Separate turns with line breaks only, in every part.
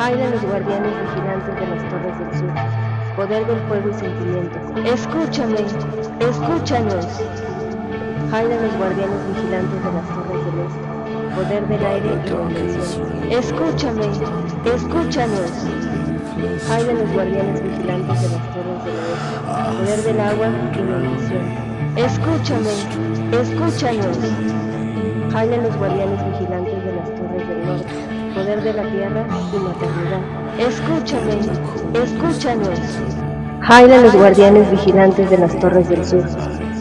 Jaila los guardianes vigilantes de las torres del sur. Poder del fuego y sentimiento. Escúchame, escúchanos. Jaila los guardianes vigilantes de las torres del este. Poder del aire y la. Escúchame, escúchanos. Jaila los guardianes vigilantes de las torres del oeste. Poder del agua y la. Escúchame, escúchanos. Jaila los guardianes vigilantes de las torres del norte. Poder de la tierra y maternidad. Escúchame, escúchanos. Jaila los guardianes vigilantes de las torres del sur.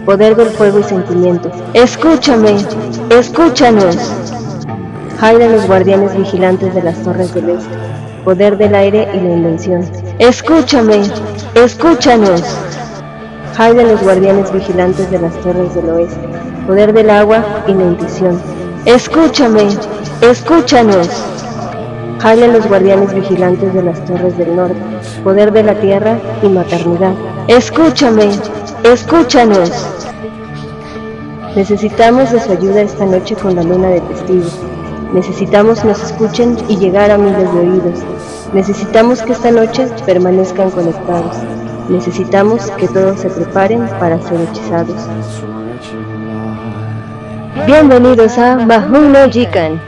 Poder del fuego y sentimientos. Escúchame, escúchanos. Jaila los guardianes vigilantes de las torres del este. Poder del aire y la invención. Escúchame, escúchanos. Jaila los guardianes vigilantes de las torres del oeste. Poder del agua y la intuición. Escúchame, escúchanos. Jaila los guardianes vigilantes de las torres del norte. Poder de la tierra y maternidad. Escúchame, escúchanos. Necesitamos de su ayuda esta noche con la luna de testigos. Necesitamos nos escuchen y llegar a miles de oídos. Necesitamos que esta noche permanezcan conectados. Necesitamos que todos se preparen para ser hechizados. Bienvenidos a Mahun no Jikan.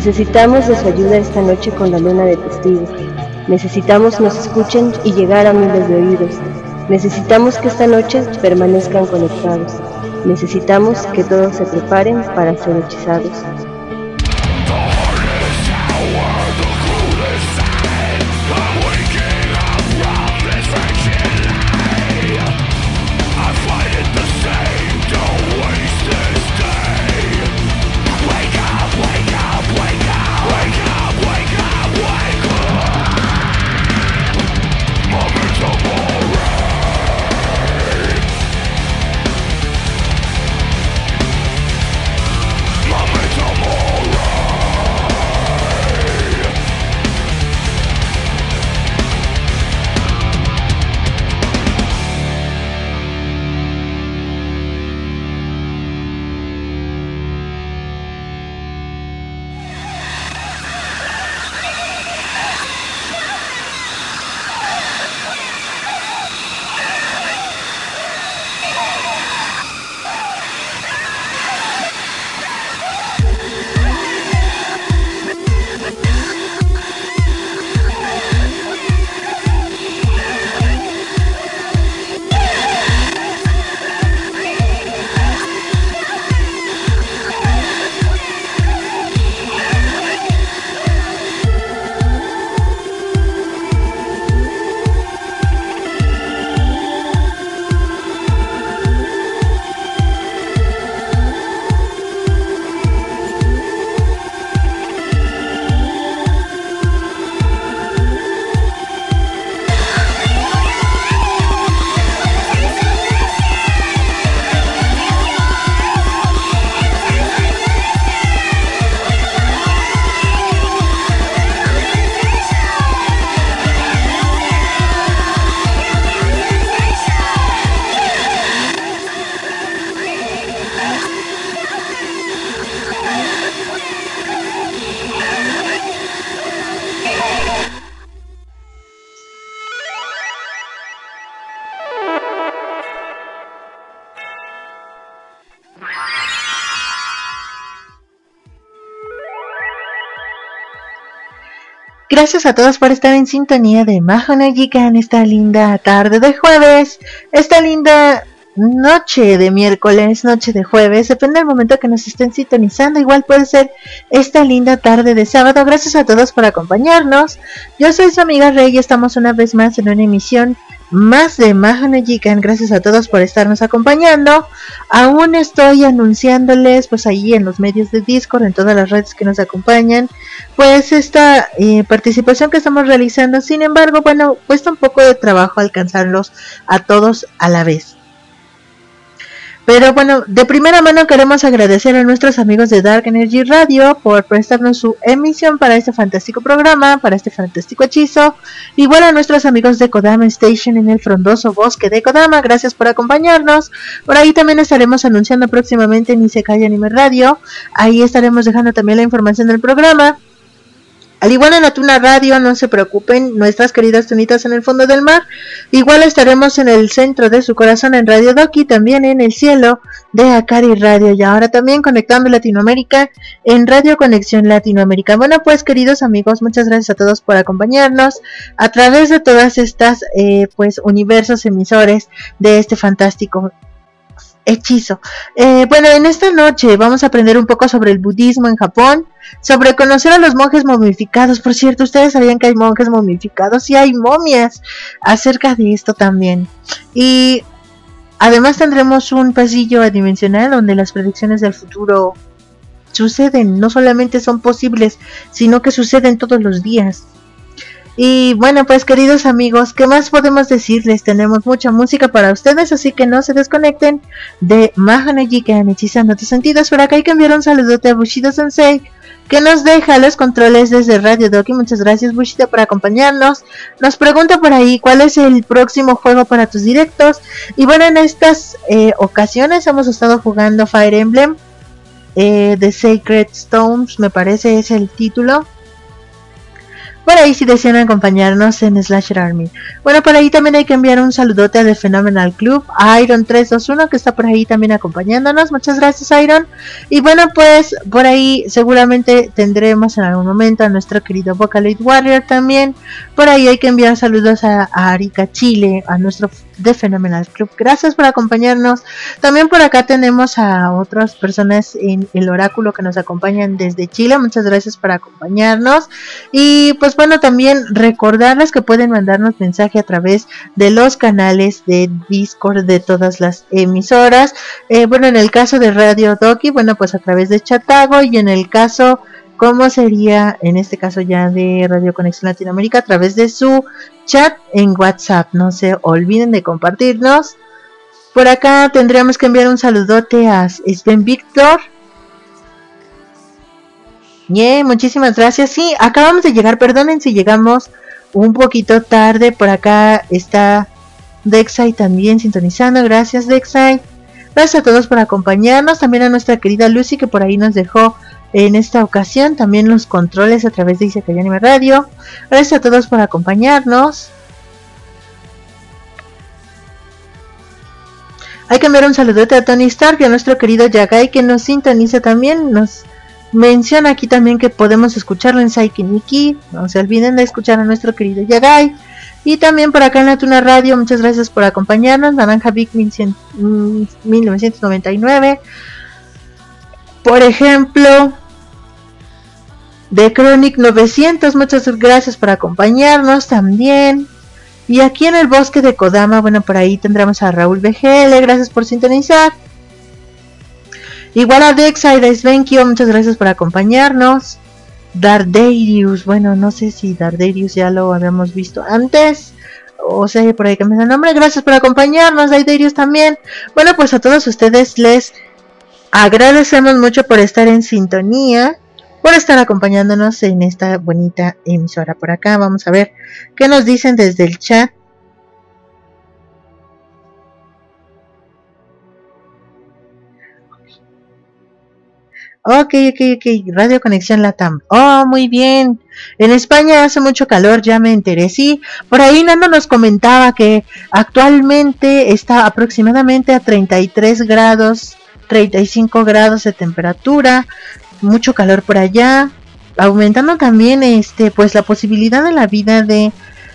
Necesitamos de su ayuda esta noche con la luna de testigos. Necesitamos nos escuchen y llegar a miles de oídos. Necesitamos que esta noche permanezcan conectados. Necesitamos que todos se preparen para ser hechizados.
Gracias a todos por estar en sintonía de Mahonagica en esta linda tarde de jueves, esta linda noche de miércoles, noche de jueves, depende del momento que nos estén sintonizando, igual puede ser esta linda tarde de sábado. Gracias a todos por acompañarnos. Yo soy su amiga Rey y estamos una vez más en una emisión más de Mahanajikan. Gracias a todos por estarnos acompañando. Aún estoy anunciándoles, pues ahí en los medios de Discord, en todas las redes que nos acompañan, pues esta eh, participación que estamos realizando. Sin embargo, bueno, cuesta un poco de trabajo alcanzarlos a todos a la vez. Pero bueno, de primera mano queremos agradecer a nuestros amigos de Dark Energy Radio por prestarnos su emisión para este fantástico programa, para este fantástico hechizo. Bueno, a nuestros amigos de Kodama Station en el frondoso bosque de Kodama, gracias por acompañarnos. Por ahí también estaremos anunciando próximamente en Isekai Anime Radio. Ahí estaremos dejando también la información del programa. Al igual en la Tuna Radio, no se preocupen, nuestras queridas tunitas en el fondo del mar. Igual estaremos en el centro de su corazón en Radio Doki, también en el cielo de Akari Radio y ahora también conectando Latinoamérica en Radio Conexión Latinoamérica. Bueno, pues queridos amigos, muchas gracias a todos por acompañarnos a través de todas estas eh, pues universos emisores de este fantástico hechizo. Eh, bueno, en esta noche vamos a aprender un poco sobre el budismo en Japón, sobre conocer a los monjes momificados. Por cierto, ustedes sabían que hay monjes momificados y hay momias acerca de esto también. Y además tendremos un pasillo adimensional donde las predicciones del futuro suceden, no solamente son posibles, sino que suceden todos los días. Y bueno, pues queridos amigos, ¿qué más podemos decirles? Tenemos mucha música para ustedes, así que no se desconecten de Mahanaji que han hechizando tus sentidos. Por acá hay que enviar un saludote a Bushido Sensei, que nos deja los controles desde Radio Doki. Muchas gracias Bushido por acompañarnos. Nos pregunta por ahí cuál es el próximo juego para tus directos. Y bueno, en estas eh, ocasiones hemos estado jugando Fire Emblem. Eh, The Sacred Stones, me parece es el título. Por ahí si desean acompañarnos en Slasher Army. Bueno, por ahí también hay que enviar un saludote a The Phenomenal Club, a Iron321 que está por ahí también acompañándonos. Muchas gracias Iron. Y bueno, pues por ahí seguramente tendremos en algún momento a nuestro querido Vocaloid Warrior también. Por ahí hay que enviar saludos a, a Arica Chile, a nuestro de Phenomenal Club. Gracias por acompañarnos. También por acá tenemos a otras personas en el oráculo que nos acompañan desde Chile. Muchas gracias por acompañarnos. Y pues bueno, también recordarles que pueden mandarnos mensaje a través de los canales de Discord de todas las emisoras. Eh, bueno, en el caso de Radio Doki, bueno, pues a través de Chatago y en el caso cómo sería en este caso ya de Radio Conexión Latinoamérica a través de su chat en WhatsApp. No se olviden de compartirnos. Por acá tendríamos que enviar un saludote a Sven Víctor. Yeah, muchísimas gracias. Sí, acabamos de llegar. Perdonen si llegamos un poquito tarde. Por acá está Dexai también sintonizando. Gracias, Dexai. Gracias a todos por acompañarnos. También a nuestra querida Lucy que por ahí nos dejó en esta ocasión también los controles a través de Isekai Anime Radio. Gracias a todos por acompañarnos. Hay que enviar un saludote a Tony Stark y a nuestro querido Yagai que nos sintoniza también. Nos menciona aquí también que podemos escucharlo en Saiki Niki. No se olviden de escuchar a nuestro querido Yagai. Y también por acá en la Tuna Radio, muchas gracias por acompañarnos. Naranja Big 1999. Por ejemplo, de Chronic 900, muchas gracias por acompañarnos también. Y aquí en el bosque de Kodama, bueno, por ahí tendremos a Raúl BGL, gracias por sintonizar. Igual a Dexa y Svenkio, muchas gracias por acompañarnos. Dardarius, bueno, no sé si Dardarius ya lo habíamos visto antes. O sea, por ahí cambia el nombre. Gracias por acompañarnos, Dardarius también. Bueno, pues a todos ustedes les agradecemos mucho por estar en sintonía por estar acompañándonos en esta bonita emisora. Por acá vamos a ver qué nos dicen desde el chat. Ok, ok, ok. Radio Conexión Latam. Oh, muy bien. En España hace mucho calor, ya me enteré. Sí, por ahí Nando nos comentaba que actualmente está aproximadamente a 33 grados, 35 grados de temperatura mucho calor por allá. aumentando también este pues la posibilidad de la vida de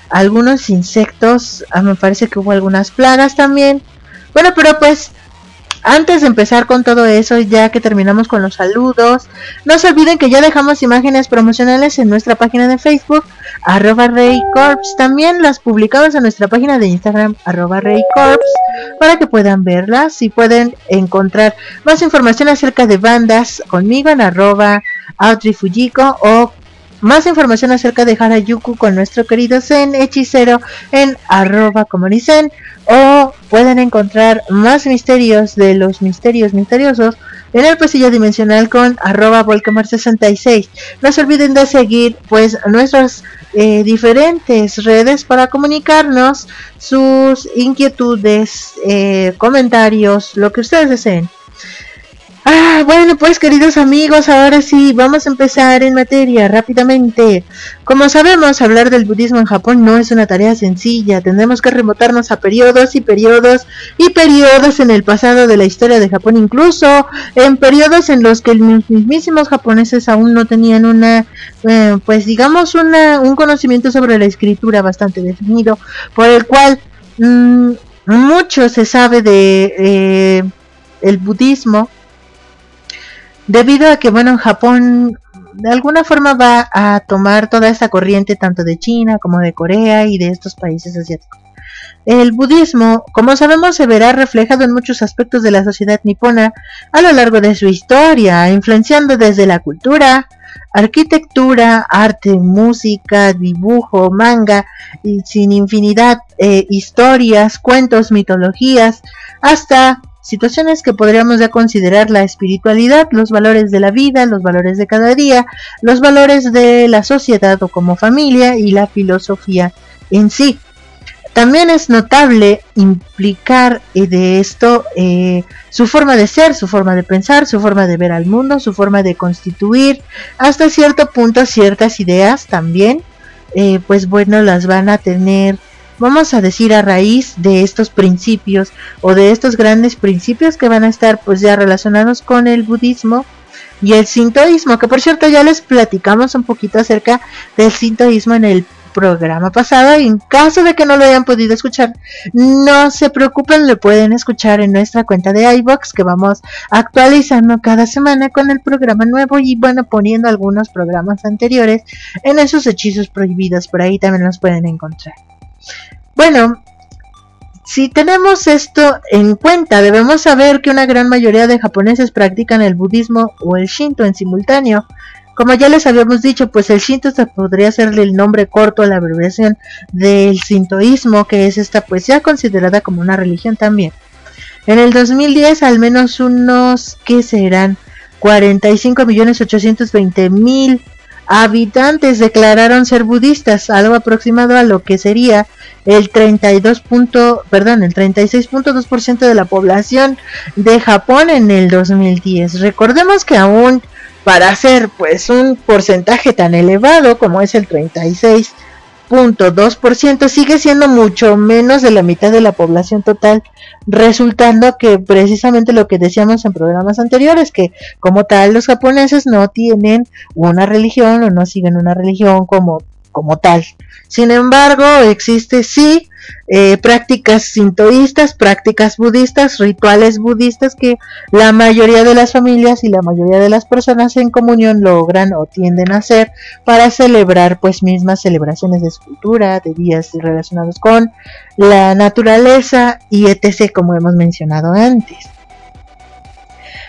algunos insectos, ah, me parece que hubo algunas plagas también. Bueno, pero pues antes de empezar con todo eso, ya que terminamos con los saludos, no se olviden que ya dejamos imágenes promocionales en nuestra página de Facebook, arroba Corps. También las publicamos en nuestra página de Instagram, arroba Corps, para que puedan verlas y pueden encontrar más información acerca de bandas conmigo en arroba Audrey o más información acerca de Harayuku con nuestro querido Zen hechicero en arroba comunicen o pueden encontrar más misterios de los misterios misteriosos en el pasillo dimensional con arroba volcamar66. No se olviden de seguir pues nuestras eh, diferentes redes para comunicarnos sus inquietudes, eh, comentarios, lo que ustedes deseen. Ah, bueno, pues queridos amigos, ahora sí, vamos a empezar en materia rápidamente. Como sabemos, hablar del budismo en Japón no es una tarea sencilla. Tendremos que remontarnos a periodos y periodos y periodos en el pasado de la historia de Japón, incluso en periodos en los que los mismísimos japoneses aún no tenían una, eh, pues digamos, una, un conocimiento sobre la escritura bastante definido, por el cual mm, mucho se sabe de eh, el budismo debido a que, bueno, Japón de alguna forma va a tomar toda esta corriente tanto de China como de Corea y de estos países asiáticos. El budismo, como sabemos, se verá reflejado en muchos aspectos de la sociedad nipona a lo largo de su historia, influenciando desde la cultura, arquitectura, arte, música, dibujo, manga, y sin infinidad eh, historias, cuentos, mitologías, hasta situaciones que podríamos ya considerar la espiritualidad, los valores de la vida, los valores de cada día, los valores de la sociedad o como familia y la filosofía en sí. También es notable implicar eh, de esto eh, su forma de ser, su forma de pensar, su forma de ver al mundo, su forma de constituir hasta cierto punto ciertas ideas también, eh, pues bueno, las van a tener vamos a decir a raíz de estos principios o de estos grandes principios que van a estar pues ya relacionados con el budismo y el sintoísmo, que por cierto ya les platicamos un poquito acerca del sintoísmo en el programa pasado y en caso de que no lo hayan podido escuchar, no se preocupen, lo pueden escuchar en nuestra cuenta de iBox que vamos actualizando cada semana con el programa nuevo y bueno, poniendo algunos programas anteriores en esos hechizos prohibidos, por ahí también los pueden encontrar. Bueno, si tenemos esto en cuenta, debemos saber que una gran mayoría de japoneses practican el budismo o el shinto en simultáneo. Como ya les habíamos dicho, pues el shinto podría serle el nombre corto a la abreviación del sintoísmo, que es esta pues ya considerada como una religión también. En el 2010 al menos unos que serán 45.820.000 habitantes declararon ser budistas, algo aproximado a lo que sería el 32 perdón, el 36.2% de la población de Japón en el 2010. Recordemos que aún para ser pues un porcentaje tan elevado como es el 36 ciento sigue siendo mucho menos de la mitad de la población total, resultando que precisamente lo que decíamos en programas anteriores, que como tal los japoneses no tienen una religión o no siguen una religión como, como tal. Sin embargo, existe sí eh, prácticas sintoístas, prácticas budistas, rituales budistas que la mayoría de las familias y la mayoría de las personas en comunión logran o tienden a hacer para celebrar pues mismas celebraciones de escultura, de días relacionados con la naturaleza y etc como hemos mencionado antes.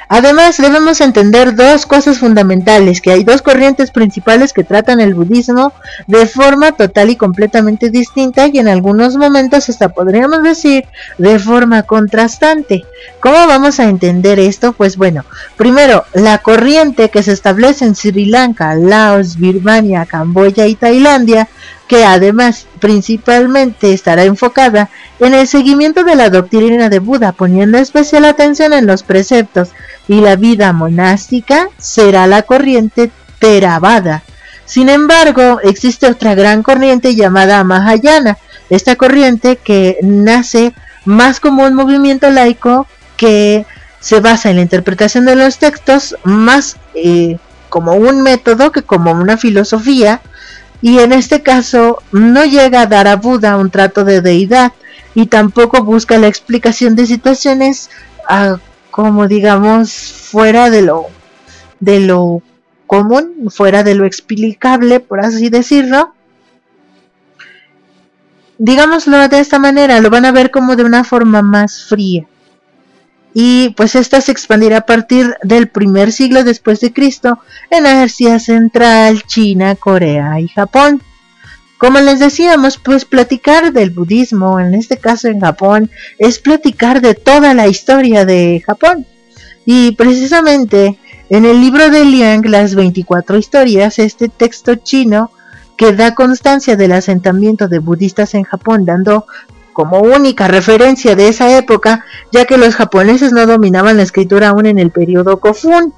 Además, debemos entender dos cosas fundamentales, que hay dos corrientes principales que tratan el budismo de forma total y completamente distinta y en algunos momentos hasta podríamos decir de forma contrastante. ¿Cómo vamos a entender esto? Pues bueno, primero, la corriente que se establece en Sri Lanka, Laos, Birmania, Camboya y Tailandia que además principalmente estará enfocada en el seguimiento de la doctrina de Buda, poniendo especial atención en los preceptos y la vida monástica, será la corriente Theravada. Sin embargo, existe otra gran corriente llamada Mahayana, esta corriente que nace más como un movimiento laico que se basa en la interpretación de los textos más eh, como un método que como una filosofía y en este caso no llega a dar a Buda un trato de deidad y tampoco busca la explicación de situaciones ah, como digamos fuera de lo de lo común, fuera de lo explicable, por así decirlo. Digámoslo de esta manera, lo van a ver como de una forma más fría. Y pues esta se expandirá a partir del primer siglo después de Cristo en Asia Central, China, Corea y Japón. Como les decíamos, pues platicar del budismo, en este caso en Japón, es platicar de toda la historia de Japón. Y precisamente en el libro de Liang, las 24 historias, este texto chino que da constancia del asentamiento de budistas en Japón, dando como única referencia de esa época, ya que los japoneses no dominaban la escritura aún en el periodo Kofun.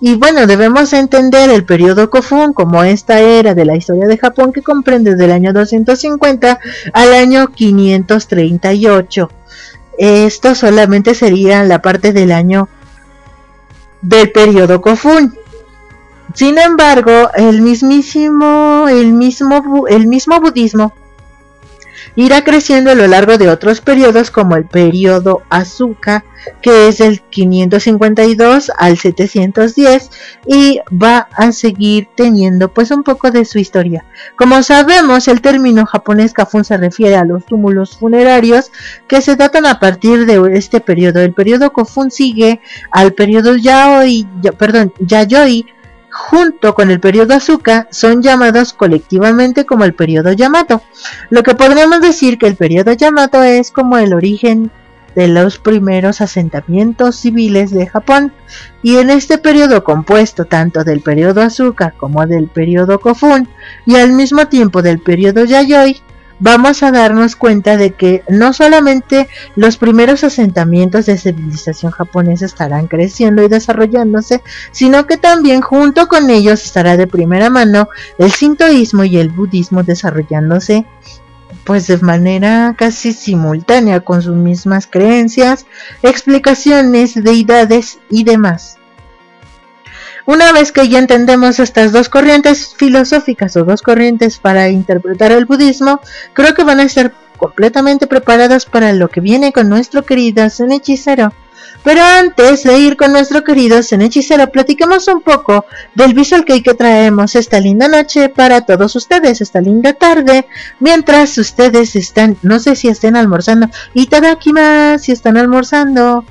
Y bueno, debemos entender el periodo Kofun como esta era de la historia de Japón que comprende del año 250 al año 538. Esto solamente sería la parte del año del periodo Kofun. Sin embargo, el mismísimo, el mismo, el mismo budismo irá creciendo a lo largo de otros periodos como el periodo Asuka, que es del 552 al 710 y va a seguir teniendo pues un poco de su historia. Como sabemos, el término japonés Kafun se refiere a los túmulos funerarios que se datan a partir de este periodo. El periodo Kofun sigue al periodo Yaoi, perdón, Yayoi junto con el periodo Azuka, son llamados colectivamente como el periodo Yamato. Lo que podríamos decir que el periodo Yamato es como el origen de los primeros asentamientos civiles de Japón y en este periodo compuesto tanto del periodo Azuka como del periodo Kofun y al mismo tiempo del periodo Yayoi vamos a darnos cuenta de que no solamente los primeros asentamientos de civilización japonesa estarán creciendo y desarrollándose, sino que también junto con ellos estará de primera mano el sintoísmo y el budismo desarrollándose pues de manera casi simultánea con sus mismas creencias, explicaciones, deidades y demás. Una vez que ya entendemos estas dos corrientes filosóficas o dos corrientes para interpretar el budismo, creo que van a ser completamente preparadas para lo que viene con nuestro querido Zen Hechicero. Pero antes de ir con nuestro querido Zen Hechicero, platicamos un poco del visual que traemos esta linda noche para todos ustedes, esta linda tarde, mientras ustedes están, no sé si estén almorzando, y más si están almorzando,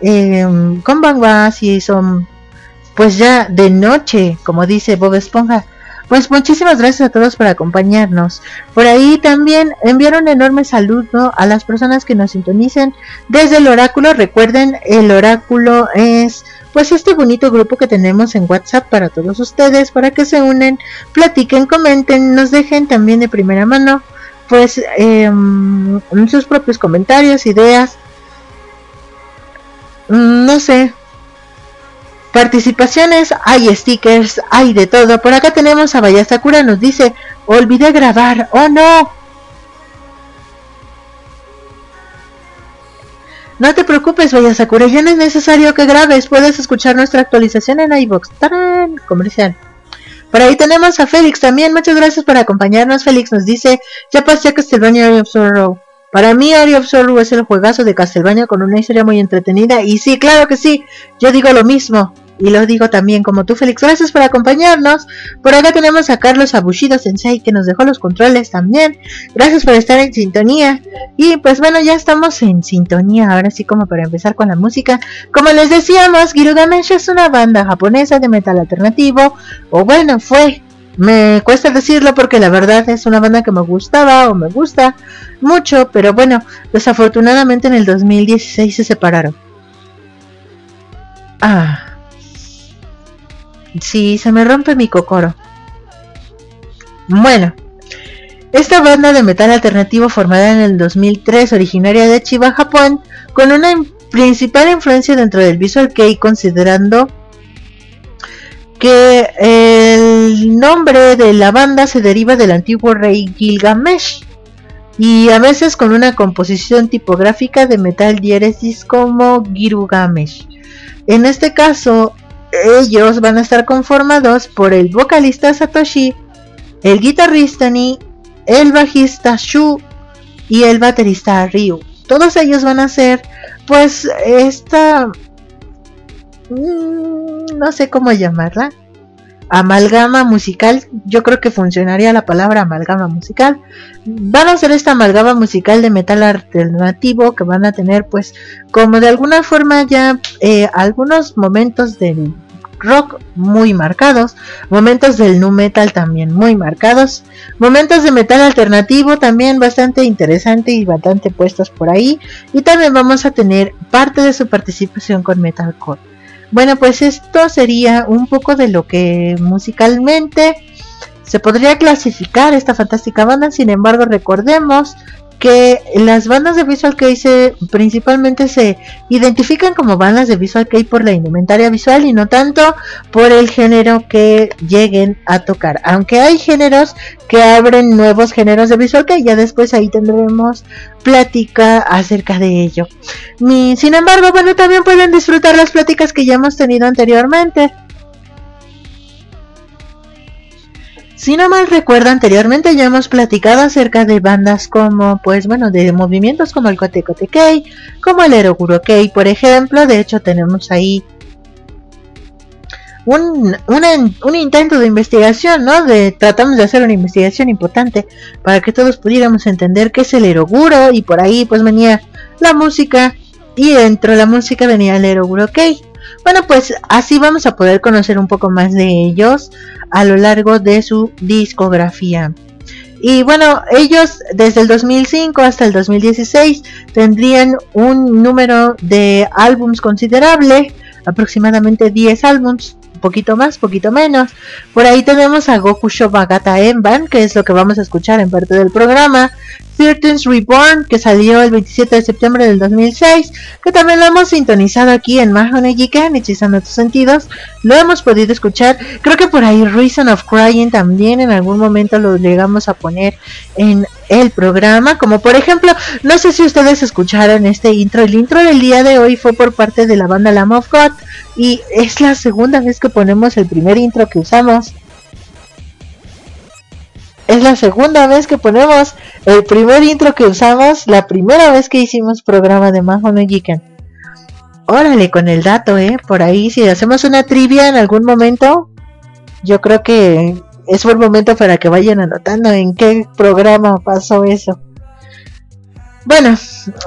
eh, con si son pues ya de noche, como dice Bob Esponja. Pues muchísimas gracias a todos por acompañarnos. Por ahí también enviar un enorme saludo a las personas que nos sintonicen desde el oráculo. Recuerden, el oráculo es pues este bonito grupo que tenemos en WhatsApp para todos ustedes, para que se unen, platiquen, comenten, nos dejen también de primera mano pues eh, sus propios comentarios, ideas. Mm, no sé, Participaciones, hay stickers, hay de todo. Por acá tenemos a Vaya Sakura, nos dice, olvidé grabar, oh no. No te preocupes, Vaya Sakura, ya no es necesario que grabes, puedes escuchar nuestra actualización en iVoox. ¡Tarán! Comercial. Por ahí tenemos a Félix también, muchas gracias por acompañarnos. Félix nos dice, ya pasé a Castlevania of Sorrow. Para mí, Area of Sorrow es el juegazo de Castlevania con una historia muy entretenida. Y sí, claro que sí, yo digo lo mismo y lo digo también como tú, Félix. Gracias por acompañarnos. Por acá tenemos a Carlos Abushido Sensei que nos dejó los controles también. Gracias por estar en sintonía. Y pues bueno, ya estamos en sintonía. Ahora sí, como para empezar con la música. Como les decíamos, Girugamesh es una banda japonesa de metal alternativo. O bueno, fue. Me cuesta decirlo porque la verdad es una banda que me gustaba o me gusta mucho. Pero bueno, desafortunadamente en el 2016 se separaron. Ah. Sí, se me rompe mi cocoro. Bueno, esta banda de metal alternativo formada en el 2003, originaria de Chiba, Japón, con una principal influencia dentro del Visual Kei, considerando que el nombre de la banda se deriva del antiguo rey Gilgamesh y a veces con una composición tipográfica de metal diéresis como Girugamesh. En este caso, ellos van a estar conformados por el vocalista Satoshi, el guitarrista Ni, el bajista Shu y el baterista Ryu. Todos ellos van a ser pues esta... Mm, no sé cómo llamarla amalgama musical, yo creo que funcionaría la palabra amalgama musical. Van a ser esta amalgama musical de metal alternativo que van a tener pues como de alguna forma ya eh, algunos momentos del rock muy marcados, momentos del nu metal también muy marcados, momentos de metal alternativo también bastante interesante y bastante puestos por ahí y también vamos a tener parte de su participación con metalcore. Bueno, pues esto sería un poco de lo que musicalmente se podría clasificar esta fantástica banda. Sin embargo, recordemos que las bandas de Visual Kei se, principalmente se identifican como bandas de Visual Kei por la indumentaria visual y no tanto por el género que lleguen a tocar. Aunque hay géneros que abren nuevos géneros de Visual Kei, ya después ahí tendremos plática acerca de ello. sin embargo, bueno, también pueden disfrutar las pláticas que ya hemos tenido anteriormente. Si no mal recuerdo, anteriormente ya hemos platicado acerca de bandas como, pues bueno, de movimientos como el Kote Kote Kei, como el Eroguro Kei, por ejemplo. De hecho, tenemos ahí un, un, intento de investigación, ¿no? De, tratamos de hacer una investigación importante para que todos pudiéramos entender qué es el Eroguro y por ahí pues venía la música y dentro de la música venía el Eroguro Kei. Bueno, pues así vamos a poder conocer un poco más de ellos a lo largo de su discografía. Y bueno, ellos desde el 2005 hasta el 2016 tendrían un número de álbums considerable, aproximadamente 10 álbums, poquito más, poquito menos. Por ahí tenemos a Goku Shobagata Enban, que es lo que vamos a escuchar en parte del programa. 13 Reborn, que salió el 27 de septiembre del 2006, que también lo hemos sintonizado aquí en Mahone Gikan, hechizando tus sentidos, lo hemos podido escuchar, creo que por ahí Reason of Crying también en algún momento lo llegamos a poner en el programa, como por ejemplo, no sé si ustedes escucharon este intro, el intro del día de hoy fue por parte de la banda Lamb of God y es la segunda vez que ponemos el primer intro que usamos es la segunda vez que ponemos el primer intro que usamos, la primera vez que hicimos programa de Majo no Órale con el dato, eh. Por ahí, si hacemos una trivia en algún momento, yo creo que es buen momento para que vayan anotando en qué programa pasó eso. Bueno,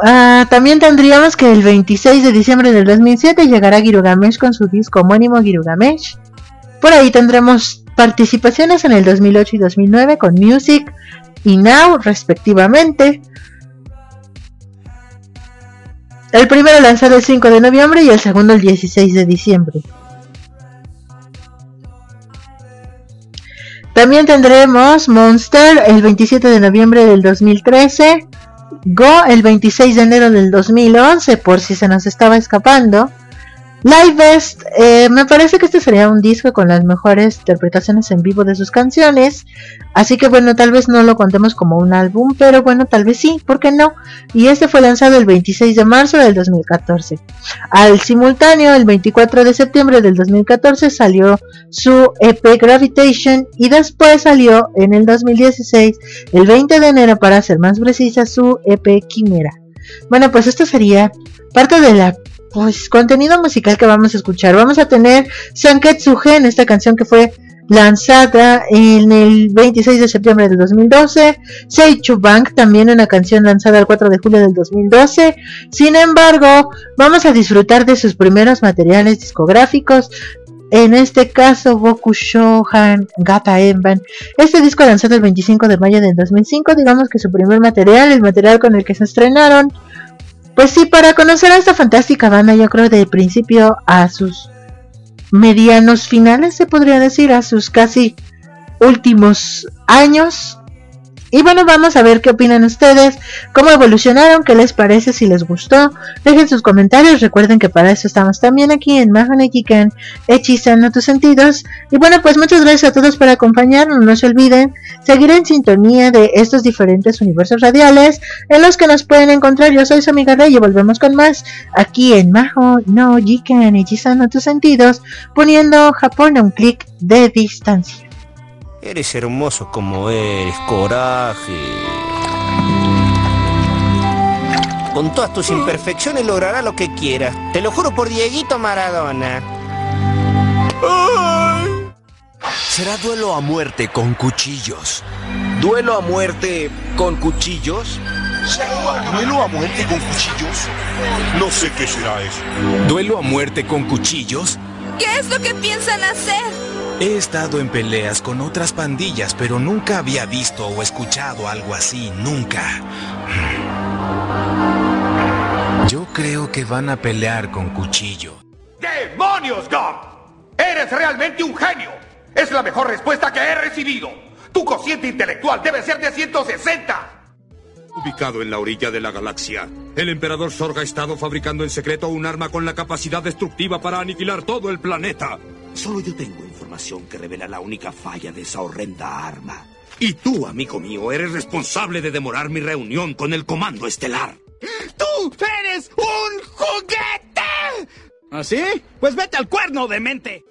ah, también tendríamos que el 26 de diciembre del 2007 llegará Girugamesh con su disco homónimo Girugamesh. Por ahí tendremos participaciones en el 2008 y 2009 con Music y Now respectivamente. El primero lanzado el 5 de noviembre y el segundo el 16 de diciembre. También tendremos Monster el 27 de noviembre del 2013, Go el 26 de enero del 2011 por si se nos estaba escapando, Live Best, eh, me parece que este sería un disco con las mejores interpretaciones en vivo de sus canciones. Así que bueno, tal vez no lo contemos como un álbum, pero bueno, tal vez sí, ¿por qué no? Y este fue lanzado el 26 de marzo del 2014. Al simultáneo, el 24 de septiembre del 2014 salió su EP Gravitation y después salió en el 2016, el 20 de enero para ser más precisa, su EP Quimera. Bueno, pues esto sería parte de la pues contenido musical que vamos a escuchar. Vamos a tener Sanketsugen, esta canción que fue lanzada en el 26 de septiembre del 2012. Seichu Bank, también una canción lanzada el 4 de julio del 2012. Sin embargo, vamos a disfrutar de sus primeros materiales discográficos. En este caso, Boku Shohan Gata Enban. Este disco lanzado el 25 de mayo del 2005, digamos que su primer material, el material con el que se estrenaron. Pues sí, para conocer a esta fantástica banda, yo creo de principio a sus medianos finales, se podría decir, a sus casi últimos años, Y bueno, vamos a ver qué opinan ustedes, cómo evolucionaron, qué les parece, si les gustó. Dejen sus comentarios, recuerden que para eso estamos también aquí en Mahonekikan, hechizando tus sentidos. Y bueno, pues muchas gracias a todos por acompañarnos, no se olviden seguir en sintonía de estos diferentes universos radiales en los que nos pueden encontrar. Yo soy su amiga Rey y volvemos con más aquí en Maho no Jikan, hechizando tus sentidos, poniendo Japón a un clic de distancia.
Eres hermoso como eres, coraje. Con todas tus imperfecciones lograrás lo que quieras. Te lo juro por Dieguito Maradona.
Será duelo a muerte con cuchillos.
¿Duelo a muerte con cuchillos?
¿Duelo a muerte con cuchillos?
No sé qué será eso.
¿Duelo a muerte con cuchillos?
¿Qué es lo que piensan hacer?
He estado en peleas con otras pandillas, pero nunca había visto o escuchado algo así, nunca. Yo creo que van a pelear con cuchillo.
¡Demonios, Gump! ¡Eres realmente un genio! Es la mejor respuesta que he recibido. Tu cociente intelectual debe ser de 160.
Ubicado en la orilla de la galaxia, el emperador Sorga ha estado fabricando en secreto un arma con la capacidad destructiva para aniquilar todo el planeta.
Solo yo tengo información que revela la única falla de esa horrenda arma. Y tú, amigo mío, eres responsable de demorar mi reunión con el Comando Estelar.
¡Tú eres un juguete!
¿Así? ¿Ah, pues vete al cuerno de mente.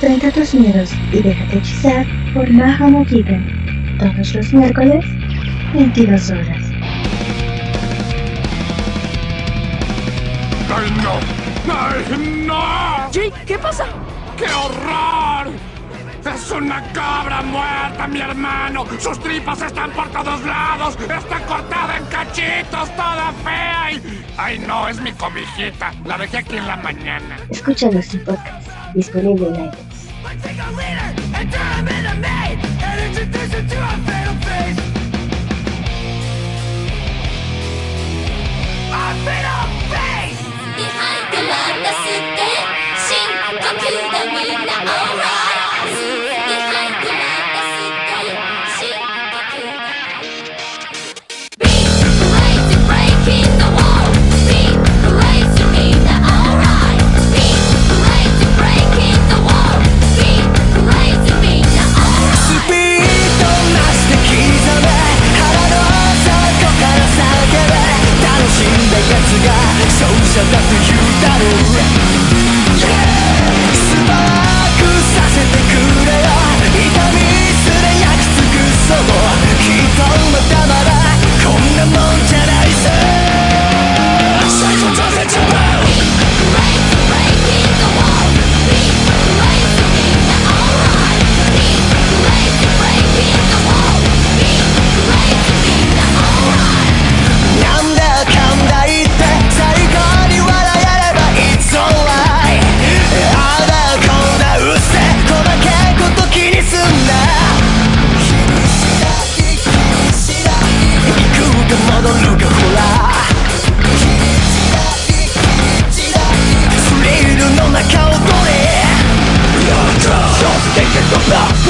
Enfrenta tus miedos y déjate hechizar por Maho no Todos los miércoles, 22 horas.
¡Ay, no! ¡Ay, no!
Jake, ¿qué pasa?
¡Qué horror! ¡Es una cabra muerta, mi hermano! ¡Sus tripas están por todos lados! ¡Está cortada en cachitos, toda fea! Y... ¡Ay, no! Es mi comijita. La dejé aquí en la mañana.
Escucha nuestro podcast disponible en Take
a
leader
and turn him into me and introduce to a fatal face. A fatal
the line alright 奴が勝者だと言うだろう。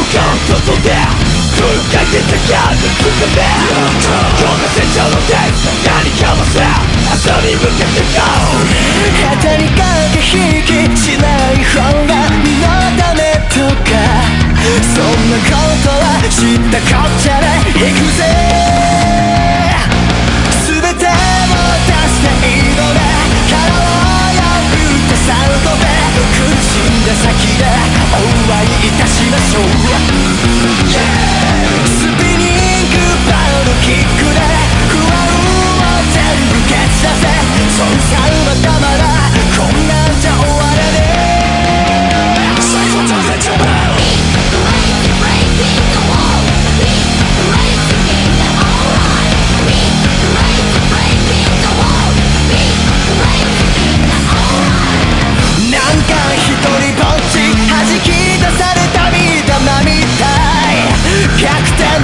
間注げ空間で高く進めこん成長のデー何かもせ明に向けて GO 旗に駆け引きしない方が身のためとかそんなことは知ったこっちゃでい行くぜ先でおいいたしましょう、yeah! スピニングパウのキックで不安を全部蹴散らせそんさままだこんな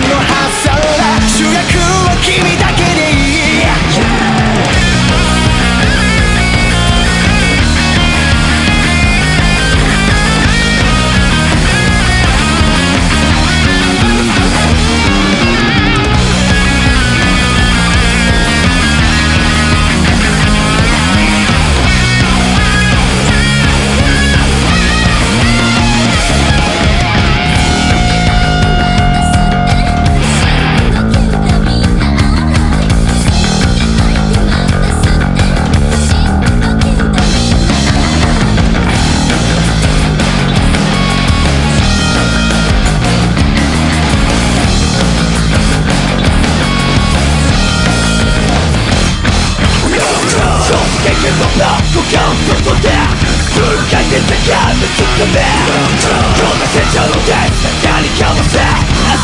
の発想だ。主役は君。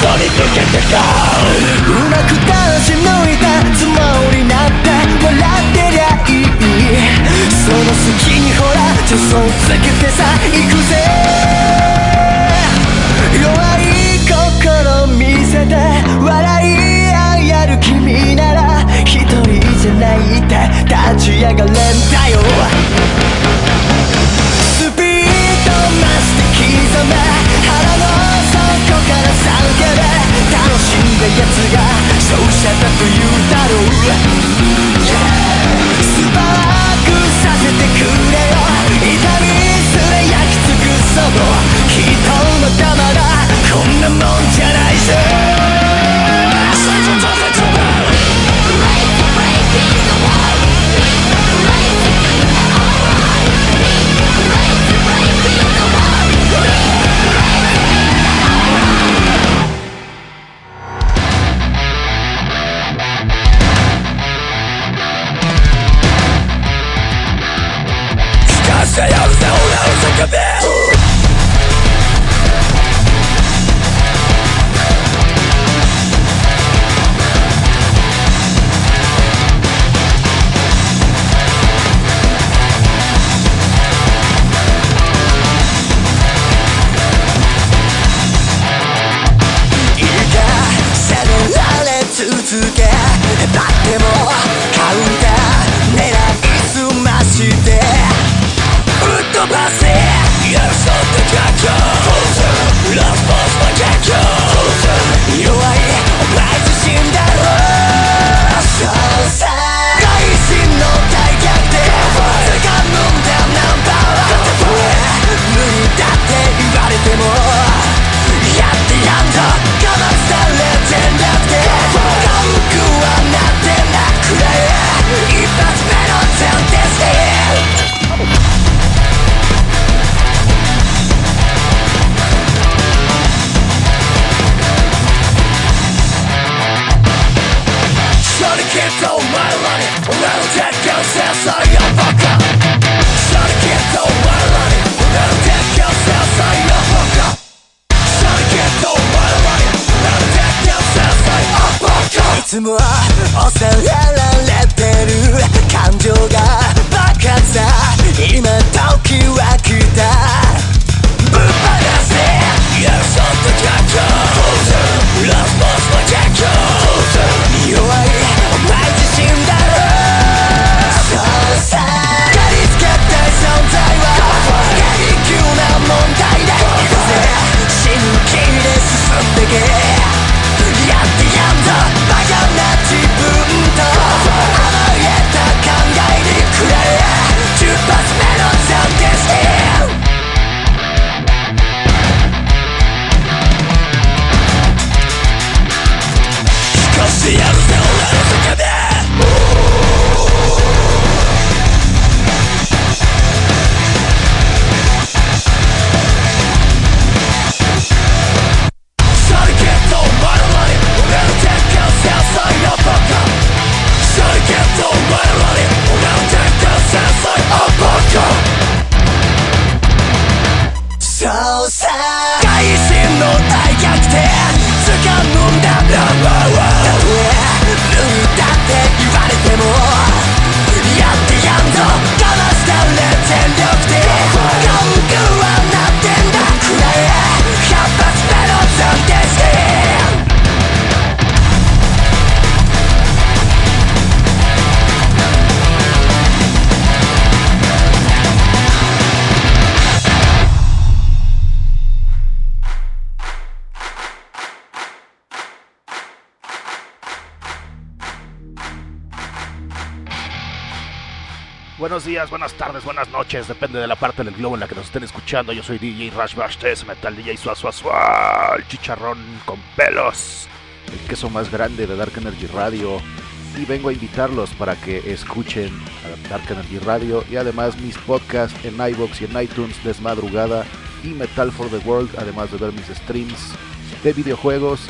そに抜けてたうまく楽し抜いたつもりなんて笑ってりゃいいその隙にほら助走つけてさ行くぜ。弱い心見せて笑い合いやる君なら一人じゃないって立ち上がれんだよ。奴が勝者だと言うだろう、yeah、スパークさせてくれよ痛みすれ焼き尽くそう人の玉だこんなもんじゃないぜ。
Buenas tardes, buenas noches, depende de la parte del globo en la que nos estén escuchando. Yo soy DJ Rush Bash 3 Metal DJ Suaz Suaz Suaz, el chicharrón con pelos, el queso más grande de Dark Energy Radio. Y vengo a invitarlos para que escuchen a Dark Energy Radio y además mis podcasts en iBox y en iTunes Desmadrugada y Metal for the World, además de ver mis streams de videojuegos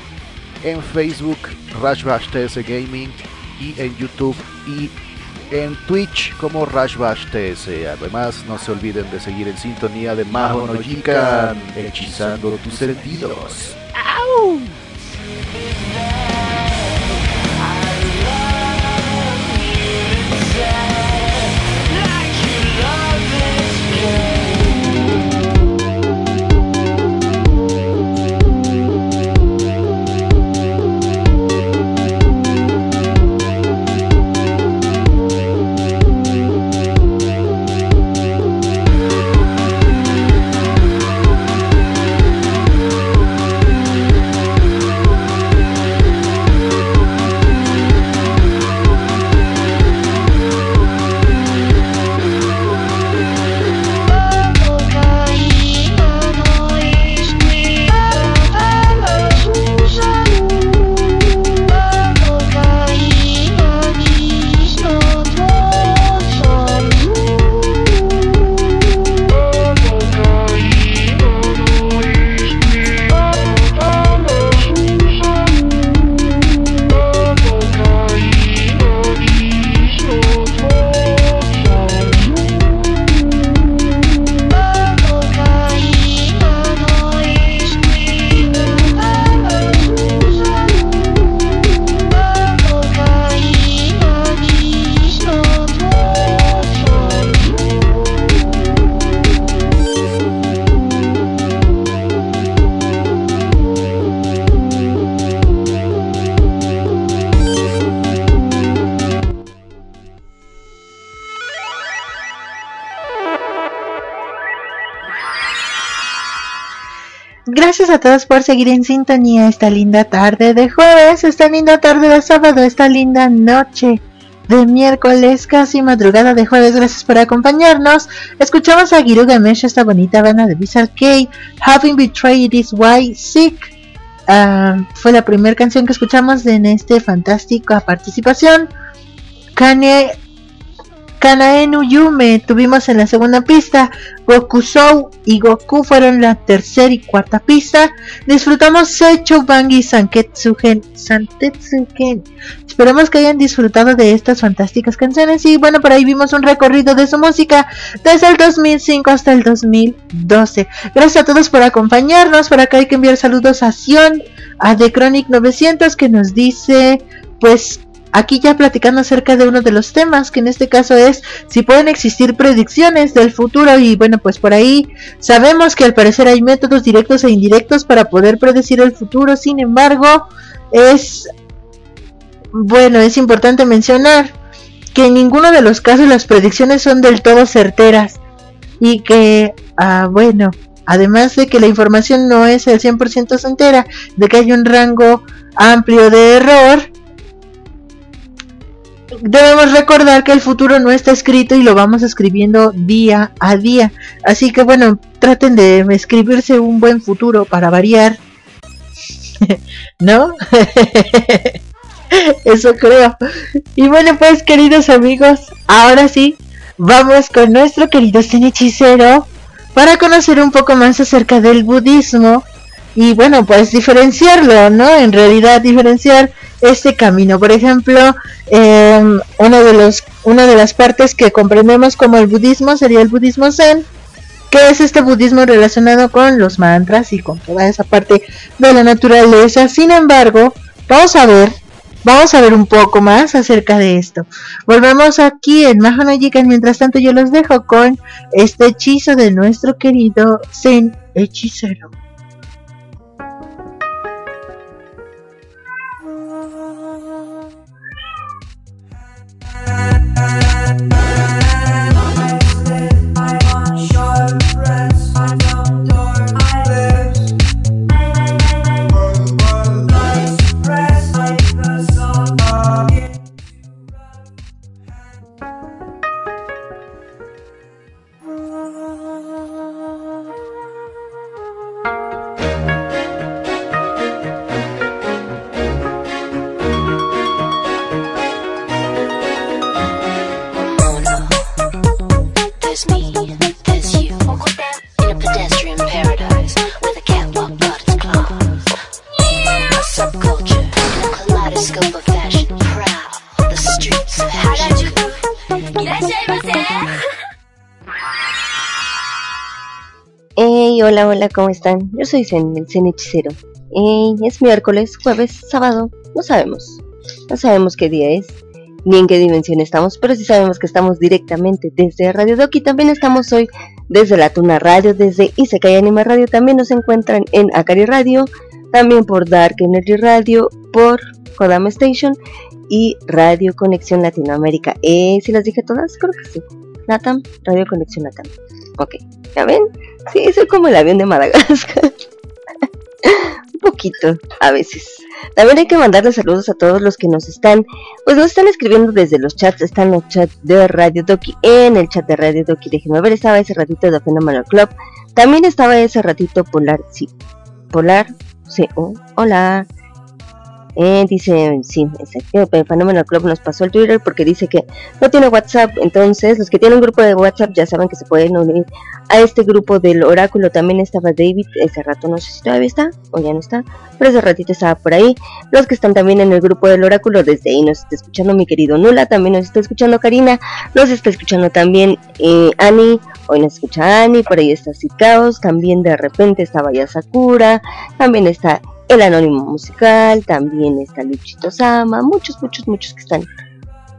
en Facebook, Rush Bash TS Gaming y en YouTube y en Twitch como Rashbash TS. Además, no se olviden de seguir en sintonía de Maho no hechizando tus sentidos. ¡Au!
Gracias a todos por seguir en sintonía esta linda tarde de jueves, esta linda tarde de sábado, esta linda noche de miércoles, casi madrugada de jueves. Gracias por acompañarnos. Escuchamos a Giru Gamesh, esta bonita banda de Visual K, Having Betrayed Is Why Sick. Ah, fue la primera canción que escuchamos en este fantástica participación. Kanye Kanaenu Yume tuvimos en la segunda pista, Goku Sou y Goku fueron la tercera y cuarta pista. Disfrutamos Seicho Bangi Sanketsugen Santetsugen. Esperamos que hayan disfrutado de estas fantásticas canciones y bueno, por ahí vimos un recorrido de su música desde el 2005 hasta el 2012. Gracias a todos por acompañarnos. Por acá hay que enviar saludos a Sion, a The Chronic 900 que nos dice pues aquí ya platicando acerca de uno de los temas, que en este caso es si pueden existir predicciones del futuro y bueno, pues por ahí sabemos que al parecer hay métodos directos e indirectos para poder predecir el futuro, sin embargo, es bueno, es importante mencionar que en ninguno de los casos las predicciones son del todo certeras y que, ah, bueno, además de que la información no es el 100% certera, de que hay un rango amplio de error, debemos recordar que el futuro no está escrito y lo vamos escribiendo día a día. Así que bueno, traten de escribirse un buen futuro para variar. ¿No? Eso creo. Y bueno, pues queridos amigos, ahora sí, vamos con nuestro querido hechicero para conocer un poco más acerca del budismo y bueno, pues diferenciarlo, ¿no? En realidad diferenciar este camino. Por ejemplo, eh, uno de los, una de las partes que comprendemos como el budismo sería el budismo zen, que es este budismo relacionado con los mantras y con toda esa parte de la naturaleza. Sin embargo, vamos a ver, vamos a ver un poco más acerca de esto. Volvemos aquí en Mahanayikan, mientras tanto yo los dejo con este hechizo de nuestro querido Zen hechicero.
na na hola, hola, ¿cómo están? Yo soy Zen, el Zen Hechicero. es miércoles, jueves, sábado, no sabemos. No sabemos qué día es, ni en qué dimensión estamos, pero sí sabemos que estamos directamente desde Radio Doki. También estamos hoy desde la Tuna Radio, desde Isekai Anime Radio. También nos encuentran en Akari Radio, también por Dark Energy Radio, por Kodama Station y Radio Conexión Latinoamérica. Eh, si las dije todas, creo que sí. Natam, Radio Conexión Natam. Ok, ¿ya ven? Sí, soy como el avión de Madagascar. Un poquito, a veces. También hay que mandarle saludos a todos los que nos están, pues nos están escribiendo desde los chats. Están los chats de Radio Doki, en el chat de Radio Doki. Déjenme ver, estaba ese ratito de Phenomenal Club. También estaba ese ratito Polar, sí. Polar, sí, oh, hola. Eh, dice, sí, el Fenómeno Club nos pasó el Twitter porque dice que no tiene WhatsApp. Entonces, los que tienen un grupo de WhatsApp ya saben que se pueden unir a este grupo del Oráculo. También estaba David, ese rato no sé si todavía está o ya no está, pero ese ratito estaba por ahí. Los que están también en el grupo del Oráculo, desde ahí nos está escuchando mi querido Nula, también nos está escuchando Karina, nos está escuchando también eh, Ani, hoy nos escucha Ani, por ahí está Sikaos, también de repente estaba ya Sakura, también está el Anónimo Musical, también está Luchito Sama, muchos, muchos, muchos que están.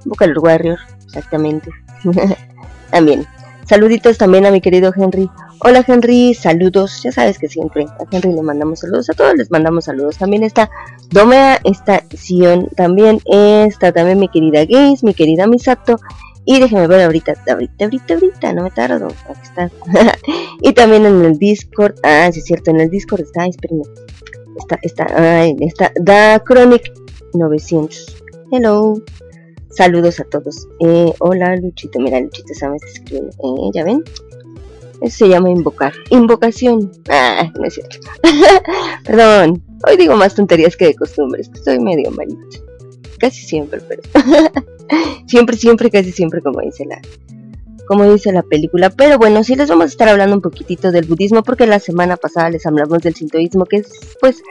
Vocal Warrior, exactamente. también. Saluditos también a mi querido Henry. Hola Henry, saludos. Ya sabes que siempre a Henry le mandamos saludos, a todos les mandamos saludos. También está Domea, está Sion, también está también mi querida Gaze, mi querida Misato Y déjenme ver ahorita, ahorita, ahorita, ahorita, no me tardo. Aquí está. y también en el Discord. Ah, sí es cierto, en el Discord está, espérenme. Está, está, ay, está, Da Chronic 900. Hello. Saludos a todos. Eh, hola, Luchito. Mira, Luchito se me está escribiendo. Eh, ¿Ya ven? Eso se llama invocar. Invocación. Ah, no es cierto. Perdón. Hoy digo más tonterías que de costumbre. Estoy medio malito. Casi siempre, pero. siempre, siempre, casi siempre, como dice la. Como dice la película. Pero bueno, sí les vamos a estar hablando un poquitito del budismo. Porque la semana pasada les hablamos del sintoísmo. Que es, pues,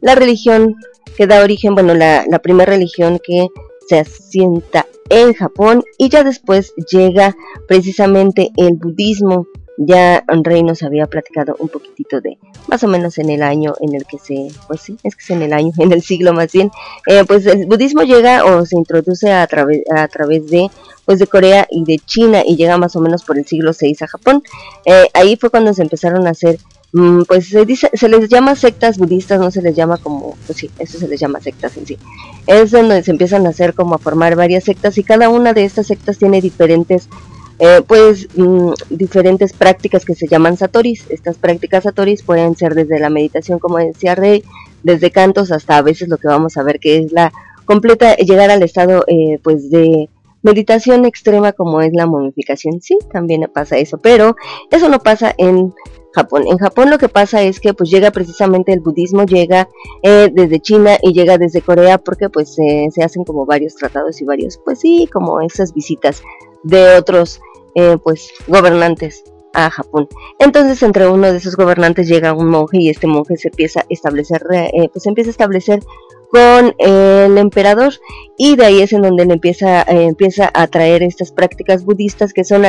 la religión que da origen. Bueno, la, la primera religión que se asienta en Japón y ya después llega precisamente el budismo. Ya Rey nos había platicado un poquitito de más o menos en el año en el que se, pues sí, es que es en el año, en el siglo más bien, eh, pues el budismo llega o se introduce a través, a través de pues de Corea y de China y llega más o menos por el siglo VI a Japón. Eh, ahí fue cuando se empezaron a hacer Mm, pues se dice, se les llama sectas budistas, no se les llama como, pues sí, eso se les llama sectas en sí. Es donde se empiezan a hacer como a formar varias sectas y cada una de estas sectas tiene diferentes, eh, pues, mm, diferentes prácticas que se llaman satoris. Estas prácticas satoris pueden ser desde la meditación, como decía Rey, desde cantos hasta a veces lo que vamos a ver que es la completa, llegar al estado, eh, pues, de meditación extrema como es la momificación. Sí, también pasa eso, pero eso no pasa en Japón. En Japón lo que pasa es que pues llega precisamente el budismo, llega eh, desde China y llega desde Corea porque pues se hacen como varios tratados y varios, pues sí, como esas visitas de otros eh, pues gobernantes a Japón. Entonces entre uno de esos gobernantes llega un monje y este monje se empieza a establecer, eh, pues empieza a establecer con el emperador y de ahí es en donde él empieza, empieza a traer estas prácticas budistas que son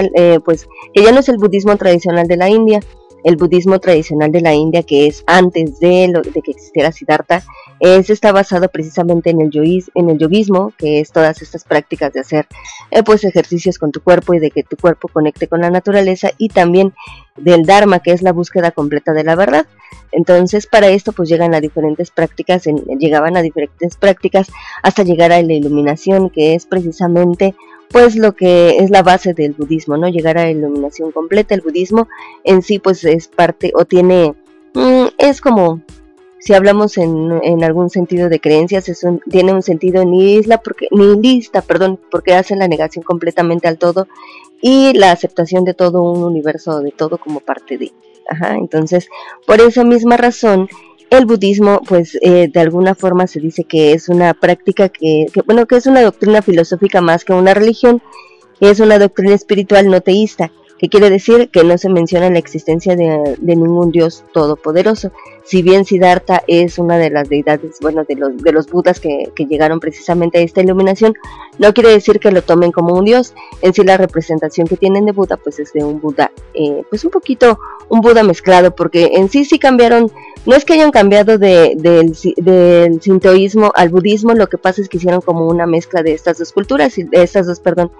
pues que ya no es el budismo tradicional de la India, el budismo tradicional de la India, que es antes de, lo, de que existiera Siddhartha, es, está basado precisamente en el, yois, en el yoguismo, que es todas estas prácticas de hacer eh, pues ejercicios con tu cuerpo y de que tu cuerpo conecte con la naturaleza y también del Dharma, que es la búsqueda completa de la verdad. Entonces, para esto pues llegan a diferentes prácticas, llegaban a diferentes prácticas hasta llegar a la iluminación, que es precisamente pues lo que es la base del budismo, ¿no? Llegar a la iluminación completa. El budismo en sí pues es parte o tiene, mm, es como, si hablamos en, en, algún sentido de creencias, es tiene un sentido nihilista porque, nihilista, perdón, porque hace la negación completamente al todo y la aceptación de todo un universo, de todo como parte de. Ajá, entonces, por esa misma razón, el budismo, pues eh, de alguna forma se dice que es una práctica que, bueno, que es una doctrina filosófica más que una religión, es una doctrina espiritual no teísta, que quiere decir que no se menciona la existencia de, ningún dios todopoderoso. Si bien Siddhartha es una de las deidades, bueno, de los, de los budas que, llegaron precisamente a esta iluminación, no quiere decir que lo tomen como un dios. En sí la representación que tienen de Buda, pues es de un Buda, eh, pues un poquito un Buda mezclado, porque en sí sí cambiaron no es que hayan cambiado de, del sintoísmo al budismo, lo que pasa es que hicieron como una mezcla de estas dos culturas, de estas dos, perdón,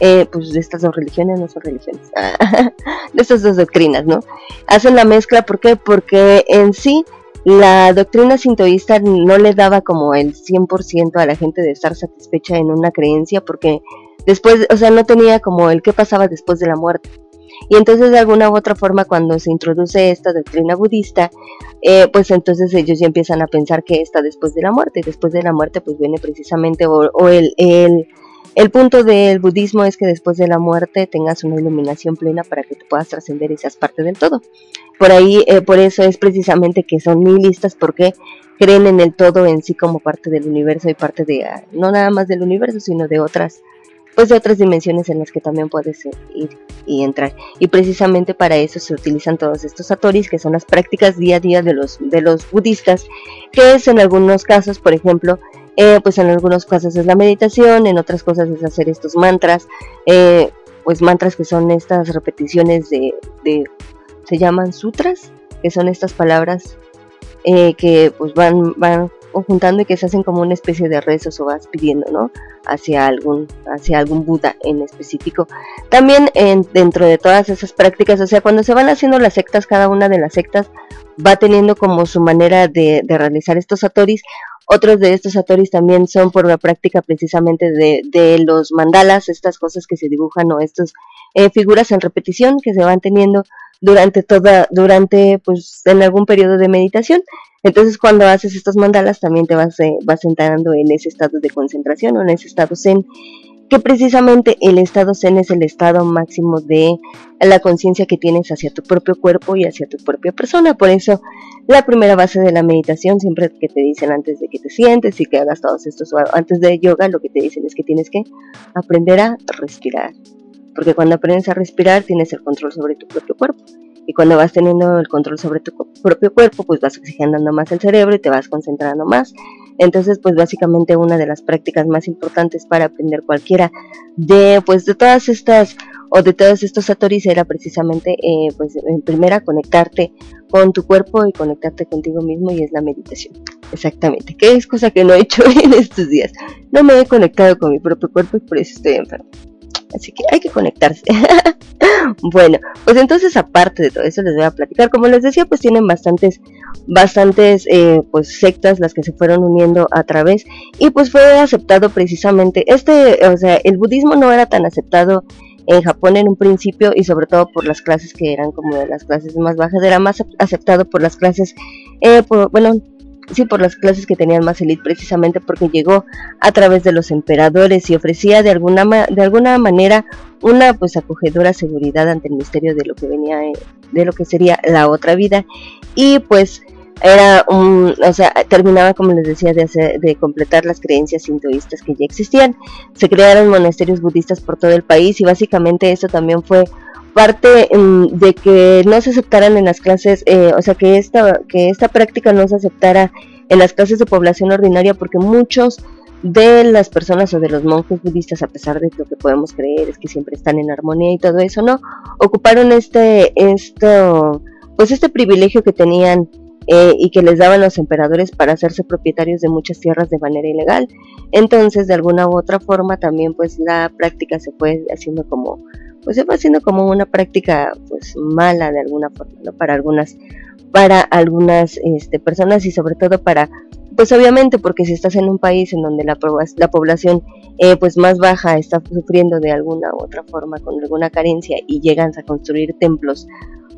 eh, pues de estas dos religiones, no son religiones, de estas dos doctrinas, ¿no? Hacen la mezcla, ¿por qué? Porque en sí la doctrina sintoísta no le daba como el 100% a la gente de estar satisfecha en una creencia, porque después, o sea, no tenía como el qué pasaba después de la muerte. Y entonces de alguna u otra forma cuando se introduce esta doctrina budista, eh, pues entonces ellos ya empiezan a pensar que está después de la muerte. Después de la muerte pues viene precisamente o, el, el, el, punto del budismo es que después de la muerte tengas una iluminación plena para que te puedas trascender y seas parte del todo. Por ahí, eh, por eso es precisamente que son nihilistas porque creen en el todo en sí como parte del universo y parte de, ah, no nada más del universo, sino de otras pues de otras dimensiones en las que también puedes ir y entrar. Y precisamente para eso se utilizan todos estos satoris, que son las prácticas día a día de los, de los budistas, que es en algunos casos, por ejemplo, eh, pues en algunos casos es la meditación, en otras cosas es hacer estos mantras, eh, pues mantras que son estas repeticiones de, se llaman sutras, que son estas palabras eh, que pues van, van juntando y que se hacen como una especie de rezos o vas pidiendo, ¿no? Hacia algún, hacia algún Buda en específico. También en, dentro de todas esas prácticas, o sea, cuando se van haciendo las sectas, cada una de las sectas va teniendo como su manera de, realizar estos satoris. Otros de estos satoris también son por la práctica precisamente de, de los mandalas, estas cosas que se dibujan o estas eh, figuras en repetición que se van teniendo durante toda, durante, pues, en algún periodo de meditación. Entonces, cuando haces estos mandalas, también te vas, eh, vas entrando en ese estado de concentración o en ese estado zen, que precisamente el estado zen es el estado máximo de la conciencia que tienes hacia tu propio cuerpo y hacia tu propia persona. Por eso, la primera base de la meditación, siempre que te dicen antes de que te sientes y que hagas todos estos, antes de yoga, lo que te dicen es que tienes que aprender a respirar porque cuando aprendes a respirar tienes el control sobre tu propio cuerpo. Y cuando vas teniendo el control sobre tu propio cuerpo, pues vas oxigenando más el cerebro y te vas concentrando más. Entonces, pues básicamente una de las prácticas más importantes para aprender cualquiera de, pues de todas estas o de todos estos satoris era precisamente, eh, pues en primera conectarte con tu cuerpo y conectarte contigo mismo y es la meditación. Exactamente, que es cosa que no he hecho en estos días. No me he conectado con mi propio cuerpo y por eso estoy enfermo. Así que hay que conectarse. bueno, pues entonces aparte de todo eso les voy a platicar. Como les decía, pues tienen bastantes, bastantes eh, pues sectas las que se fueron uniendo a través y pues fue aceptado precisamente este, o sea, el budismo no era tan aceptado en Japón en un principio y sobre todo por las clases que eran como de las clases más bajas, era más aceptado por las clases, eh, por, bueno, sí por las clases que tenían más élite precisamente porque llegó a través de los emperadores y ofrecía de alguna de alguna manera una pues acogedora seguridad ante el misterio de lo que venía eh, de lo que sería la otra vida y pues era un, o sea, terminaba como les decía de hacer, de completar las creencias hinduistas que ya existían. Se crearon monasterios budistas por todo el país y básicamente eso también fue parte mm, de que no se aceptaran en las clases, eh, o sea, que esta, que esta práctica no se aceptara en las clases de población ordinaria porque muchos de las personas o de los monjes budistas, a pesar de lo que podemos creer, es que siempre están en armonía y todo eso, ¿no? Ocuparon este, esto, pues este privilegio que tenían eh, y que les daban los emperadores para hacerse propietarios de muchas tierras de manera ilegal. Entonces, de alguna u otra forma, también pues la práctica se fue haciendo como pues se va haciendo como una práctica pues mala de alguna forma, ¿no? Para algunas, para algunas este, personas y sobre todo para, pues obviamente porque si estás en un país en donde la, la población eh, pues más baja está sufriendo de alguna u otra forma con alguna carencia y llegan a construir templos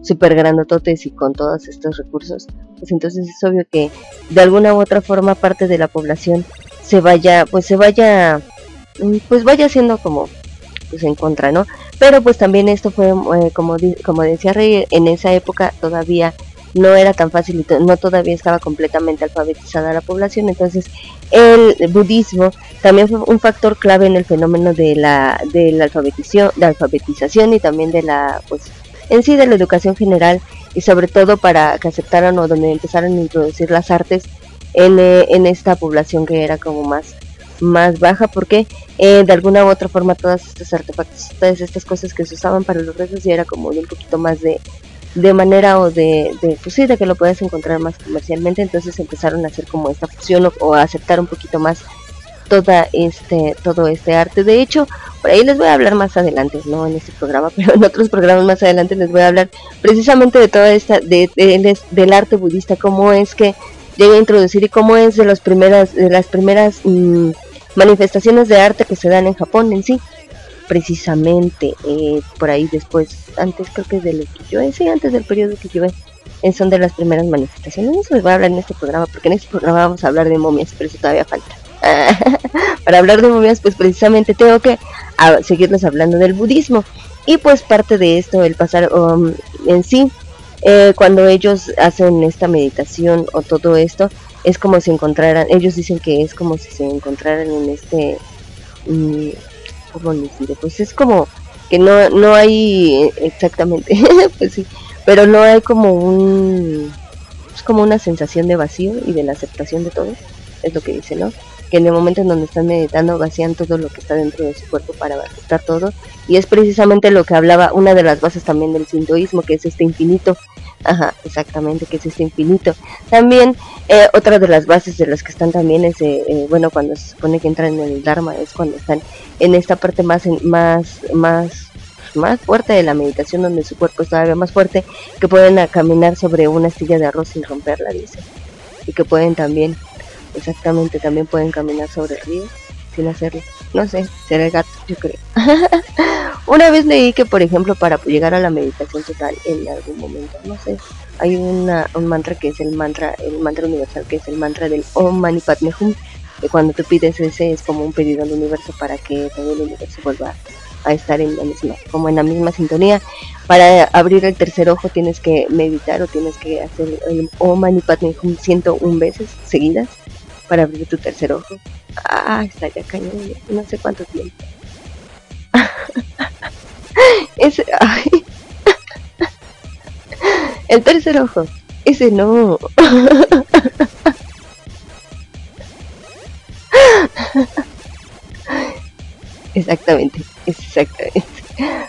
super grandototes y con todos estos recursos, pues entonces es obvio que de alguna u otra forma parte de la población se vaya, pues se vaya, mm, pues vaya siendo como pues en contra, ¿no? Pero pues también esto fue, eh, como, como decía Rey, en esa época todavía no era tan fácil y no todavía estaba completamente alfabetizada la población, entonces el budismo también fue un factor clave en el fenómeno de la, de la alfabetización, de alfabetización y también de la, pues en sí de la educación general y sobre todo para que aceptaran o donde empezaron a introducir las artes en, eh, en esta población que era como más más baja porque eh, de alguna u otra forma todas estas artefactos, todas estas cosas que se usaban para los rezos y era como de un poquito más de, de manera o de, de pues de que lo puedes encontrar más comercialmente, entonces empezaron a hacer como esta fusión o, a aceptar un poquito más toda este todo este arte. De hecho, por ahí les voy a hablar más adelante, no en este programa, pero en otros programas más adelante les voy a hablar precisamente de toda esta de, del arte budista, cómo es que llega a introducir y cómo es de las primeras de las primeras mm, manifestaciones de arte que se dan en Japón en sí. Precisamente eh, por ahí después, antes creo que es del Ukiyo-e, sí, antes del periodo Ukiyo-e, eh, son de las primeras manifestaciones. Eso les voy a hablar en este programa, porque en este programa vamos a hablar de momias, pero eso todavía falta. Para hablar de momias, pues precisamente tengo que seguirles hablando del budismo. Y pues parte de esto, el pasar um, en sí, eh, cuando ellos hacen esta meditación o todo esto, es como si encontraran, ellos dicen que es como si se encontraran en este, mm, ¿cómo? Pues es como que no, no hay exactamente, pues sí, pero no hay como un, es como una sensación de vacío y de la aceptación de todo, es lo que dice, ¿no? Que en el momento en donde están meditando vacían todo lo que está dentro de su cuerpo para aceptar todo, y es precisamente lo que hablaba una de las bases también del sintoísmo, que es este infinito, Ajá, exactamente, que es este infinito. También eh, otra de las bases de las que están también es, eh, eh, bueno, cuando se supone que entran en el Dharma, es cuando están en esta parte más, más, más, más fuerte de la meditación, donde su cuerpo es todavía más fuerte, que pueden caminar sobre una astilla de arroz sin romperla, dice. Y que pueden también exactamente, también pueden caminar sobre el río sin hacerlo. No sé, será el gato, yo creo. Una vez leí que, por ejemplo, para llegar a la meditación total en algún momento, no sé, hay una, un mantra que es el mantra, el mantra universal, que es el mantra del Om Mani Padme Hum, que cuando tú pides ese es como un pedido al universo para que todo el universo vuelva a estar en la misma, como en la misma sintonía. Para abrir el tercer ojo tienes que meditar o tienes que hacer el Om Mani Padme Hum 101 veces seguidas para abrir tu tercer ojo. Ah, está ya cañón, no sé cuánto tiempo. ese, ay. El tercer ojo, ese no. Exactamente, exactamente.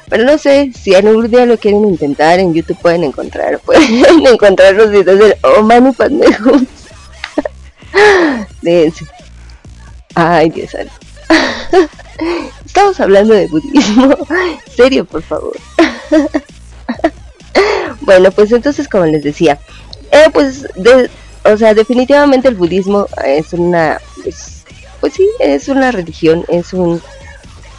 Pero no sé, si algún día lo quieren intentar, en YouTube pueden encontrar, pueden encontrar los videos del Oh Manu Padme Dense. Ay, Dios santo. Estamos hablando de budismo. Serio, por favor. bueno, pues entonces, como les decía, eh, pues, de, o sea, definitivamente el budismo es una, pues, pues sí, es una religión, es un,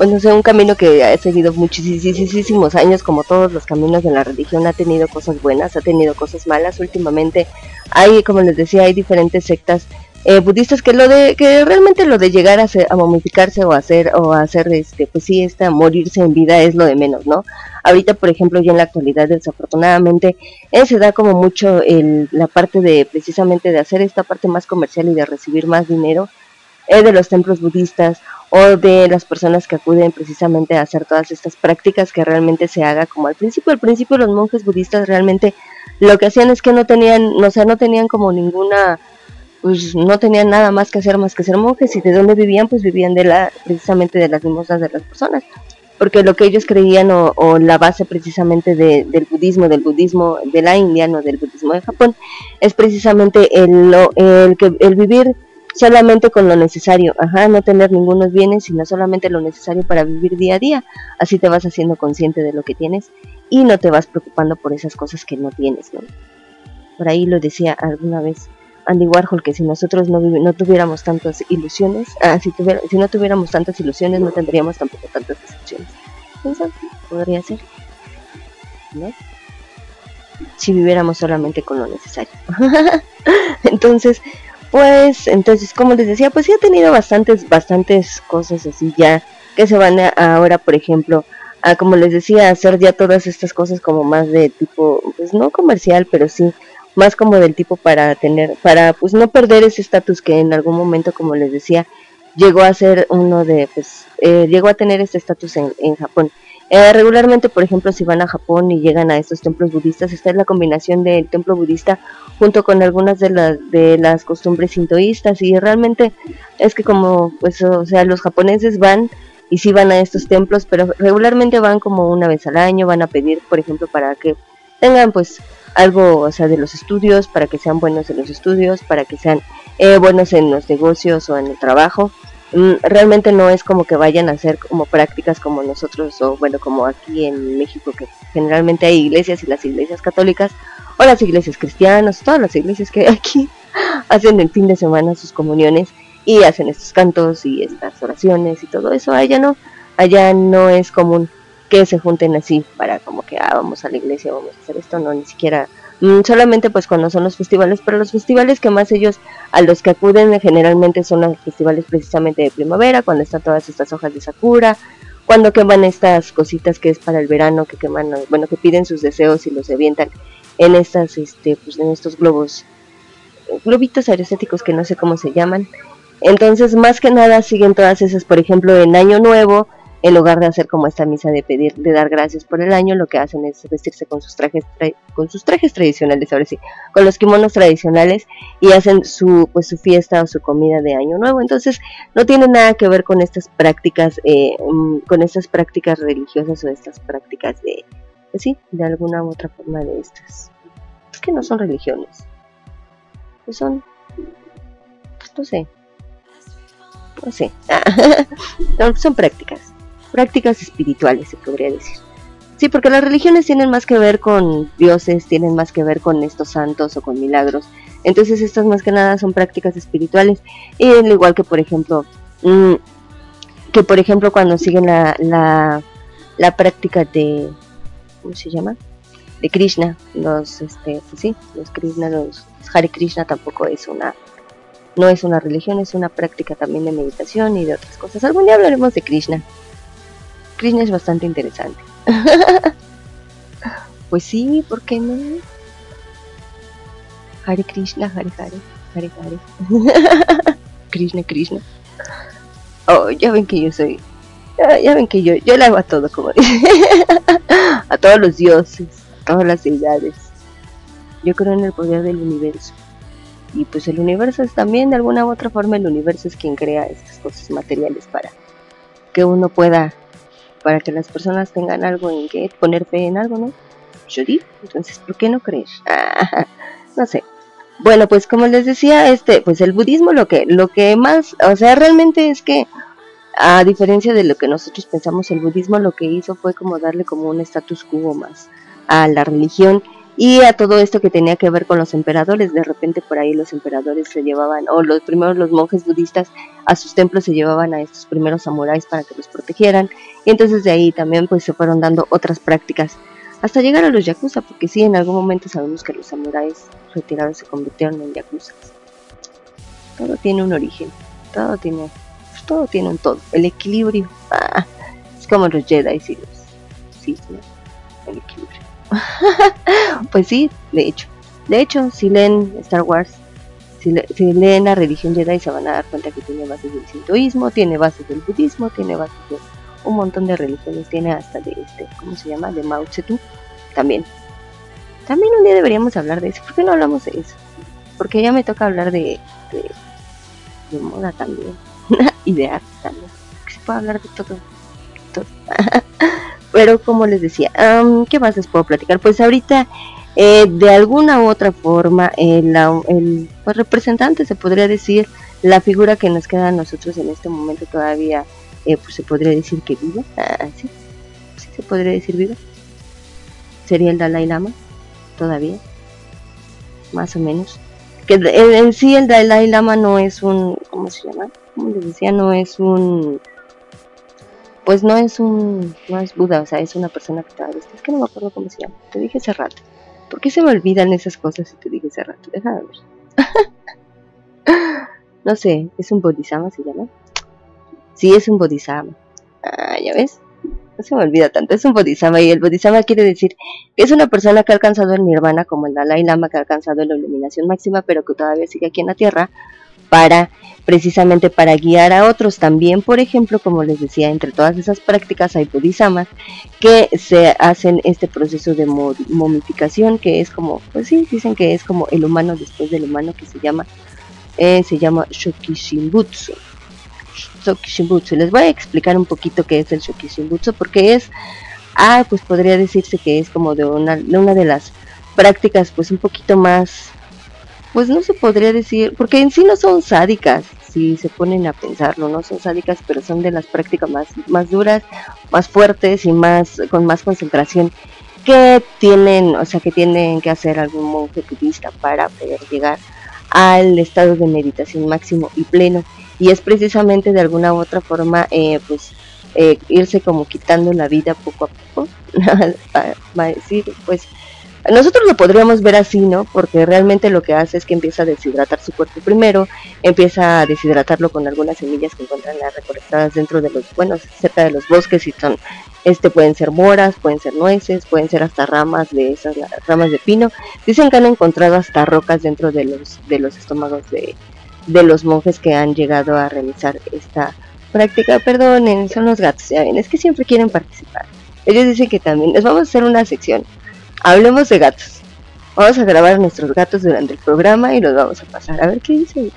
pues sé, un camino que ha seguido muchísimos años, como todos los caminos de la religión, ha tenido cosas buenas, ha tenido cosas malas. Últimamente hay, como les decía, hay diferentes sectas eh, budistas que lo de que realmente lo de llegar a, a momificarse o hacer o hacer este pues sí esta morirse en vida es lo de menos no ahorita por ejemplo ya en la actualidad desafortunadamente eh, se da como mucho el, la parte de precisamente de hacer esta parte más comercial y de recibir más dinero eh, de los templos budistas o de las personas que acuden precisamente a hacer todas estas prácticas que realmente se haga como al principio al principio los monjes budistas realmente lo que hacían es que no tenían o sea no tenían como ninguna pues no tenían nada más que hacer más que ser monjes y de dónde vivían pues vivían de la precisamente de las limosnas de las personas porque lo que ellos creían o, la base precisamente del budismo del budismo de la India no del budismo de Japón es precisamente el, el que el vivir solamente con lo necesario, ajá, no tener ningunos bienes, sino solamente lo necesario para vivir día a día. Así te vas haciendo consciente de lo que tienes y no te vas preocupando por esas cosas que no tienes, ¿no? Por ahí lo decía alguna vez Andy Warhol que si nosotros no, no tuviéramos tantas ilusiones, ah, si, si no tuviéramos tantas ilusiones no tendríamos tampoco tantas decepciones. Podría ser, ¿no? Si viviéramos solamente con lo necesario. entonces, pues, entonces, como les decía, pues sí ha tenido bastantes, bastantes cosas así ya que se van a, ahora, por ejemplo, a, como les decía, hacer ya todas estas cosas como más de tipo, pues no comercial, pero sí más como del tipo para tener, para pues no perder ese estatus que en algún momento, como les decía, llegó a ser uno de, pues, eh, llegó a tener este estatus en, en, Japón. Eh, regularmente, por ejemplo, si van a Japón y llegan a estos templos budistas, esta es la combinación del templo budista junto con algunas de las de las costumbres sintoístas y realmente es que como, pues, o sea, los japoneses van y sí van a estos templos, pero regularmente van como una vez al año, van a pedir, por ejemplo, para que tengan pues algo, o sea, de los estudios, para que sean buenos en los estudios, para que sean eh, buenos en los negocios o en el trabajo. Mm, realmente no es como que vayan a hacer como prácticas como nosotros o bueno como aquí en México que generalmente hay iglesias y las iglesias católicas o las iglesias cristianas, todas las iglesias que hay aquí hacen el fin de semana sus comuniones y hacen estos cantos y estas oraciones y todo eso. Allá no, allá no es común que se junten así para como que ah, vamos a la iglesia, vamos a hacer esto, no, ni siquiera, mm, solamente pues cuando son los festivales, pero los festivales que más ellos a los que acuden generalmente son los festivales precisamente de primavera, cuando están todas estas hojas de sakura, cuando queman estas cositas que es para el verano, que queman, bueno, que piden sus deseos y los avientan en estas, este, pues en estos globos, globitos aerostáticos que no sé cómo se llaman. Entonces, más que nada siguen todas esas, por ejemplo, en Año Nuevo, en lugar de hacer como esta misa de pedir, de dar gracias por el año, lo que hacen es vestirse con sus trajes, con sus trajes tradicionales, ahora sí, con los kimonos tradicionales y hacen su, pues su fiesta o su comida de año nuevo. Entonces, no tiene nada que ver con estas prácticas, eh, mm, con estas prácticas religiosas o estas prácticas de, pues sí, de alguna u otra forma de estas. Es que no son religiones, son, pues no sé, no sé, son prácticas prácticas espirituales, se podría decir. Sí, porque las religiones tienen más que ver con dioses, tienen más que ver con estos santos o con milagros, Entonces estas más que nada son prácticas espirituales. Y al igual que por ejemplo, mm, que por ejemplo cuando siguen la, la, práctica de, ¿cómo se llama? De Krishna, los, este, pues sí, los Krishna, los Hare Krishna tampoco es una, no es una religión, es una práctica también de meditación y de otras cosas. Algún día hablaremos de Krishna. Krishna es bastante interesante. pues sí, ¿por qué no? Hare Krishna, Hare Hare, Hare Hare. Krishna, Krishna. Oh, ya ven que yo soy. Ya, ven que yo, yo le hago a todo, como dice. a todos los dioses, a todas las deidades. Yo creo en el poder del universo. Y pues el universo es también, de alguna u otra forma, el universo es quien crea estas cosas materiales para que uno pueda para que las personas tengan algo en que poner fe en algo, ¿no? Yo digo, entonces, ¿por qué no creer? no sé. Bueno, pues como les decía, este, pues el budismo lo que, lo que más, o sea, realmente es que, a diferencia de lo que nosotros pensamos, el budismo lo que hizo fue como darle como un status quo más a la religión y a todo esto que tenía que ver con los emperadores. De repente por ahí los emperadores se llevaban, o los primeros los monjes budistas a sus templos se llevaban a estos primeros samuráis para que los protegieran. Y entonces de ahí también pues se fueron dando otras prácticas hasta llegar a los yakuza, porque sí, en algún momento sabemos que los samuráis retirados se convirtieron en yakuza. Todo tiene un origen, todo tiene, pues, todo tiene un todo, el equilibrio. Ah, es como los Jedi y los sí, el equilibrio. pues sí, de hecho. De hecho, si leen Star Wars, si, leen la religión Jedi se van a dar cuenta que tiene bases del sintoísmo, tiene bases del budismo, tiene bases de un montón de religiones, tiene hasta de este, ¿cómo se llama? De Mao Zedong también. También un día deberíamos hablar de eso. ¿Por qué no hablamos de eso? Porque ya me toca hablar de, de, moda también. y de arte también. Se puede hablar de todo. Pero como les decía, ¿qué más les puedo platicar? Pues ahorita, eh, de alguna u otra forma, el, pues, representante, se podría decir, la figura que nos queda a nosotros en este momento todavía, eh, pues se podría decir que vive. Ah, sí, sí se podría decir vive. Sería el Dalai Lama, todavía, más o menos. Que en sí el Dalai Lama no es un, ¿cómo se llama? Como les decía, no es un pues no es un, no es Buda, o sea, es una persona que está, es que no me acuerdo cómo se llama, te dije hace rato. ¿Por qué se me olvidan esas cosas si te dije hace rato? Déjame ver. no sé, ¿es un Bodhisama se llama? Sí, es un Bodhisama. Ah, ¿ya ves? No se me olvida tanto, es un Bodhisama y el Bodhisama quiere decir que es una persona que ha alcanzado el nirvana como el Dalai Lama que ha alcanzado la iluminación máxima pero que todavía sigue aquí en la tierra para precisamente para guiar a otros. También, por ejemplo, como les decía, entre todas esas prácticas hay bodhisattvas que se hacen este proceso de momificación, que es como, pues sí, dicen que es como el humano después del humano que se llama, eh, se llama Shokishimbutsu. Shokishimbutsu. Les voy a explicar un poquito qué es el Shokishimbutsu, porque es, ah, pues podría decirse que es como de una, de una de las prácticas, pues un poquito más pues no se podría decir, porque en sí no son sádicas, si se ponen a pensarlo, no son sádicas, pero son de las prácticas más, más duras, más fuertes y más con más concentración que tienen, o sea, que tienen que hacer algún monje budista para poder llegar al estado de meditación máximo y pleno. Y es precisamente de alguna u otra forma, eh, pues, eh, irse como quitando la vida poco a poco, va decir, pues, nosotros lo podríamos ver así, ¿no? Porque realmente lo que hace es que empieza a deshidratar su cuerpo primero, empieza a deshidratarlo con algunas semillas que encuentran recolectadas dentro de los, bueno, cerca de los bosques y son, este, pueden ser moras, pueden ser nueces, pueden ser hasta ramas de esas ramas de pino. Dicen que han encontrado hasta rocas dentro de los, de los estómagos de, de los monjes que han llegado a realizar esta práctica. Perdonen, son los gatos, ya ven, es que siempre quieren participar. Ellos dicen que también, les vamos a hacer una sección Hablemos de gatos. Vamos a grabar nuestros gatos durante el programa y los vamos a pasar. A ver qué dicen.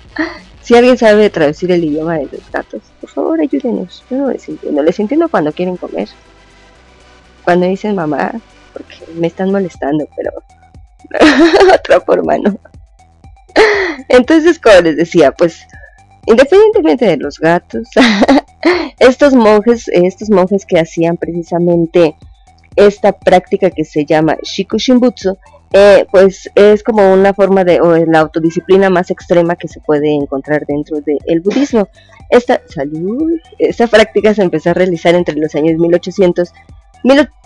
si alguien sabe traducir el idioma de los gatos, por favor ayúdenos. Yo no les entiendo. Les entiendo cuando quieren comer. Cuando dicen mamá, porque me están molestando, pero otra forma no. Entonces, como les decía, pues independientemente de los gatos, estos monjes, estos monjes que hacían precisamente esta práctica que se llama Shikushinbutsu, eh, pues es como una forma de o la autodisciplina más extrema que se puede encontrar dentro del budismo. Esta salud, esta práctica se empezó a realizar entre los años 1800,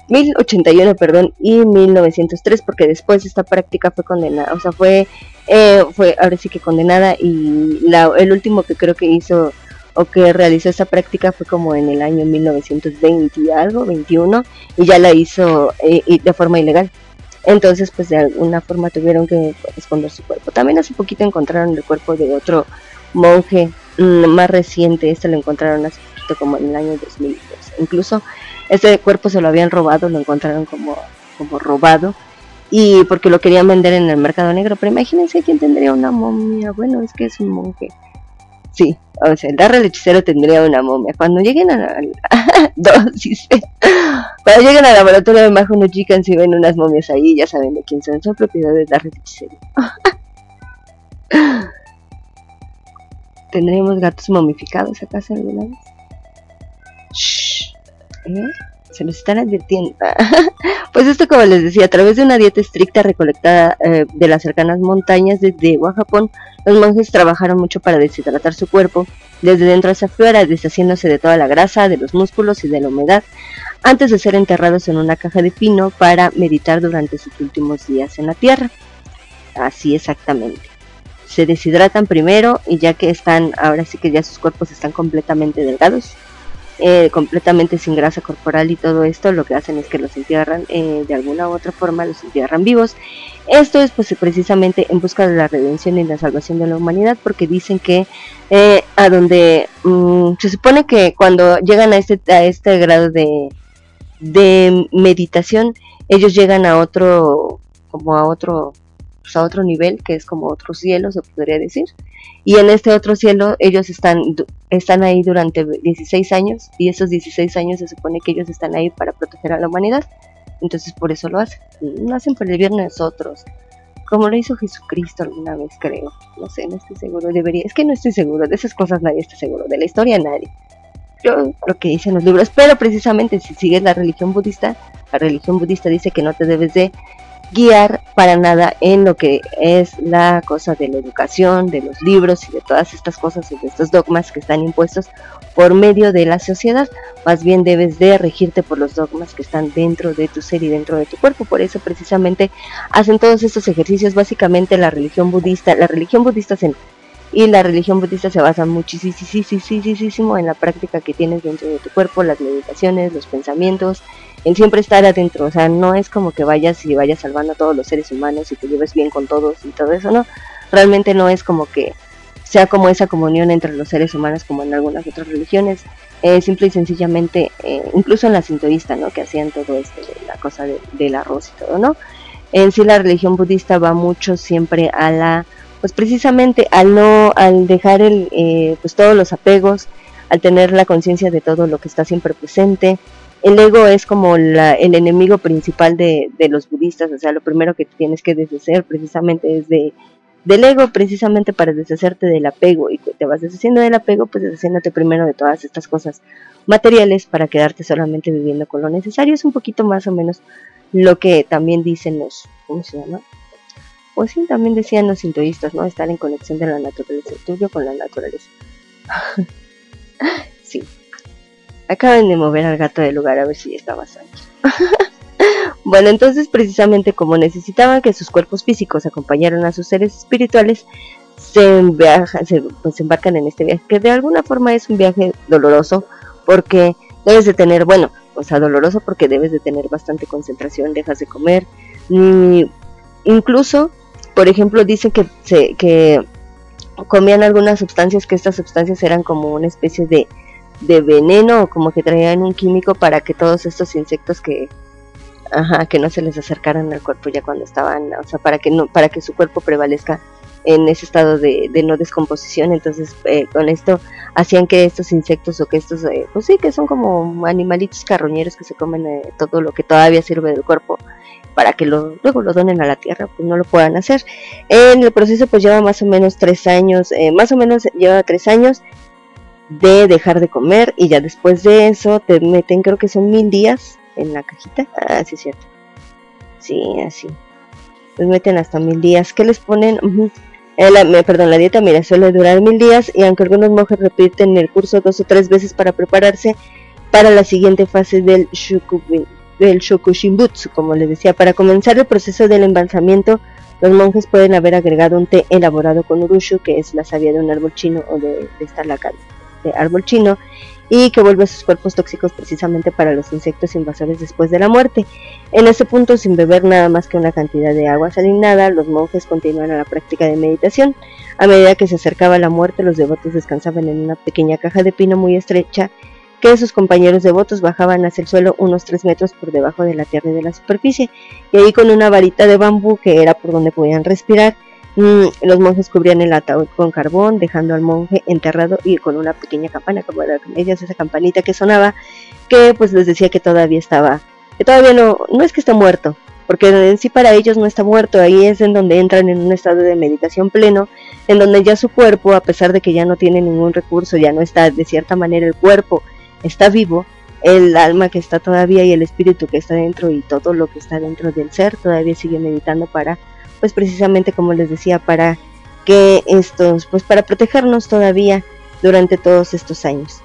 1081, perdón, y 1903, porque después esta práctica fue condenada, o sea, fue, eh, fue ahora sí que condenada y la, el último que creo que hizo o que realizó esta práctica fue como en el año 1920 y algo, 21, y ya la hizo eh, de forma ilegal. Entonces, pues de alguna forma tuvieron que esconder su cuerpo. También hace poquito encontraron el cuerpo de otro monje mm, más reciente, este lo encontraron hace poquito como en el año 2002. Incluso este cuerpo se lo habían robado, lo encontraron como, como robado y porque lo querían vender en el mercado negro. Pero imagínense quién tendría una momia. Bueno, es que es un monje. Sí, o sea, el Darrell hechicero tendría una momia. Cuando lleguen a la... dosis, cuando lleguen al laboratorio de Majo no Chican si ven unas momias ahí, ya saben de quién son. Son propiedad de Darrell hechicero. ¿Tendremos gatos momificados acaso alguna vez? Shh. ¿Eh? Se nos están advirtiendo. pues esto, como les decía, a través de una dieta estricta recolectada eh, de las cercanas montañas de Dewa, Japón, los monjes trabajaron mucho para deshidratar su cuerpo, desde dentro hacia afuera, deshaciéndose de toda la grasa, de los músculos y de la humedad, antes de ser enterrados en una caja de pino para meditar durante sus últimos días en la tierra. Así exactamente. Se deshidratan primero y ya que están, ahora sí que ya sus cuerpos están completamente delgados, eh, completamente sin grasa corporal y todo esto, lo que hacen es que los entierran eh, de alguna u otra forma, los entierran vivos. Esto es pues precisamente en busca de la redención y la salvación de la humanidad, porque dicen que eh, a donde mm, se supone que cuando llegan a este, a este grado de, de meditación, ellos llegan a otro, como a otro pues, a otro nivel, que es como otro cielo, se podría decir. Y en este otro cielo ellos están, están ahí durante 16 años y esos 16 años se supone que ellos están ahí para proteger a la humanidad. Entonces por eso lo hacen. No hacen por el bien nosotros. Como lo hizo Jesucristo alguna vez, creo. No sé, no estoy seguro. Debería. Es que no estoy seguro. De esas cosas nadie está seguro. De la historia nadie. Yo lo que dicen los libros. Pero precisamente si sigues la religión budista, la religión budista dice que no te debes de guiar para nada en lo que es la cosa de la educación, de los libros y de todas estas cosas y de estos dogmas que están impuestos por medio de la sociedad. Más bien debes de regirte por los dogmas que están dentro de tu ser y dentro de tu cuerpo. Por eso precisamente hacen todos estos ejercicios. Básicamente la religión budista, la religión budista y la religión budista se basa muchísimo en la práctica que tienes dentro de tu cuerpo, las meditaciones, los pensamientos, en siempre estar adentro, o sea, no es como que vayas y vayas salvando a todos los seres humanos y te lleves bien con todos y todo eso, no, realmente no es como que sea como esa comunión entre los seres humanos como en algunas otras religiones, eh, simple y sencillamente, eh, incluso en la sintoísta, ¿no? Que hacían todo esto, de la cosa del arroz y todo, ¿no? En sí la religión budista va mucho siempre a la, pues precisamente al no, al dejar el, eh, pues todos los apegos, al tener la conciencia de todo lo que está siempre presente, el ego es como la, el enemigo principal de, de, los budistas, o sea, lo primero que tienes que deshacer precisamente es de, del ego, precisamente para deshacerte del apego, y te vas deshaciendo del apego, pues deshaciéndote primero de todas estas cosas materiales para quedarte solamente viviendo con lo necesario, es un poquito más o menos lo que también dicen los, ¿cómo se llama? Pues sí, también decían los sintoístas, ¿no? Estar en conexión de la naturaleza tuyo con la naturaleza. sí, Acaban de mover al gato del lugar a ver si estaba sano. bueno, entonces precisamente como necesitaban que sus cuerpos físicos acompañaran a sus seres espirituales, se, se, pues, embarcan en este viaje, que de alguna forma es un viaje doloroso, porque debes de tener, bueno, o sea, doloroso porque debes de tener bastante concentración, dejas de comer, y incluso, por ejemplo, dicen que, se, que comían algunas sustancias, que estas sustancias eran como una especie de de veneno o como que traían un químico para que todos estos insectos que ajá, que no se les acercaran al cuerpo ya cuando estaban, o sea, para que no para que su cuerpo prevalezca en ese estado de, no descomposición, entonces eh, con esto hacían que estos insectos o que estos, eh, pues sí, que son como animalitos carroñeros que se comen eh, todo lo que todavía sirve del cuerpo para que lo, luego lo donen a la tierra, pues no lo puedan hacer. En el proceso pues lleva más o menos tres años, más o menos lleva tres años de dejar de comer y ya después de eso te meten creo que son mil días en la cajita. Ah, sí, es cierto. Sí, así. Pues meten hasta mil días. ¿Qué les ponen? Eh, perdón, la dieta, mira, suele durar mil días y aunque algunos monjes repiten el curso dos o tres veces para prepararse para la siguiente fase del, del Shokushinbutsu, como les decía, para comenzar el proceso del embalsamiento, los monjes pueden haber agregado un té elaborado con urushu, que es la savia de un árbol chino o de, esta laca de árbol chino, y que vuelve sus cuerpos tóxicos precisamente para los insectos invasores después de la muerte. En ese punto, sin beber nada más que una cantidad de agua salinada, los monjes continúan a la práctica de meditación. A medida que se acercaba la muerte, los devotos descansaban en una pequeña caja de pino muy estrecha que sus compañeros devotos bajaban hacia el suelo unos 3 metros por debajo de la tierra y de la superficie, y ahí con una varita de bambú que era por donde podían respirar, Mm, los monjes cubrían el ataúd con carbón, dejando al monje enterrado y con una pequeña campana, como era ellas, esa campanita que sonaba, que pues les decía que todavía estaba, que todavía no, no es que esté muerto, porque en sí para ellos no está muerto, ahí es en donde entran en un estado de meditación pleno, en donde ya su cuerpo, a pesar de que ya no tiene ningún recurso, ya no está de cierta manera el cuerpo, está vivo, el alma que está todavía y el espíritu que está dentro y todo lo que está dentro del ser todavía sigue meditando para pues precisamente como les decía, para que estos, pues para protegernos todavía durante todos estos años.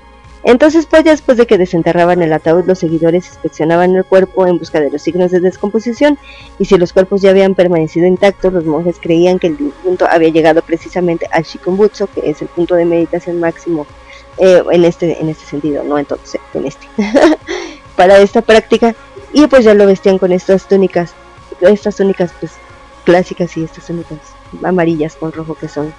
Entonces, pues ya después de que desenterraban el ataúd, los seguidores inspeccionaban el cuerpo en busca de los signos de descomposición y si los cuerpos ya habían permanecido intactos, los monjes creían que el punto había llegado precisamente al Shikumbutsu, que es el punto de meditación máximo eh, en, este, en este sentido, no entonces, en este, para esta práctica, y pues ya lo vestían con estas túnicas, estas túnicas pues clásicas y estas túnicas amarillas con rojo que son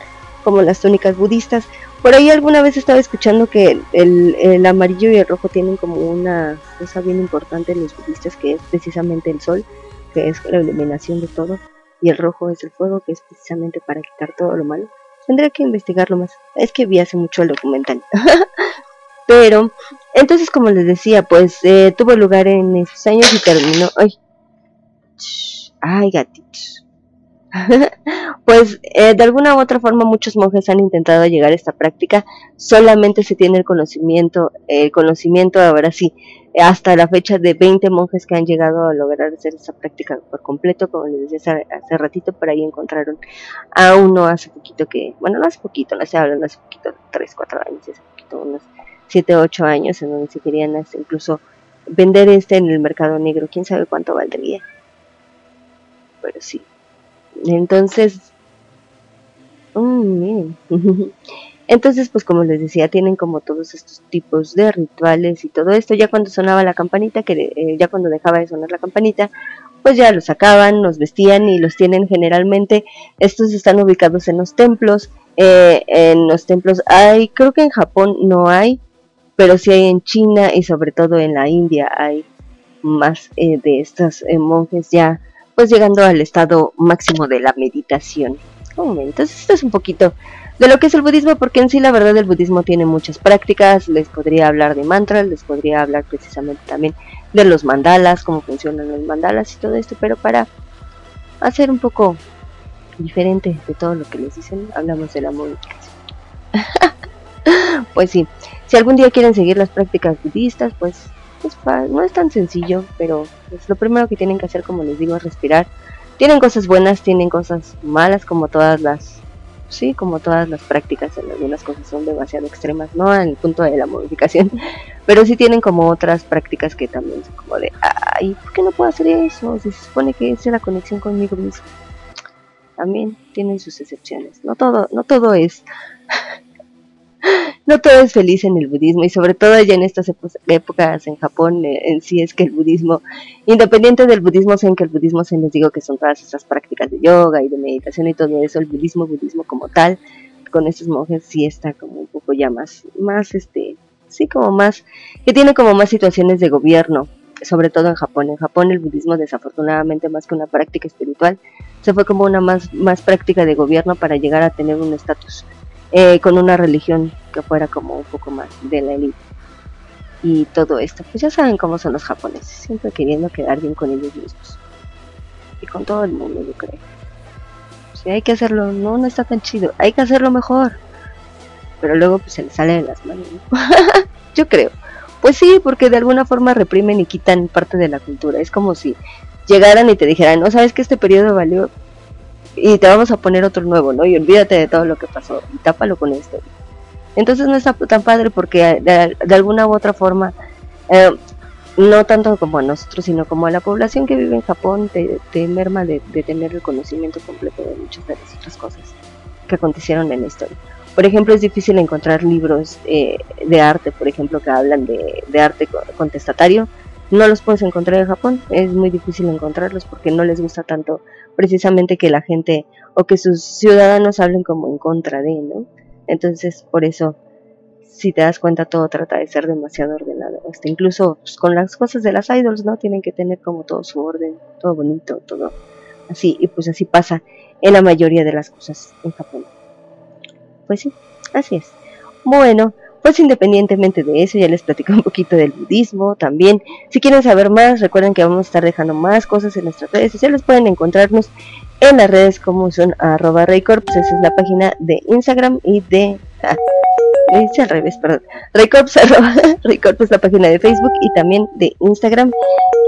como las túnicas budistas. Por ahí alguna vez estaba escuchando que el, amarillo y el rojo tienen como una cosa bien importante en los budistas que es precisamente el sol, que es la iluminación de todo, y el rojo es el fuego, que es precisamente para quitar todo lo malo. Tendría que investigarlo más. Es que vi hace mucho el documental. Pero, entonces como les decía, pues eh, tuvo lugar en esos años y terminó... Ay, ay gatitos. pues eh, de alguna u otra forma muchos monjes han intentado llegar a esta práctica, solamente se tiene el conocimiento, el conocimiento ahora sí, hasta la fecha de 20 monjes que han llegado a lograr hacer esta práctica por completo, como les decía hace, ratito, por ahí encontraron a uno hace poquito que, bueno, no hace poquito, no se hace poquito, 3, 4 años, hace poquito, unos 7, 8 años, en donde se querían incluso vender este en el mercado negro, quién sabe cuánto valdría. Pero sí, entonces, mm, entonces pues como les decía, tienen como todos estos tipos de rituales y todo esto. Ya cuando sonaba la campanita, que eh, ya cuando dejaba de sonar la campanita, pues ya los sacaban, los vestían y los tienen generalmente. Estos están ubicados en los templos. Eh, en los templos hay, creo que en Japón no hay, pero sí hay en China y sobre todo en la India hay más eh, de estos monjes ya pues llegando al estado máximo de la meditación. Entonces esto es un poquito de lo que es el budismo, porque en sí la verdad el budismo tiene muchas prácticas, les podría hablar de mantras, les podría hablar precisamente también de los mandalas, cómo funcionan los mandalas y todo esto, pero para hacer un poco diferente de todo lo que les dicen, hablamos de la modificación. pues sí, si algún día quieren seguir las prácticas budistas, pues no es tan sencillo, pero pues, lo primero que tienen que hacer, como les digo, es respirar. Tienen cosas buenas, tienen cosas malas, como todas las, sí, como todas las prácticas. Algunas cosas son demasiado extremas, no en el punto de la modificación, pero sí tienen como otras prácticas que también son como de, ay, ¿por qué no puedo hacer eso? Si se supone que es la conexión conmigo mismo. También tienen sus excepciones. No todo, no todo es no todo es feliz en el budismo y sobre todo ya en estas épocas en Japón eh, en sí es que el budismo, independiente del budismo, en que el budismo se les digo que son todas esas prácticas de yoga y de meditación y todo eso, el budismo, budismo como tal, con estos monjes sí está como un poco ya más, más este, sí como más, que tiene como más situaciones de gobierno, sobre todo en Japón. En Japón el budismo desafortunadamente más que una práctica espiritual, se fue como una más, más práctica de gobierno para llegar a tener un estatus eh, con una religión que fuera como un poco más de la élite. Y todo esto, pues ya saben cómo son los japoneses, siempre queriendo quedar bien con ellos mismos. Y con todo el mundo, yo creo. Si hay que hacerlo, no, no está tan chido, hay que hacerlo mejor. Pero luego pues se le sale de las manos. yo creo. Pues sí, porque de alguna forma reprimen y quitan parte de la cultura. Es como si llegaran y te dijeran, no sabes que este periodo valió y te vamos a poner otro nuevo, ¿no? Y olvídate de todo lo que pasó y tápalo con esto. Entonces no está tan padre porque de, alguna u otra forma, eh, no tanto como a nosotros, sino como a la población que vive en Japón, te, merma de, tener el conocimiento completo de muchas de las otras cosas que acontecieron en la historia. Por ejemplo, es difícil encontrar libros eh, de arte, por ejemplo, que hablan de, de arte contestatario. No los puedes encontrar en Japón, es muy difícil encontrarlos porque no les gusta tanto precisamente que la gente o que sus ciudadanos hablen como en contra de, ¿no? Entonces, por eso, si te das cuenta, todo trata de ser demasiado ordenado. Hasta incluso pues, con las cosas de las idols, ¿no? Tienen que tener como todo su orden, todo bonito, todo así. Y pues así pasa en la mayoría de las cosas en Japón. Pues sí, así es. Bueno, pues independientemente de eso, ya les platico un poquito del budismo también. Si quieren saber más, recuerden que vamos a estar dejando más cosas en nuestras redes sociales. Pueden encontrarnos en las redes como son arroba Raycorps, esa es la página de Instagram y de... Ah, dice al revés, perdón. Raycorps, arroba, es la página de Facebook y también de Instagram.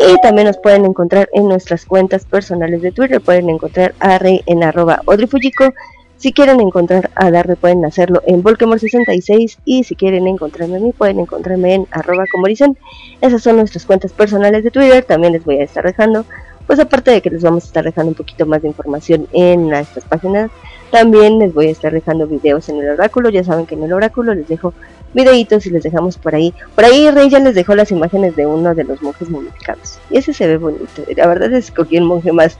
Y también nos pueden encontrar en nuestras cuentas personales de Twitter. Pueden encontrar a Rey en arroba Odrifujiko si quieren encontrar a Darde pueden hacerlo en Volkemor66 y si quieren encontrarme a mí pueden encontrarme en arroba comoricen. Esas son nuestras cuentas personales de Twitter, también les voy a estar dejando, pues aparte de que les vamos a estar dejando un poquito más de información en nuestras páginas, también les voy a estar dejando videos en el oráculo, ya saben que en el oráculo les dejo videitos y les dejamos por ahí. Por ahí Rey ya les dejó las imágenes de uno de los monjes momificados y ese se ve bonito, la verdad es que escogí el monje más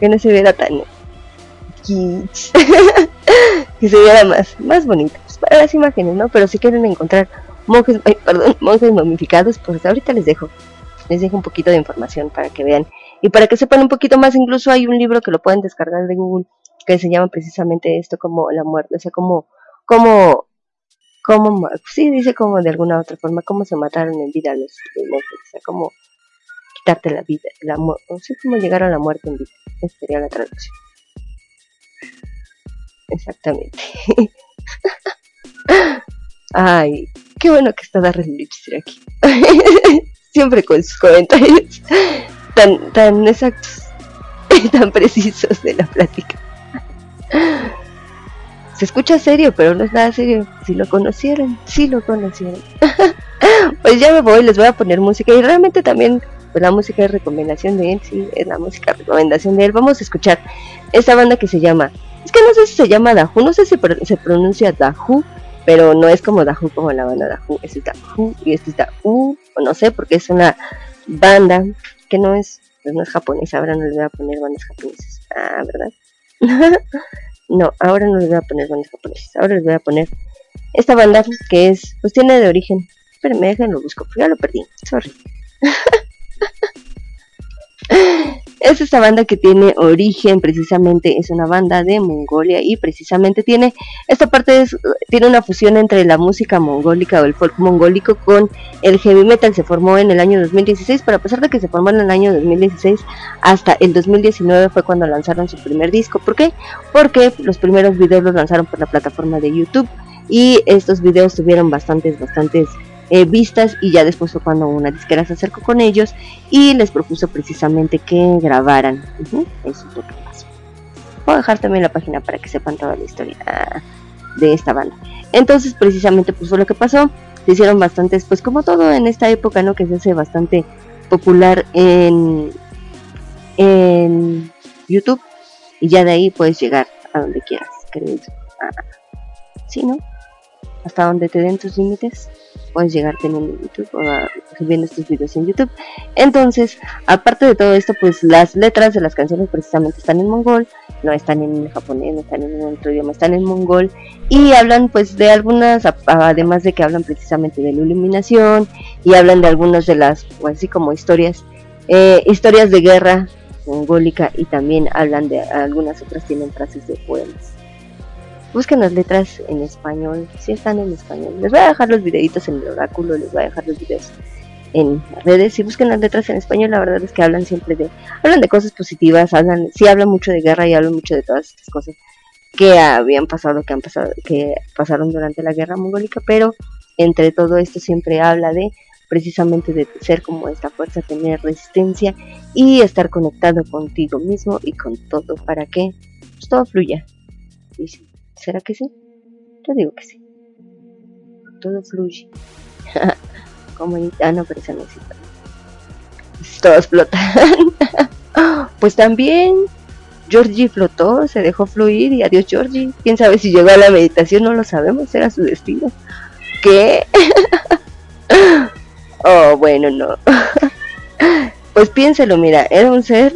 que no se viera tan que se más, más bonito para las imágenes, ¿no? Pero si quieren encontrar monjes, perdón, monjes momificados, pues ahorita les dejo, les dejo un poquito de información para que vean y para que sepan un poquito más. Incluso hay un libro que lo pueden descargar de Google que se llama precisamente esto como la muerte, o sea, como, como, como, sí, dice como de alguna otra forma, cómo se mataron en vida los, monjes, o sea, como quitarte la vida, la o sea, como llegar a la muerte en vida, esta sería la traducción. Exactamente. Ay, qué bueno que está Darren Lipster aquí. Siempre con sus comentarios tan, tan exactos tan precisos de la plática. Se escucha serio, pero no es nada serio. Si lo conocieran, si lo conocieran. pues ya me voy, les voy a poner música y realmente también pues la música es recomendación de él, sí, es la música recomendación de él. Vamos a escuchar esta banda que se llama es que no sé si se llama Dahu, no sé si se pronuncia Dahu, pero no es como Dahu como la banda Dahu, es Dahu y este es o no sé, porque es una banda que no es, pues no es japonesa, ahora no les voy a poner bandas japonesas. Ah, ¿verdad? no, ahora no les voy a poner bandas japonesas, ahora les voy a poner esta banda que es, pues tiene de origen, pero me dejen lo busco, ya lo perdí, sorry. Es esta banda que tiene origen, precisamente es una banda de Mongolia y precisamente tiene, esta parte tiene una fusión entre la música mongólica o el folk mongólico con el heavy metal. Se formó en el año 2016, pero a pesar de que se formó en el año 2016, hasta el 2019 fue cuando lanzaron su primer disco. ¿Por qué? Porque los primeros videos los lanzaron por la plataforma de YouTube y estos videos tuvieron bastantes, bastantes eh, vistas y ya después fue cuando una disquera se acercó con ellos y les propuso precisamente que grabaran. Eso es lo que pasó. Voy a dejar también la página para que sepan toda la historia de esta banda. Entonces precisamente pues fue lo que pasó. Se hicieron bastantes, pues como todo en esta época, ¿no? Que se hace bastante popular en, en YouTube y ya de ahí puedes llegar a donde quieras, creo. Ah, sí, ¿no? Hasta donde te den tus límites puedes llegar teniendo YouTube o subiendo estos videos en YouTube. Entonces, aparte de todo esto, pues las letras de las canciones precisamente están en mongol, no están en japonés, no están en otro idioma, están en mongol y hablan pues de algunas, además de que hablan precisamente de la iluminación y hablan de algunas de las, pues, así como historias, eh, historias de guerra mongólica y también hablan de algunas otras tienen frases de poemas busquen las letras en español, si están en español. Les voy a dejar los videitos en el oráculo, les voy a dejar los videos en redes y busquen las letras en español, la verdad es que hablan siempre de, hablan de cosas positivas, hablan, sí hablan mucho de guerra y hablan mucho de todas estas cosas que habían pasado, que han pasado, que pasaron durante la guerra mongólica, pero entre todo esto siempre habla de precisamente de ser como esta fuerza, tener resistencia y estar conectado contigo mismo y con todo para que pues, todo fluya. ¿Y sí? ¿Será que sí? Yo digo que sí. Todo fluye. como en... Ah, no, pero esa no. Todos flotan. pues también Georgie flotó, se dejó fluir y adiós Georgie. Quién sabe si llegó a la meditación, no lo sabemos, era su destino. ¿Qué? oh, bueno, no. pues piénselo, mira, era un ser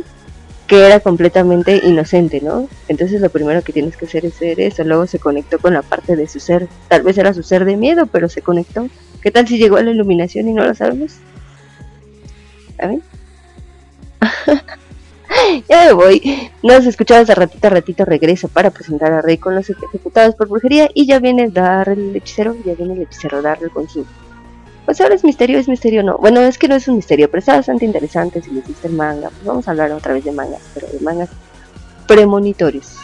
que era completamente inocente, ¿no? Entonces lo primero que tienes que hacer es ser eso. Luego se conectó con la parte de su ser. Tal vez era su ser de miedo, pero se conectó. ¿Qué tal si llegó a la iluminación y no lo sabemos? ¿Saben? ya me voy. Nos escuchamos a ratito a ratito. Regreso para presentar a Rey con los ejecutados por brujería. Y ya viene dar el hechicero. Ya viene el hechicero darle con su. Pues ahora es misterio, es misterio no. Bueno, es que no es un misterio, pero está bastante interesante si les gusta el manga. Pues vamos a hablar otra vez de mangas, pero de mangas premonitorios.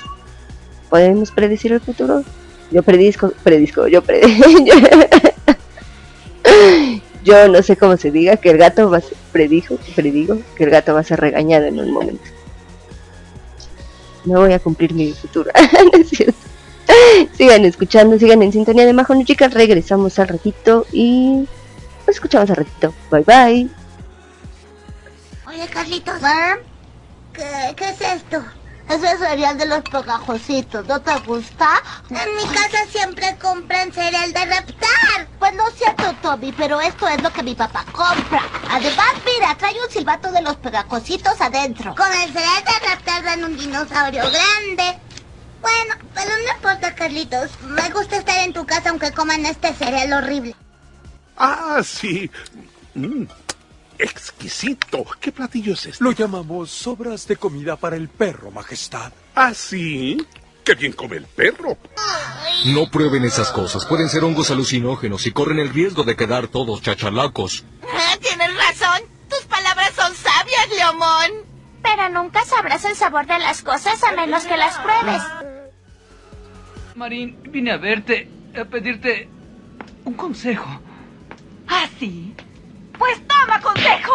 ¿Podemos predecir el futuro? Yo predisco, predisco, yo predisco. Yo no sé cómo se diga que el gato va a ser, predijo, predigo que el gato va a ser regañado en un momento. No voy a cumplir mi futuro. no. Sigan escuchando, sigan en sintonía de Majo chicas. Regresamos al ratito y escuchamos al ratito. Bye bye.
Oye, Carlitos, ¿qué, ¿qué es esto? Es el cereal de los pegajositos, ¿no te gusta? En mi casa siempre compran cereal de reptar. Pues no es cierto, Toby, pero esto es lo que mi papá compra. Además, mira, trae un silbato de los pegajositos adentro. Con el cereal de reptar dan un dinosaurio grande. Bueno, pero no importa, Carlitos. Me gusta estar en tu casa aunque coman este cereal horrible.
Ah, sí. Mm, exquisito. ¿Qué platillo es este?
Lo llamamos sobras de comida para el perro, Majestad.
¿Ah, sí? ¡Qué bien come el perro!
No prueben esas cosas. Pueden ser hongos alucinógenos y corren el riesgo de quedar todos chachalacos.
Ah, tienes razón. Tus palabras son sabias, Leomón.
Pero nunca sabrás el sabor de las cosas a menos que las pruebes.
Marín, vine a verte, a pedirte un consejo.
¿Ah, sí? Pues toma consejo.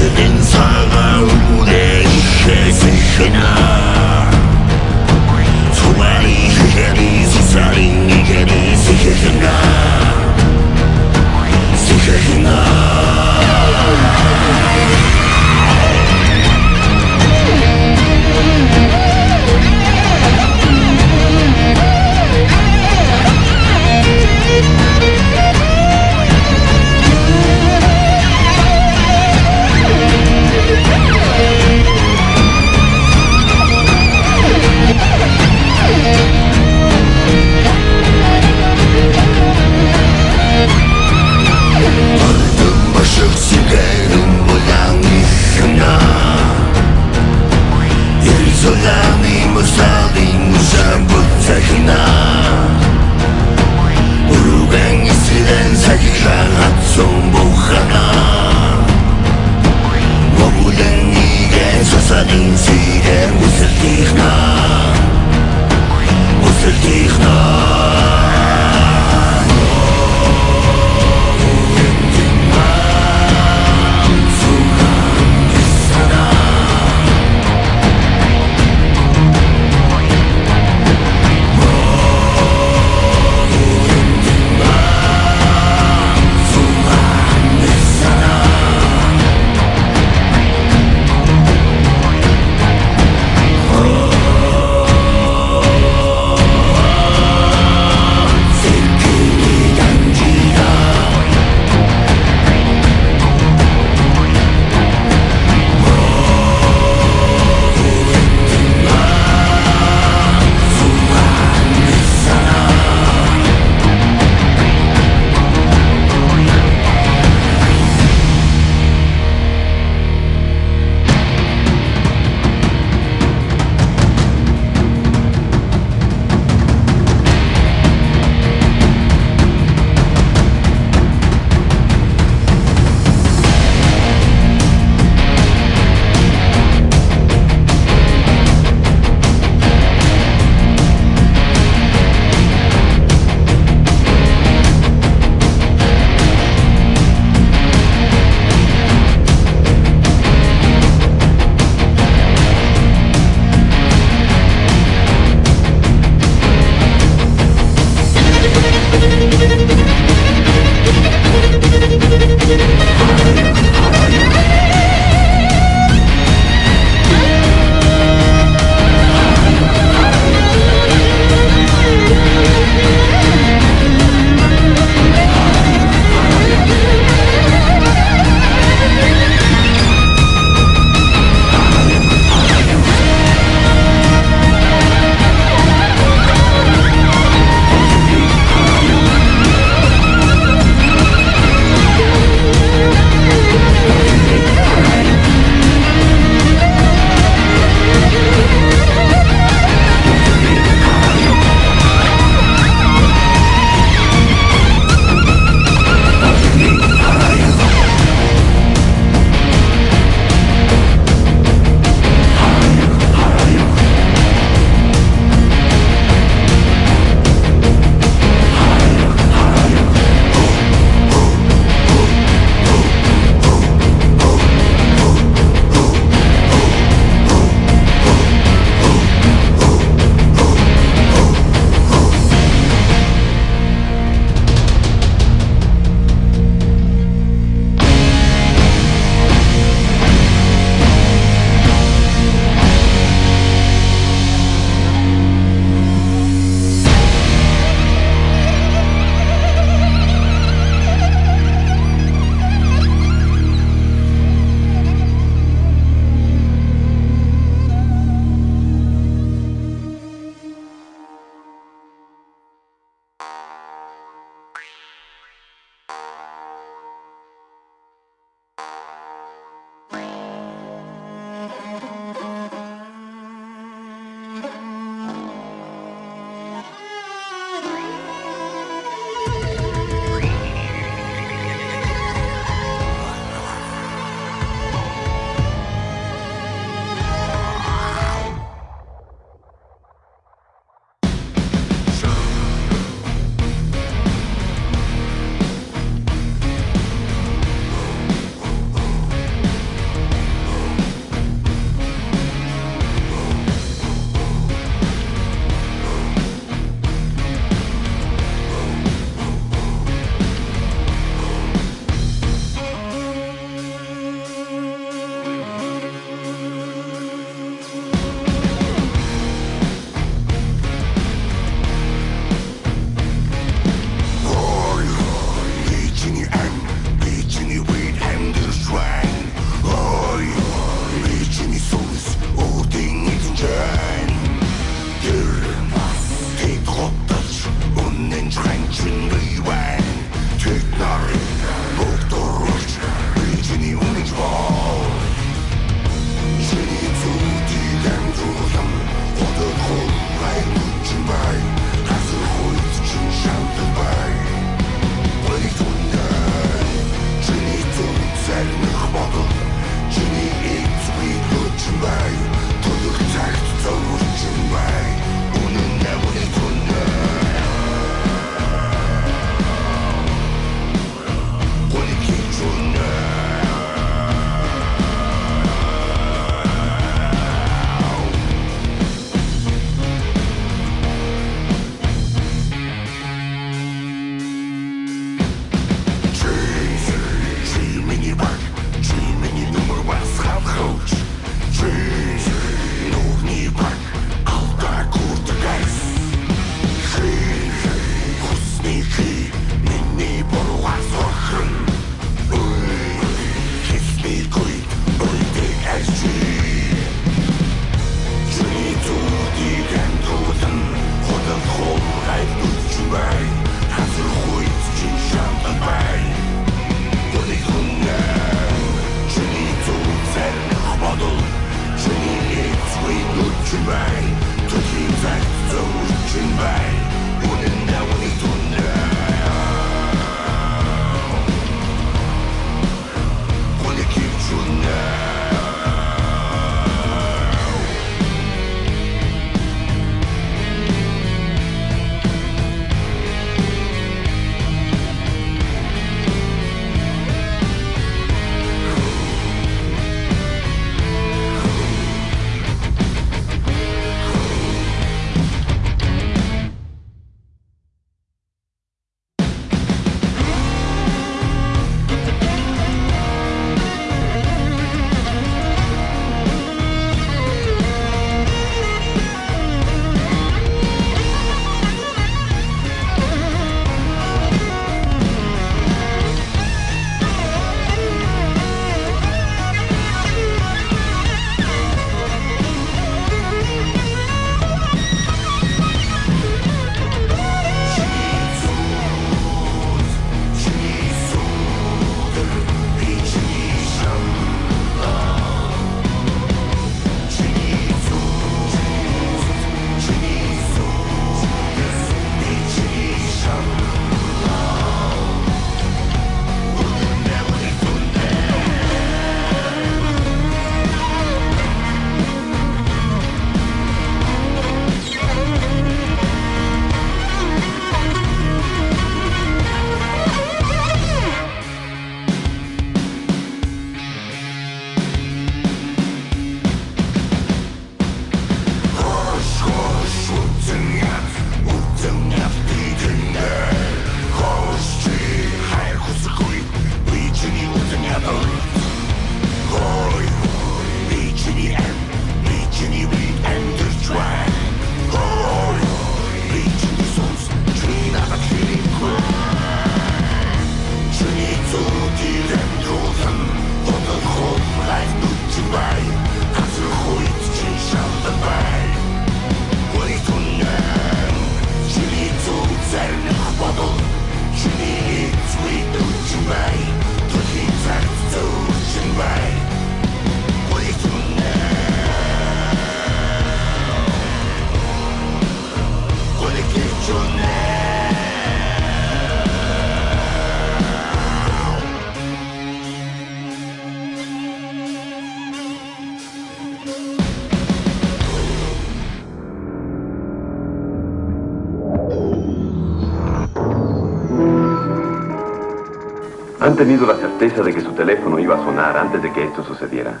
¿Han tenido la certeza de que su teléfono iba a sonar antes de que esto sucediera?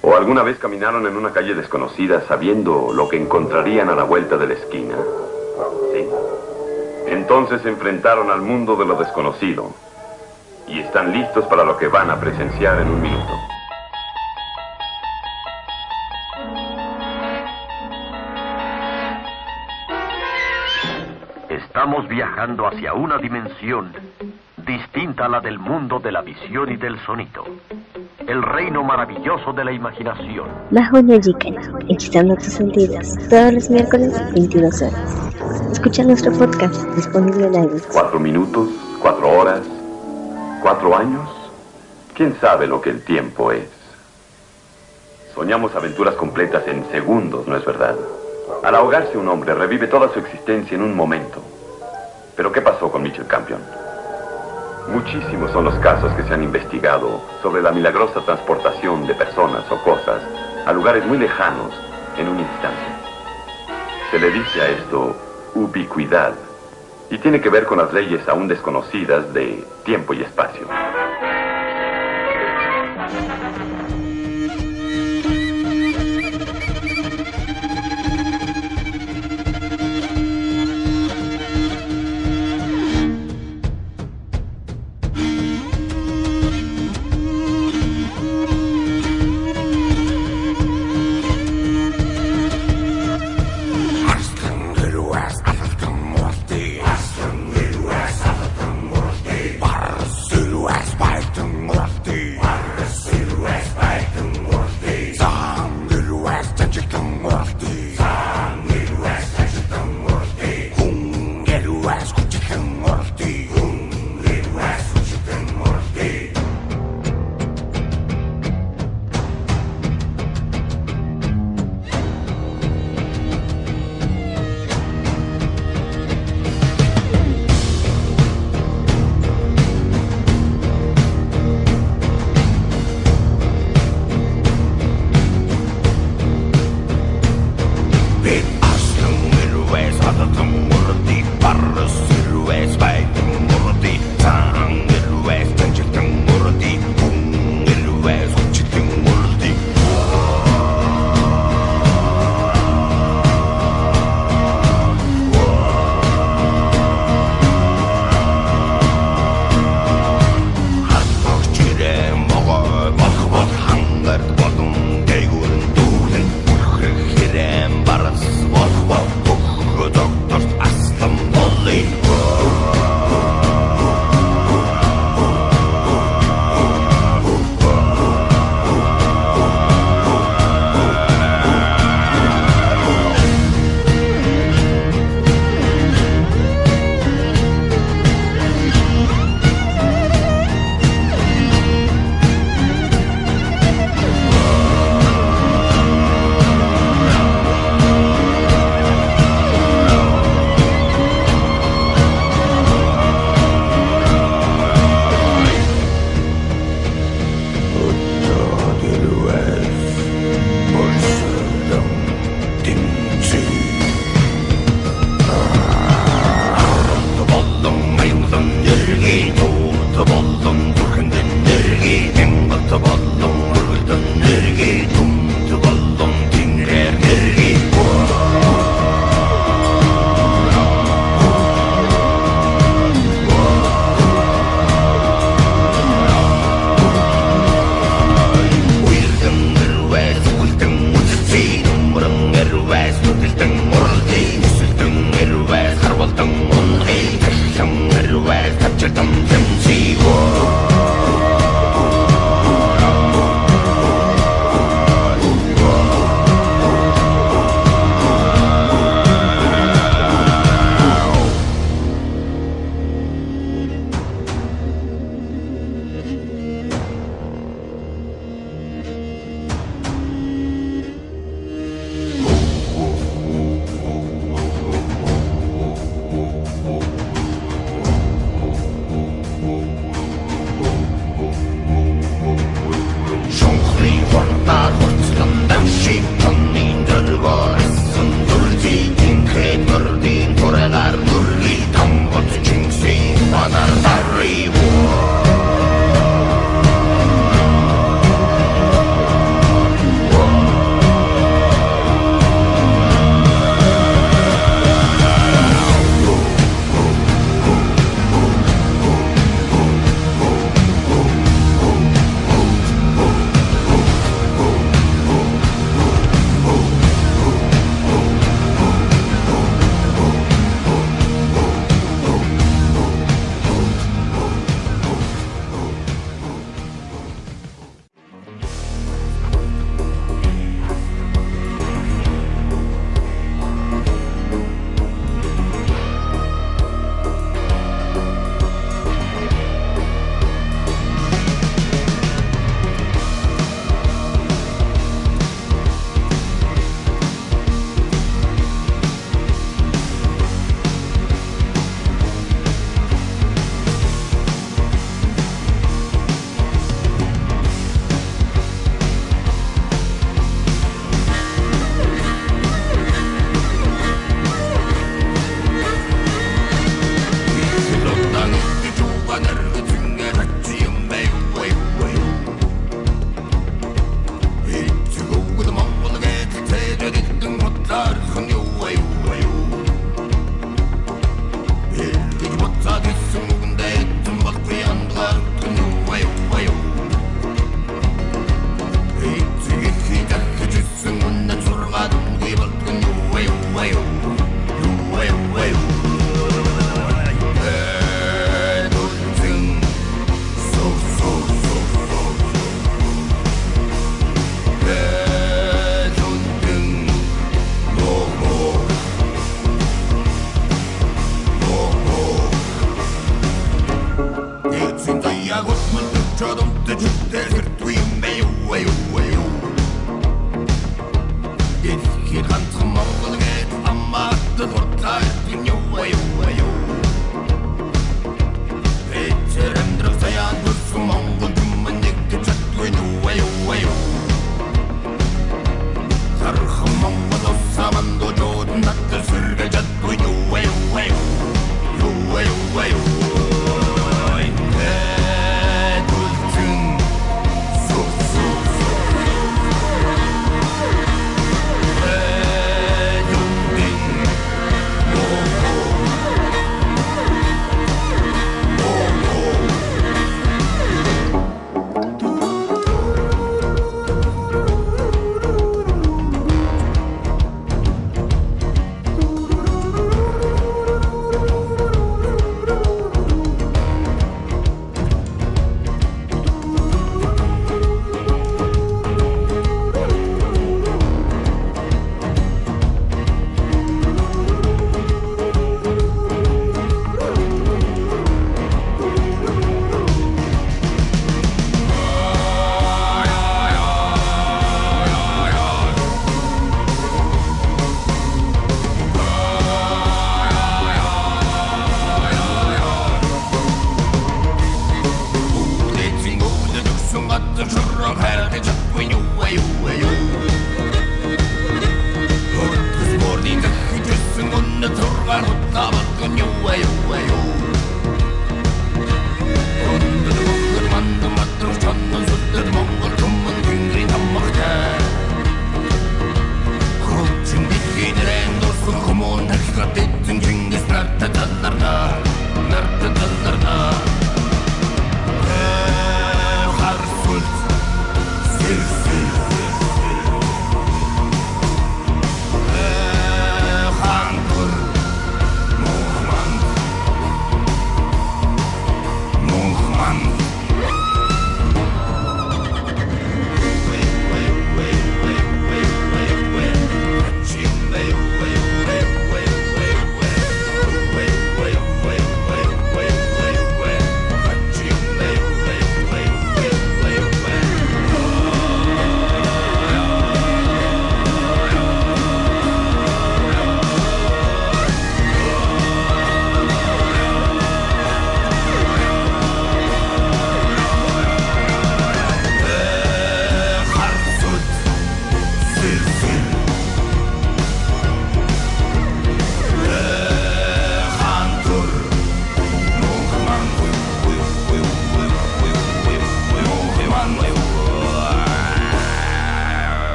¿O alguna vez caminaron en una calle desconocida sabiendo lo que encontrarían a la vuelta de la esquina? ¿Sí? Entonces se enfrentaron al mundo de lo desconocido y están listos para lo que van a presenciar en un minuto.
Estamos viajando hacia una dimensión distinta a la del mundo de la visión y del sonido. El reino maravilloso de la imaginación.
Majo Jiken, hechizando tus sentidos, todos los miércoles 22 horas. Escucha nuestro podcast disponible en iTunes.
¿Cuatro minutos? ¿Cuatro horas? ¿Cuatro años? ¿Quién sabe lo que el tiempo es? Soñamos aventuras completas en segundos, ¿no es verdad? Al ahogarse un hombre revive toda su existencia en un momento. Pero ¿qué pasó con Mitchell Campion? Muchísimos son los casos que se han investigado sobre la milagrosa transportación de personas o cosas a lugares muy lejanos en un instante. Se le dice a esto ubicuidad y tiene que ver con las leyes aún desconocidas de tiempo y espacio.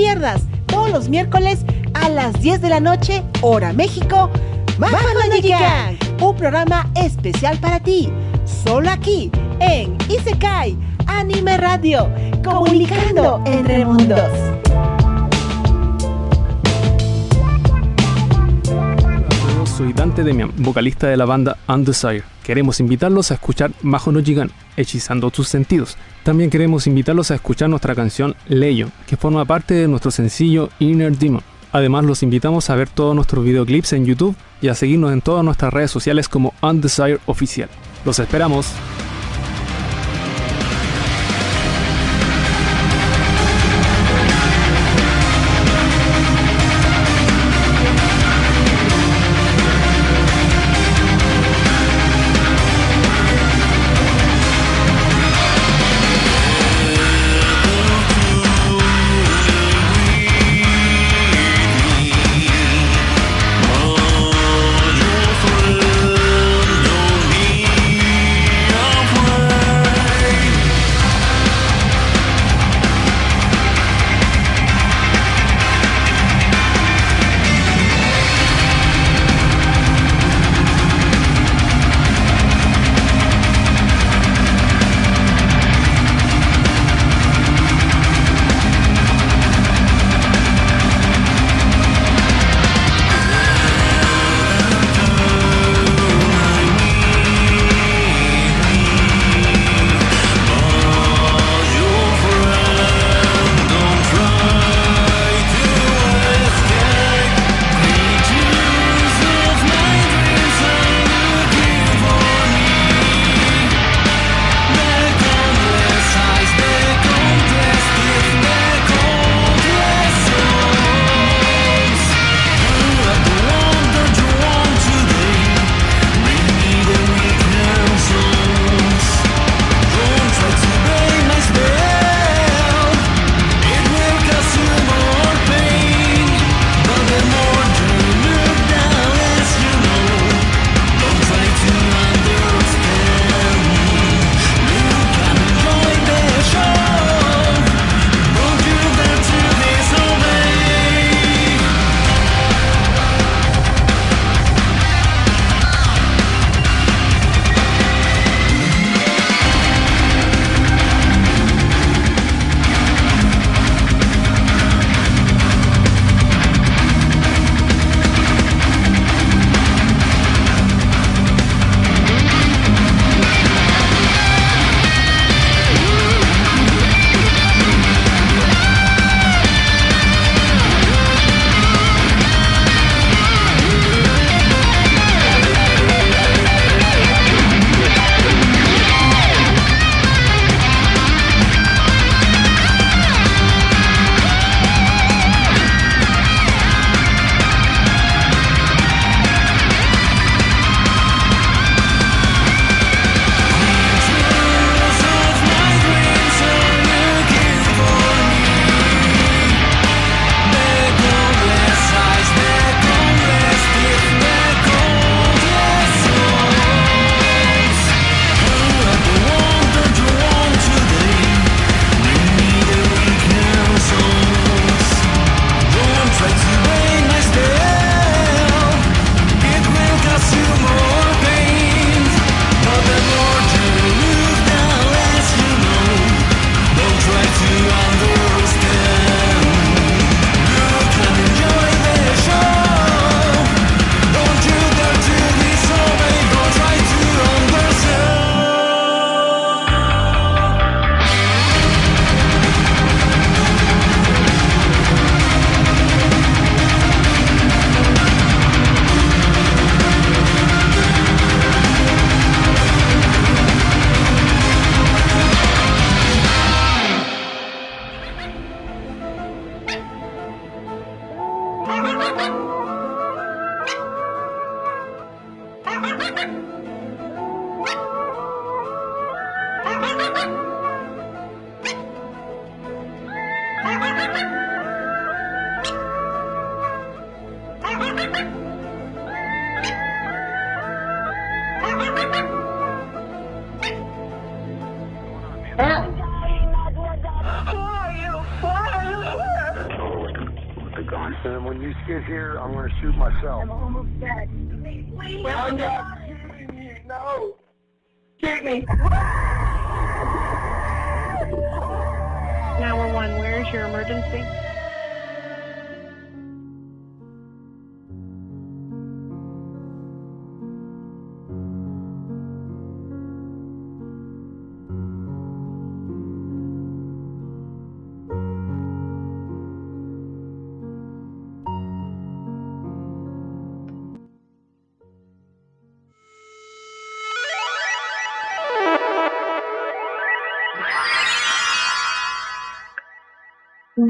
Pierdas todos los miércoles a las 10 de la noche, hora México, Bajo Gang, un programa especial para ti, solo aquí en Isekai Anime Radio, comunicando entre mundos.
soy Dante Demian, vocalista de la banda Undesire. Queremos invitarlos a escuchar Majo no Jigan, hechizando tus sentidos. También queremos invitarlos a escuchar nuestra canción Leyo, que forma parte de nuestro sencillo Inner Demon. Además, los invitamos a ver todos nuestros videoclips en YouTube y a seguirnos en todas nuestras redes sociales como Undesire Oficial. Los esperamos.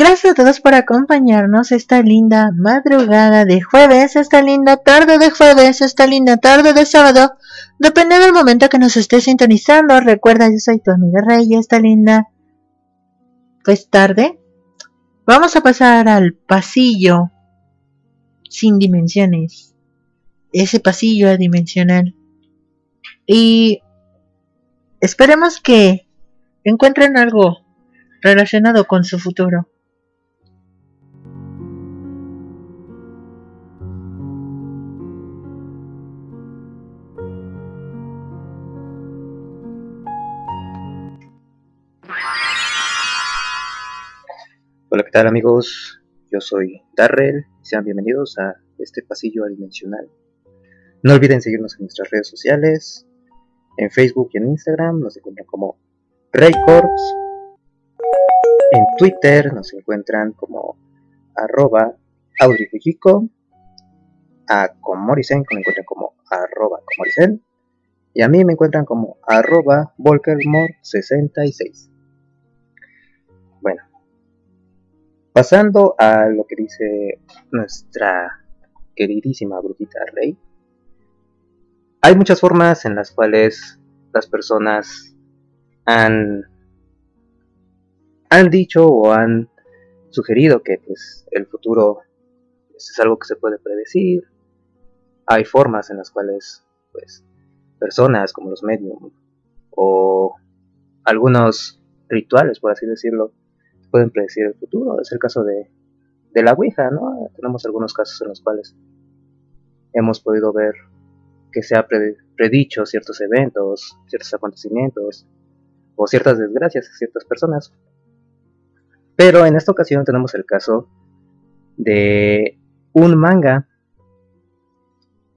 Gracias a todos por acompañarnos esta linda madrugada de jueves, esta linda tarde de jueves, esta linda tarde de sábado. Depende del momento que nos estés sintonizando. Recuerda, yo soy tu amiga Rey, esta linda pues tarde. Vamos a pasar al pasillo sin dimensiones. Ese pasillo adimensional. Y esperemos que encuentren algo relacionado con su futuro.
Hola, ¿qué tal amigos? Yo soy Darrell. Sean bienvenidos a este pasillo adimensional. No olviden seguirnos en nuestras redes sociales. En Facebook y en Instagram nos encuentran como Raycorps. En Twitter nos encuentran como arroba audifujiko. A Comoricen me encuentran como arroba Comoricen. Y a mí me encuentran como arroba Volkermore66. Pasando a lo que dice nuestra queridísima brujita Rey, hay muchas formas en las cuales las personas han, han dicho o han sugerido que pues, el futuro es algo que se puede predecir. Hay formas en las cuales pues, personas como los medium o algunos rituales, por así decirlo, pueden predecir el futuro. Es el caso de, de la Ouija, ¿no? Tenemos algunos casos en los cuales hemos podido ver que se ha predicho ciertos eventos, ciertos acontecimientos o ciertas desgracias a ciertas personas. Pero en esta ocasión tenemos el caso de un manga,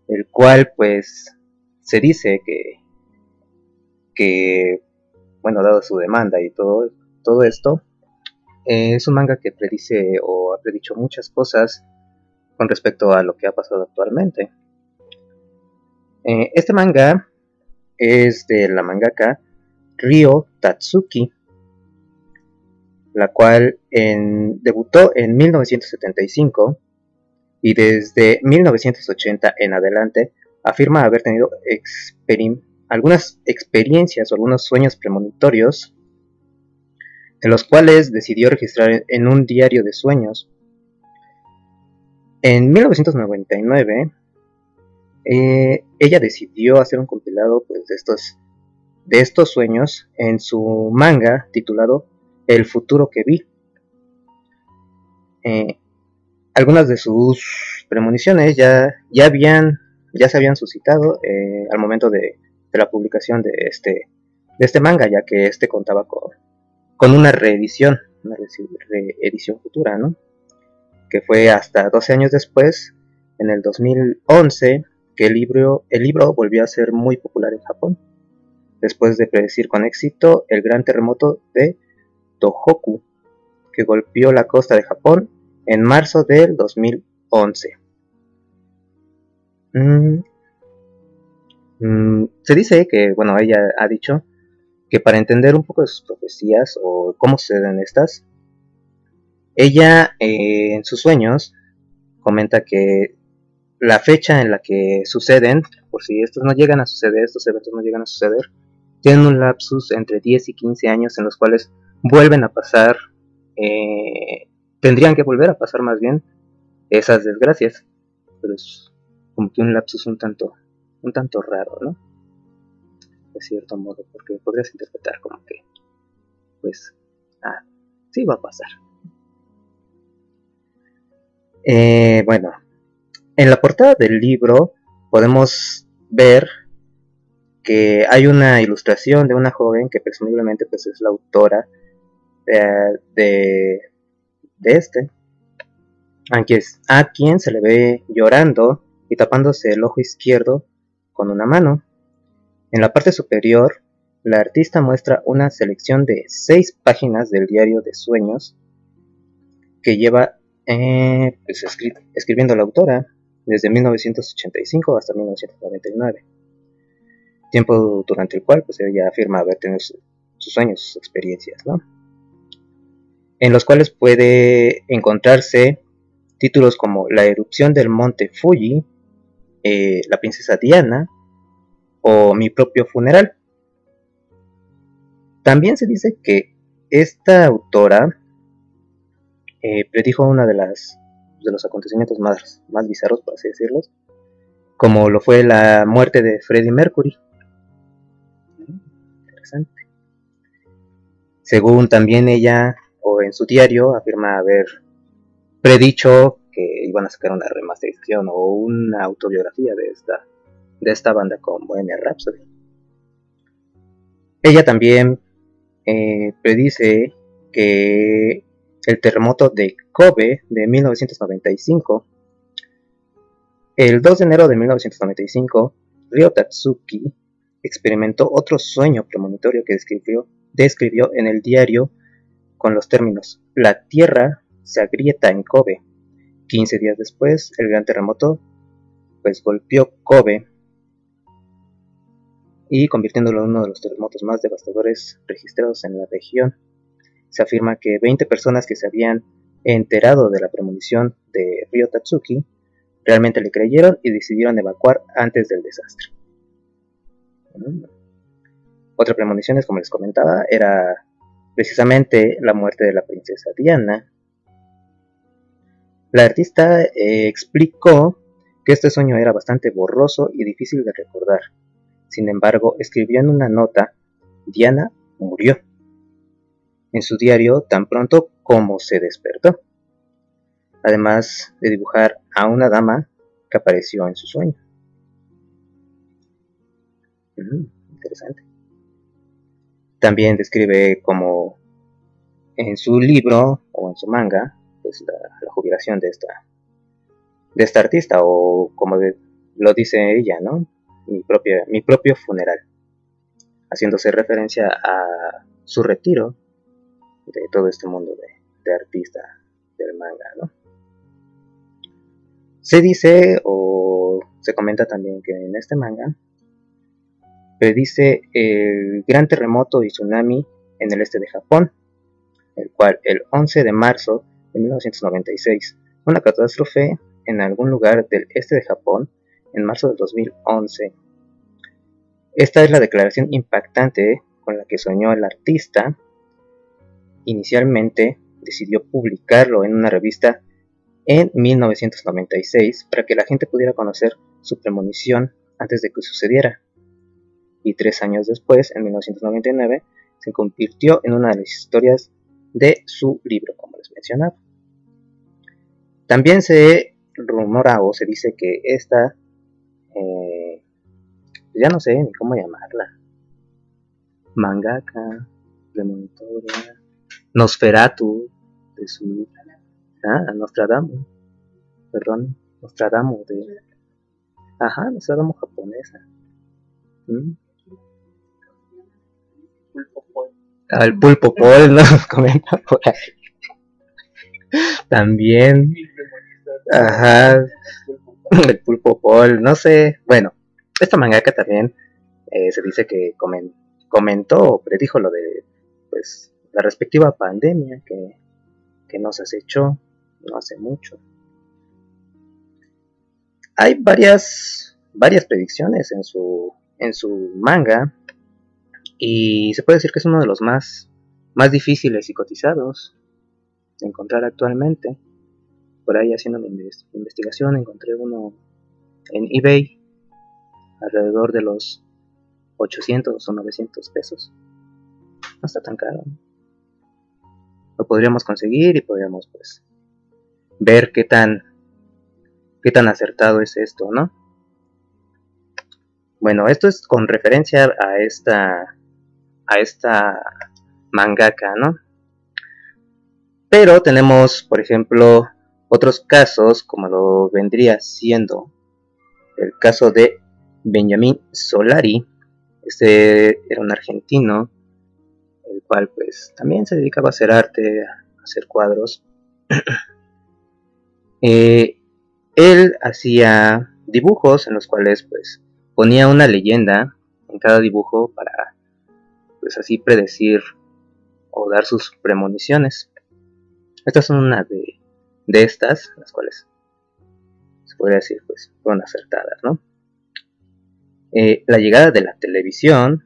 el cual pues se dice que, que bueno, dado su demanda y todo, todo esto, eh, es un manga que predice o ha predicho muchas cosas con respecto a lo que ha pasado actualmente. Eh, este manga es de la mangaka Ryo Tatsuki, la cual debutó en 1975 y desde 1980 en adelante afirma haber tenido algunas experiencias o algunos sueños premonitorios en los cuales decidió registrar en un diario de sueños. En 1999, eh, ella decidió hacer un compilado pues, de, estos, de estos sueños en su manga titulado El futuro que vi. Eh, algunas de sus premoniciones ya, ya, habían, ya se habían suscitado eh, al momento de, de, la publicación de este, de este manga, ya que este contaba con, con una reedición, una reedición futura, ¿no? Que fue hasta 12 años después, en el 2011, que el libro, el libro volvió a ser muy popular en Japón, después de predecir con éxito el gran terremoto de Tohoku, que golpeó la costa de Japón en marzo del 2011. Mm, mm, se dice que, bueno, ella ha dicho que para entender un poco de sus profecías o cómo suceden estas, ella eh, en sus sueños comenta que la fecha en la que suceden, por si estos no llegan a suceder, estos eventos no llegan a suceder, tienen un lapsus entre 10 y 15 años en los cuales vuelven a pasar, eh, tendrían que volver a pasar más bien esas desgracias, pero es como que un lapsus un tanto, un tanto raro, ¿no? De cierto modo, porque podrías interpretar como que, pues, ah, sí va a pasar. Eh, bueno, en la portada del libro podemos ver que hay una ilustración de una joven que presumiblemente pues, es la autora de, de, de este, a quien, a quien se le ve llorando y tapándose el ojo izquierdo con una mano. En la parte superior, la artista muestra una selección de seis páginas del diario de sueños que lleva eh, pues, escri- escribiendo la autora desde 1985 hasta 1999, tiempo durante el cual pues, ella afirma haber tenido su- sus sueños, sus experiencias, ¿no? en los cuales puede encontrarse títulos como La erupción del monte Fuji, eh, La princesa Diana o Mi propio funeral. También se dice que esta autora eh, predijo una de las de los acontecimientos más, más bizarros, por así decirlo, como lo fue la muerte de Freddie Mercury. Interesante. Según también ella, o en su diario, afirma haber predicho que iban a sacar una remasterización o una autobiografía de esta, de esta banda con Bohemian Rhapsody. Ella también eh, predice que el terremoto de Kobe de 1995, el 2 de enero de 1995, Ryo Tatsuki experimentó otro sueño premonitorio que describió, describió en el diario con los términos La Tierra se agrieta en Kobe. 15 días después, el gran terremoto pues golpeó Kobe y convirtiéndolo en uno de los terremotos más devastadores registrados en la región. Se afirma que 20 personas que se habían enterado de la premonición de Ryo Tatsuki realmente le creyeron y decidieron evacuar antes del desastre. Mm. Otra premonición, como les comentaba, era precisamente la muerte de la princesa Diana. La artista eh, explicó que este sueño era bastante borroso y difícil de recordar. Sin embargo, escribió en una nota, Diana murió. En su diario, tan pronto como se despertó. Además de dibujar a una dama que apareció en su sueño. Mm, interesante. También describe como en su libro o en su manga, pues la, la jubilación de esta, de esta artista, o como lo dice ella, ¿no? Mi, propia, mi propio funeral, haciéndose referencia a su retiro de todo este mundo de, de artista del manga, ¿no? Se dice o se comenta también que en este manga predice el gran terremoto y tsunami en el este de Japón, el cual el 11 de marzo de 1996, una catástrofe en algún lugar del este de Japón en marzo del 2011. Esta es la declaración impactante con la que soñó el artista. Inicialmente decidió publicarlo en una revista en 1996 para que la gente pudiera conocer su premonición antes de que sucediera. Y tres años después, en 1999, se convirtió en una de las historias de su libro, como les mencionaba. También se rumora o se dice que esta, eh, ya no sé ni cómo llamarla, mangaka, premonitora, Nosferatu, de su, ah, Nostradamus, perdón, Nostradamus de, ajá, Nostradamus japonesa. ¿Mm? al pulpo Paul nos comenta por ahí. También, ajá, el pulpo Paul, no sé, bueno, esta mangaka también eh, se dice que comen- comentó o predijo lo de, pues, la respectiva pandemia que, que nos acechó no hace mucho. Hay varias, varias predicciones en su, en su manga y se puede decir que es uno de los más, más difíciles y cotizados de encontrar actualmente. Por ahí haciendo mi inves- investigación encontré uno en eBay alrededor de los 800 o 900 pesos. No está tan caro. Lo podríamos conseguir y podríamos pues ver qué tan qué tan acertado es esto, ¿no? Bueno, esto es con referencia a esta a esta mangaka, ¿no? Pero tenemos, por ejemplo, otros casos como lo vendría siendo el caso de Benjamin Solari. Este era un argentino, el cual pues también se dedicaba a hacer arte, a hacer cuadros. Eh, él hacía dibujos en los cuales pues ponía una leyenda en cada dibujo para pues así predecir o dar sus premoniciones. Estas son una de, de estas, las cuales se podría decir pues fueron acertadas, ¿no? Eh, la llegada de la televisión,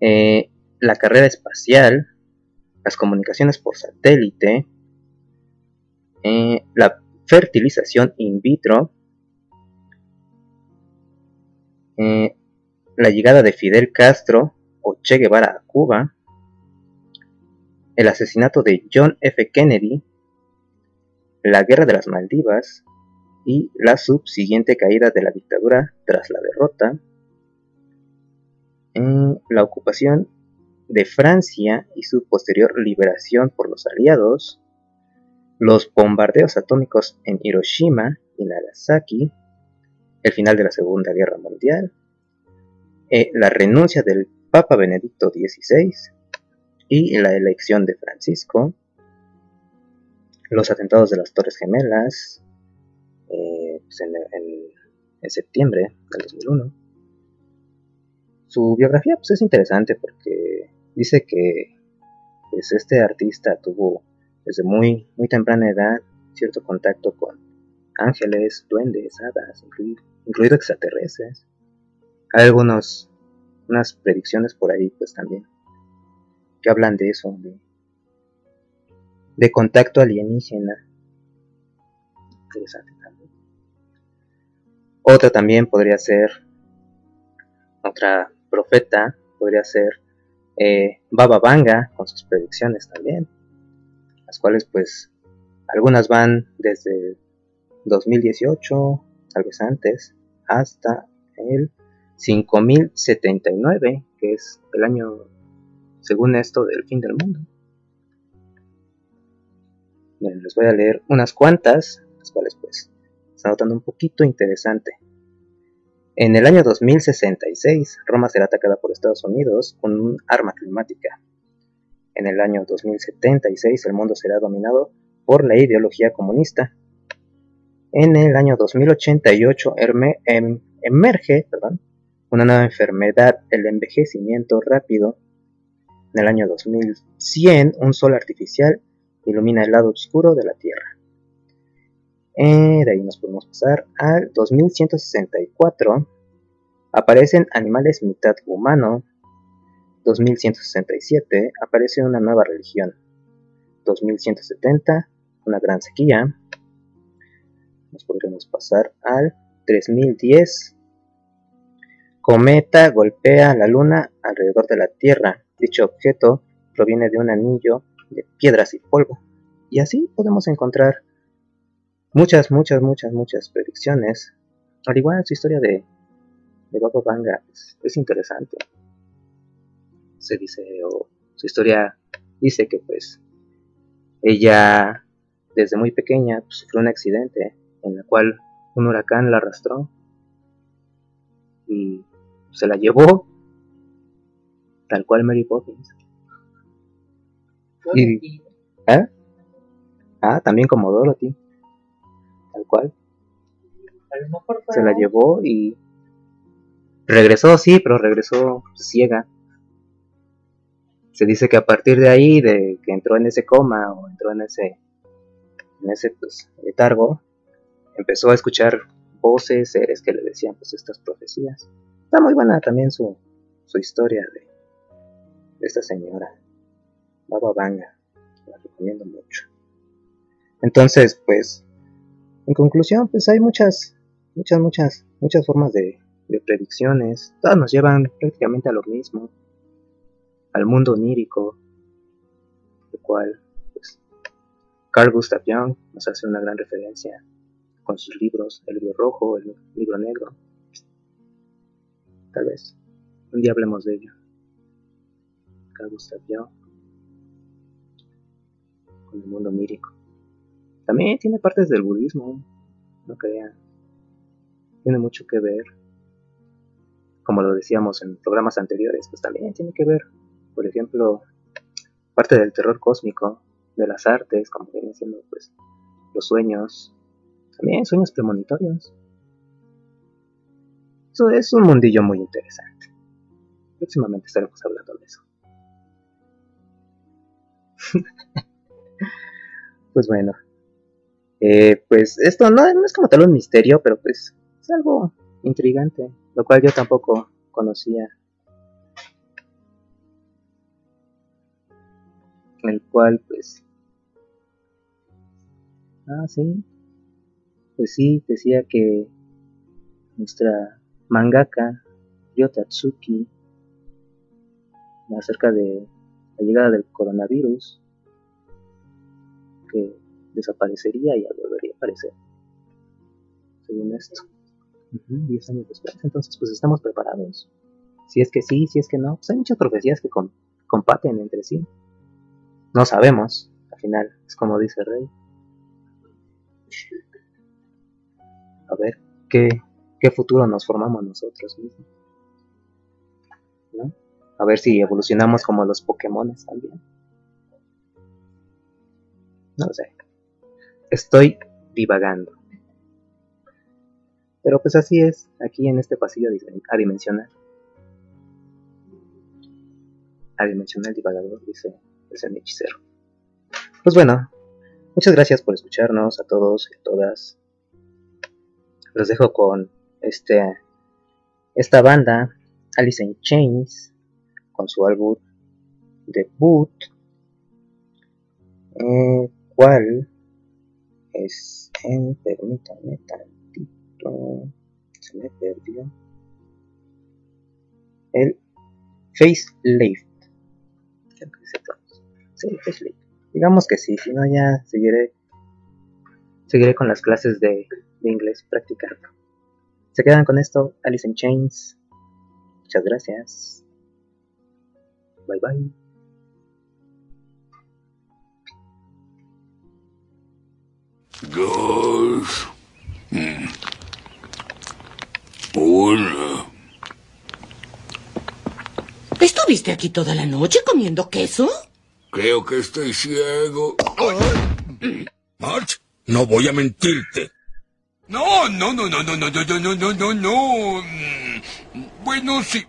eh, la carrera espacial, las comunicaciones por satélite, eh, la fertilización in vitro, la llegada de Fidel Castro o Che Guevara a Cuba, el asesinato de John F. Kennedy, la guerra de las Maldivas y la subsiguiente caída de la dictadura tras la derrota, eh, la ocupación de Francia y su posterior liberación por los aliados, los bombardeos atómicos en Hiroshima y Nagasaki, el final de la Segunda Guerra Mundial, eh, la renuncia del Papa Benedicto XVI y la elección de Francisco, los atentados de las Torres Gemelas eh, pues en, septiembre del 2001. Su biografía pues, es interesante porque dice que pues, este artista tuvo desde muy, muy temprana edad cierto contacto con ángeles, duendes, hadas, incluido, extraterrestres. Hay algunos, predicciones por ahí pues también que hablan de eso, de, de contacto alienígena. Interesante también. Otra también podría ser, otra profeta, podría ser eh, Baba Vanga con sus predicciones también, las cuales pues algunas van desde 2018, tal vez antes, hasta el 5079, que es el año, según esto, del fin del mundo. Les voy a leer unas cuantas, las cuales pues están notando un poquito interesante. En el año 2066, Roma será atacada por Estados Unidos con un arma climática. En el año 2076, el mundo será dominado por la ideología comunista. En el año 2088 erme- em- emerge perdón, una nueva enfermedad, el envejecimiento rápido. En el año 2100, un sol artificial ilumina el lado oscuro de la Tierra. Eh, de ahí nos podemos pasar al 2164. Aparecen animales mitad humano. 2167. Aparece una nueva religión. 2170. Una gran sequía. Nos podremos pasar al 3010. Cometa golpea la luna alrededor de la Tierra. Dicho objeto proviene de un anillo de piedras y polvo. Y así podemos encontrar muchas, muchas, muchas, muchas predicciones. Al igual su historia de, de Baba Vanga es, es interesante. Se dice, o su historia dice que pues ella desde muy pequeña pues, sufrió un accidente en el cual un huracán la arrastró y se la llevó tal cual Mary Poppins. Y, ¿eh? Ah, también como Dorothy. Tal cual. Se la llevó y regresó, sí, pero regresó ciega. Se dice que a partir de ahí, de que entró en ese coma o entró en ese, en ese pues, letargo, empezó a escuchar voces, seres que le decían pues estas profecías. Está muy buena también su, su historia de, de esta señora, Baba Vanga. La recomiendo mucho. Entonces, pues, en conclusión, pues hay muchas, muchas, muchas, muchas formas de, de predicciones. Todas nos llevan prácticamente a lo mismo, al mundo onírico, el cual, pues, Carl Gustav Jung nos hace una gran referencia con sus libros, el libro rojo, el libro negro. Tal vez un día hablemos de ello. Carl Gustav Jung, con el mundo mírico. También tiene partes del budismo, no crean. Tiene mucho que ver. Como lo decíamos en programas anteriores, pues también tiene que ver, por ejemplo, parte del terror cósmico, de las artes, como vienen siendo pues los sueños, también sueños premonitorios. Eso es un mundillo muy interesante. Próximamente estaremos hablando de eso. pues bueno, eh, pues esto no, no, es como tal un misterio, pero pues es algo intrigante, lo cual yo tampoco conocía. El cual pues... Ah, sí. Pues sí, decía que nuestra mangaka Yotatsuki acerca de la llegada del coronavirus que desaparecería y volvería a aparecer. Según esto. 10 años después. Entonces pues estamos preparados. Si es que sí, si es que no pues hay muchas profecías que comparten entre sí. No sabemos. Al final es como dice el rey. A ver qué, qué futuro nos formamos nosotros mismos ¿no? A ver si evolucionamos como los Pokémon también. No sé. Estoy divagando. Pero pues así es, aquí en este pasillo adimensional. Adimensional divagador, dice el hechicero. Pues bueno, muchas gracias por escucharnos a todos y a todas. Los dejo con este esta banda, Alice in Chains, con su álbum debut, eh, cual es en, permítanme tantito, se me perdió, el Facelift. Sí, Facelift. Digamos que sí, si no ya seguiré, seguiré con las clases de, de inglés practicando. Se quedan con esto, Alice in Chains. Muchas gracias. Bye bye.
Dos. Mm. Una.
¿Estuviste aquí toda la noche comiendo queso?
Creo que estoy ciego.
March, no voy a mentirte.
No, no, no, no, no, no, no, no, no, no, no, no. Mm, Bueno, sí.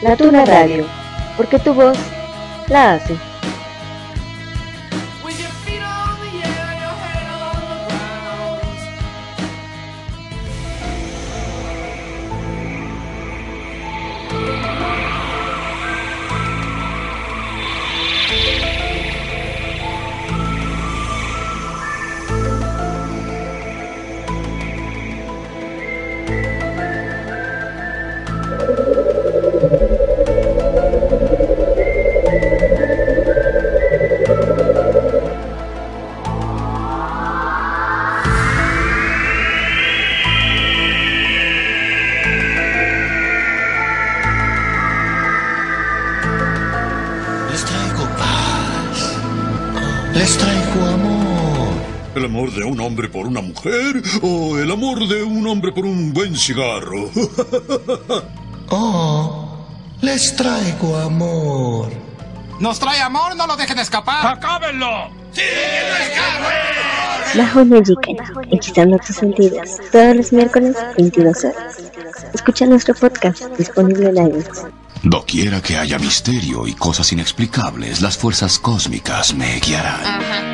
La Tuna Radio, porque tu voz la hace.
Hombre por una mujer o el amor de un hombre por un buen cigarro?
Oh, les traigo amor.
¿Nos trae amor? No lo dejen escapar. ¡Acábenlo! ¡Sí,
Bajo Magican, hechizando tus sentidos, todos los miércoles 22 horas. Escucha nuestro podcast disponible en iTunes.
Doquiera que haya misterio y cosas inexplicables, las fuerzas cósmicas me guiarán.
I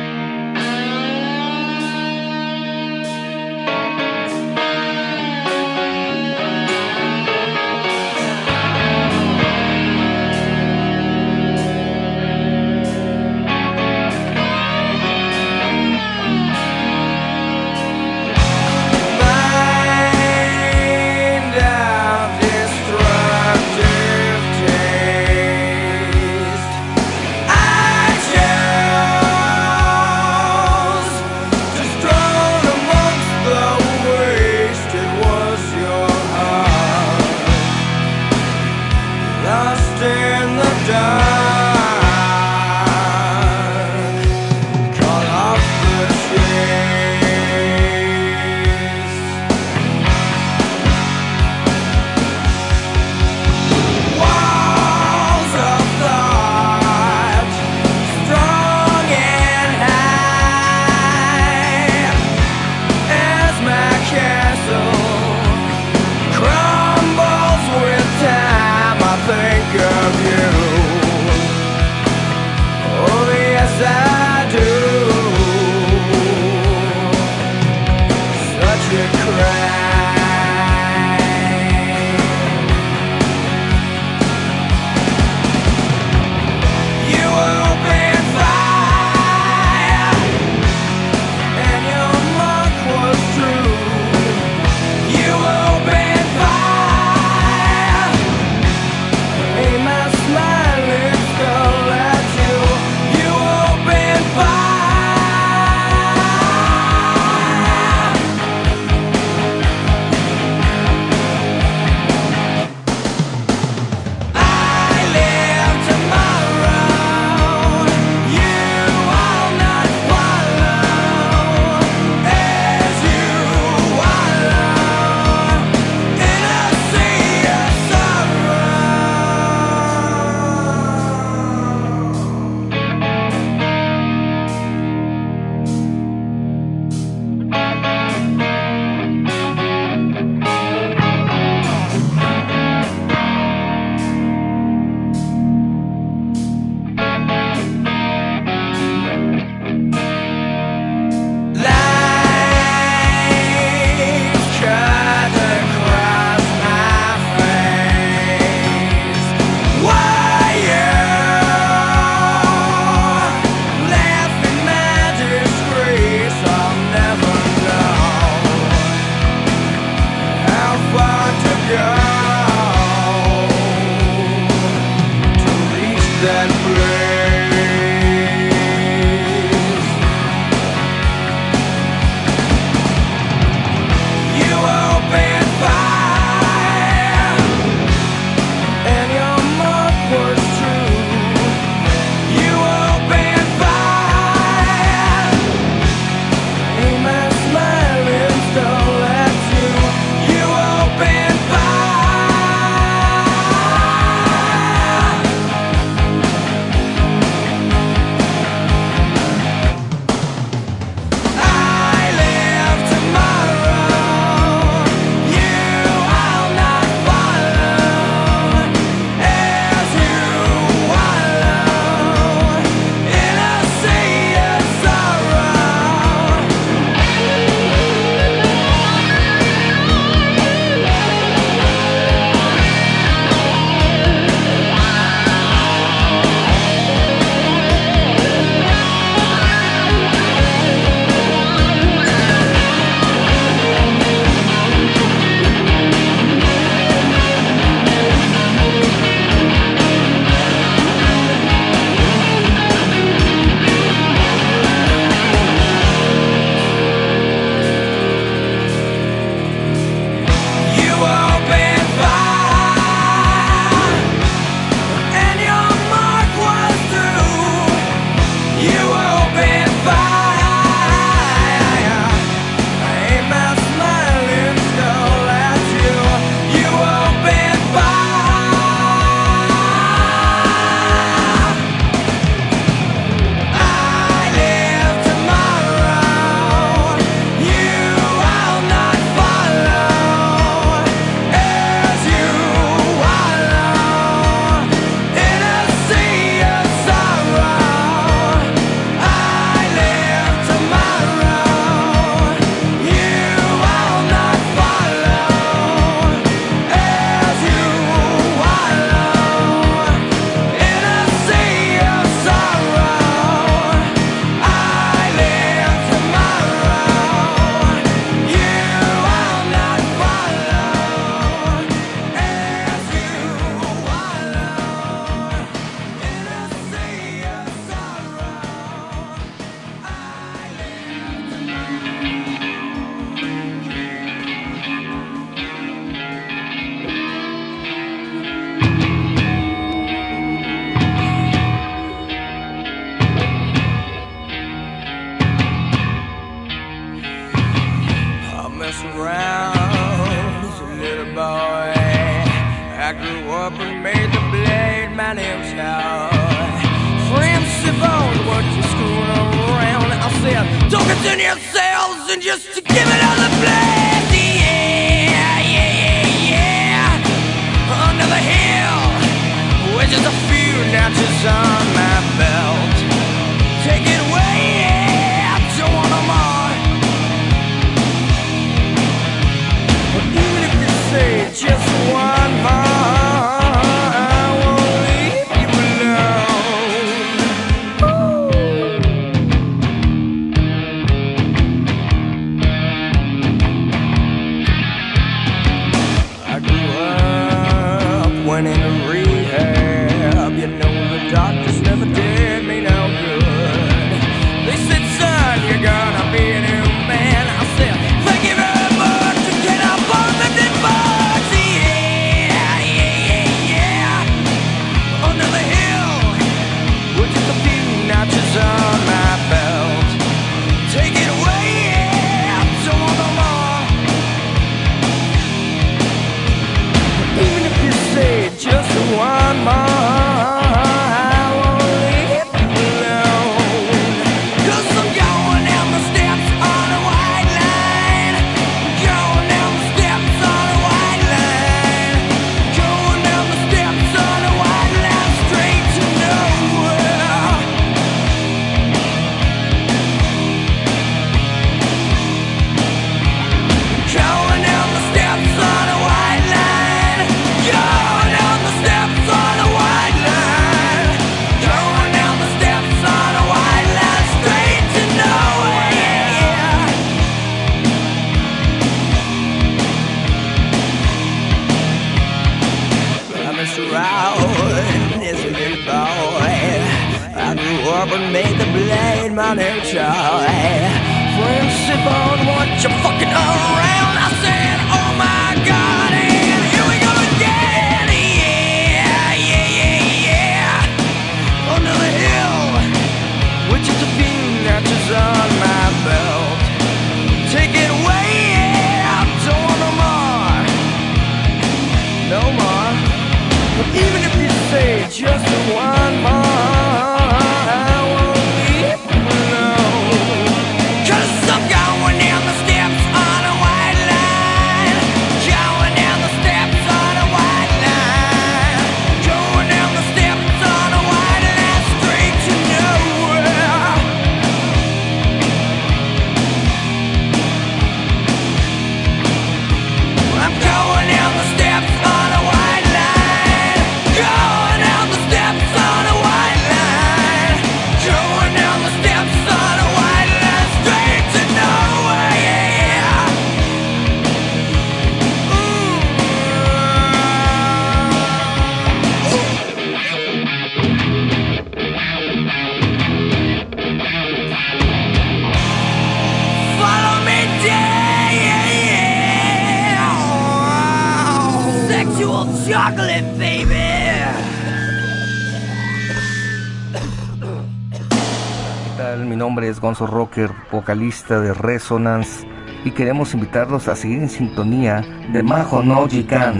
vocalista de Resonance, y queremos invitarlos a seguir en sintonía de Majo no Jikan,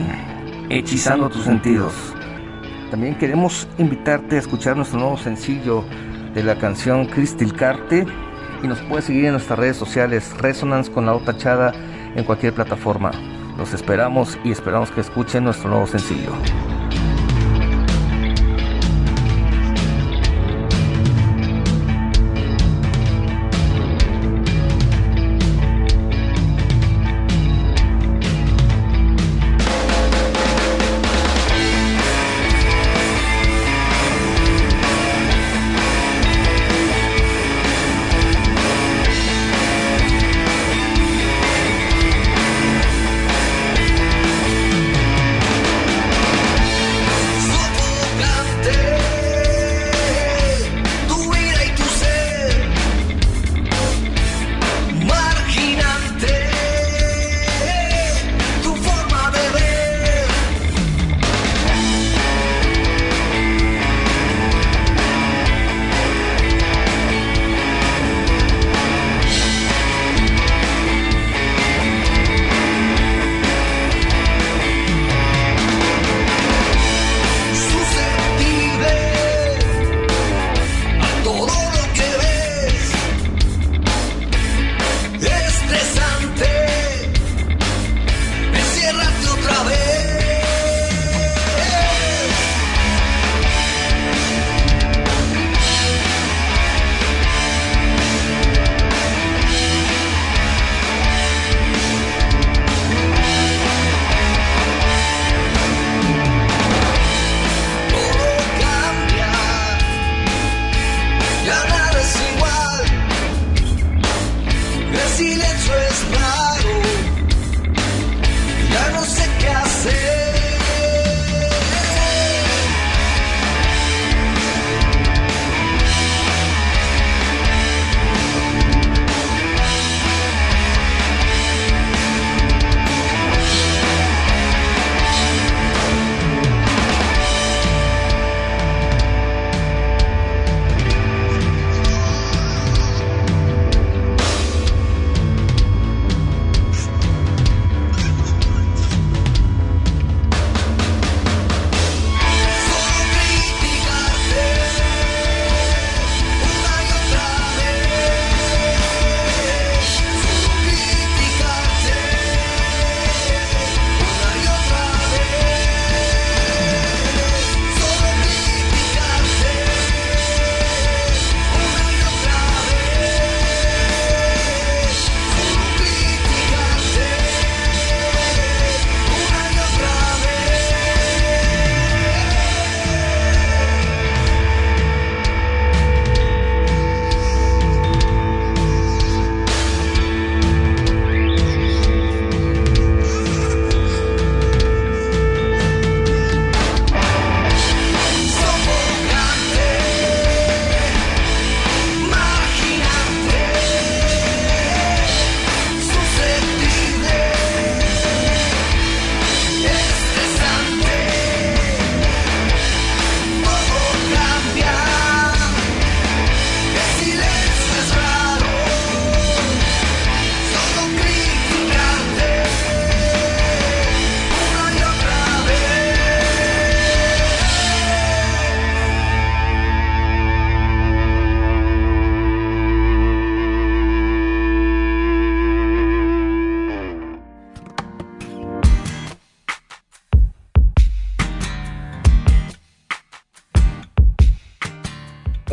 Hechizando tus sentidos. También queremos invitarte a escuchar nuestro nuevo sencillo de la canción Cristil Carte y nos puedes seguir en nuestras redes sociales Resonance con la O tachada en cualquier plataforma. Los esperamos y esperamos que escuchen nuestro nuevo sencillo.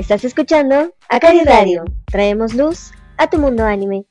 Estás escuchando Akari Radio. Traemos luz a tu mundo anime.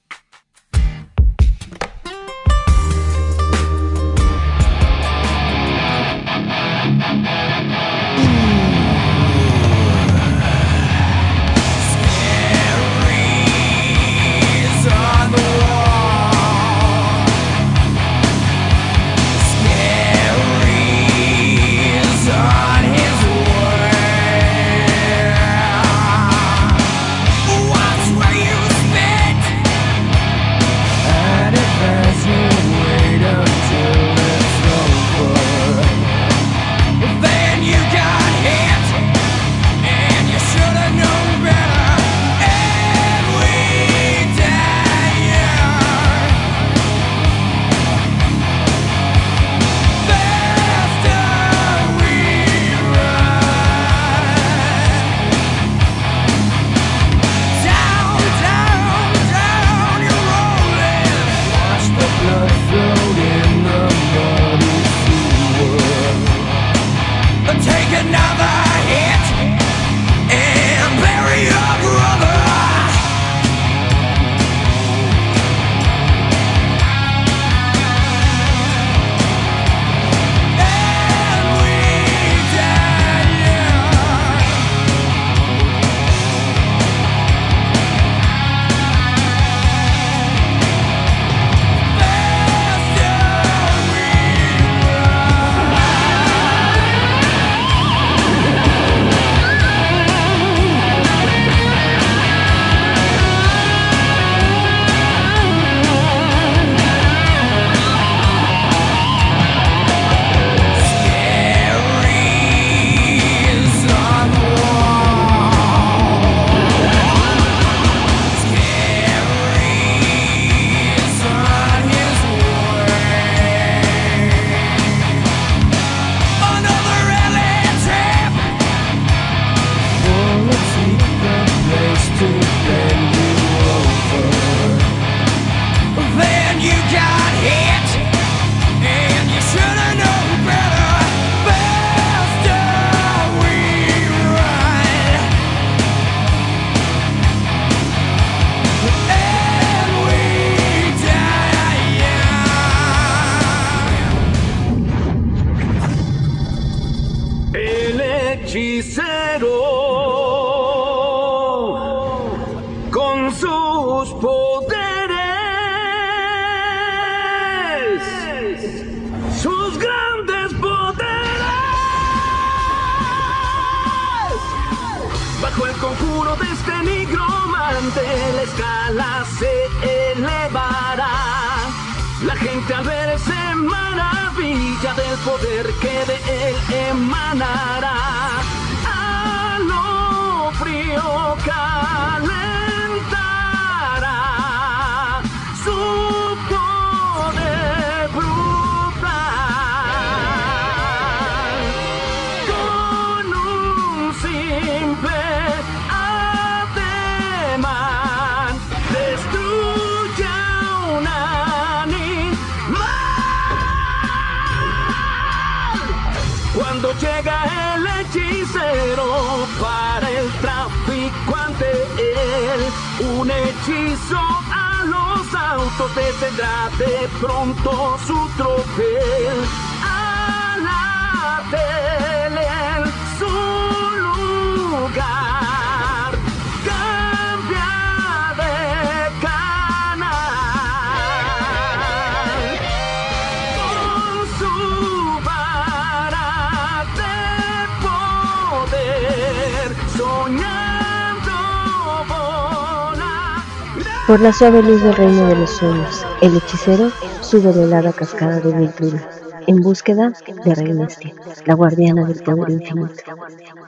La
suave luz del reino de los sueños, el hechicero sube la helada cascada de Viltrula, en búsqueda de Reinestia, la guardiana del poder infinito.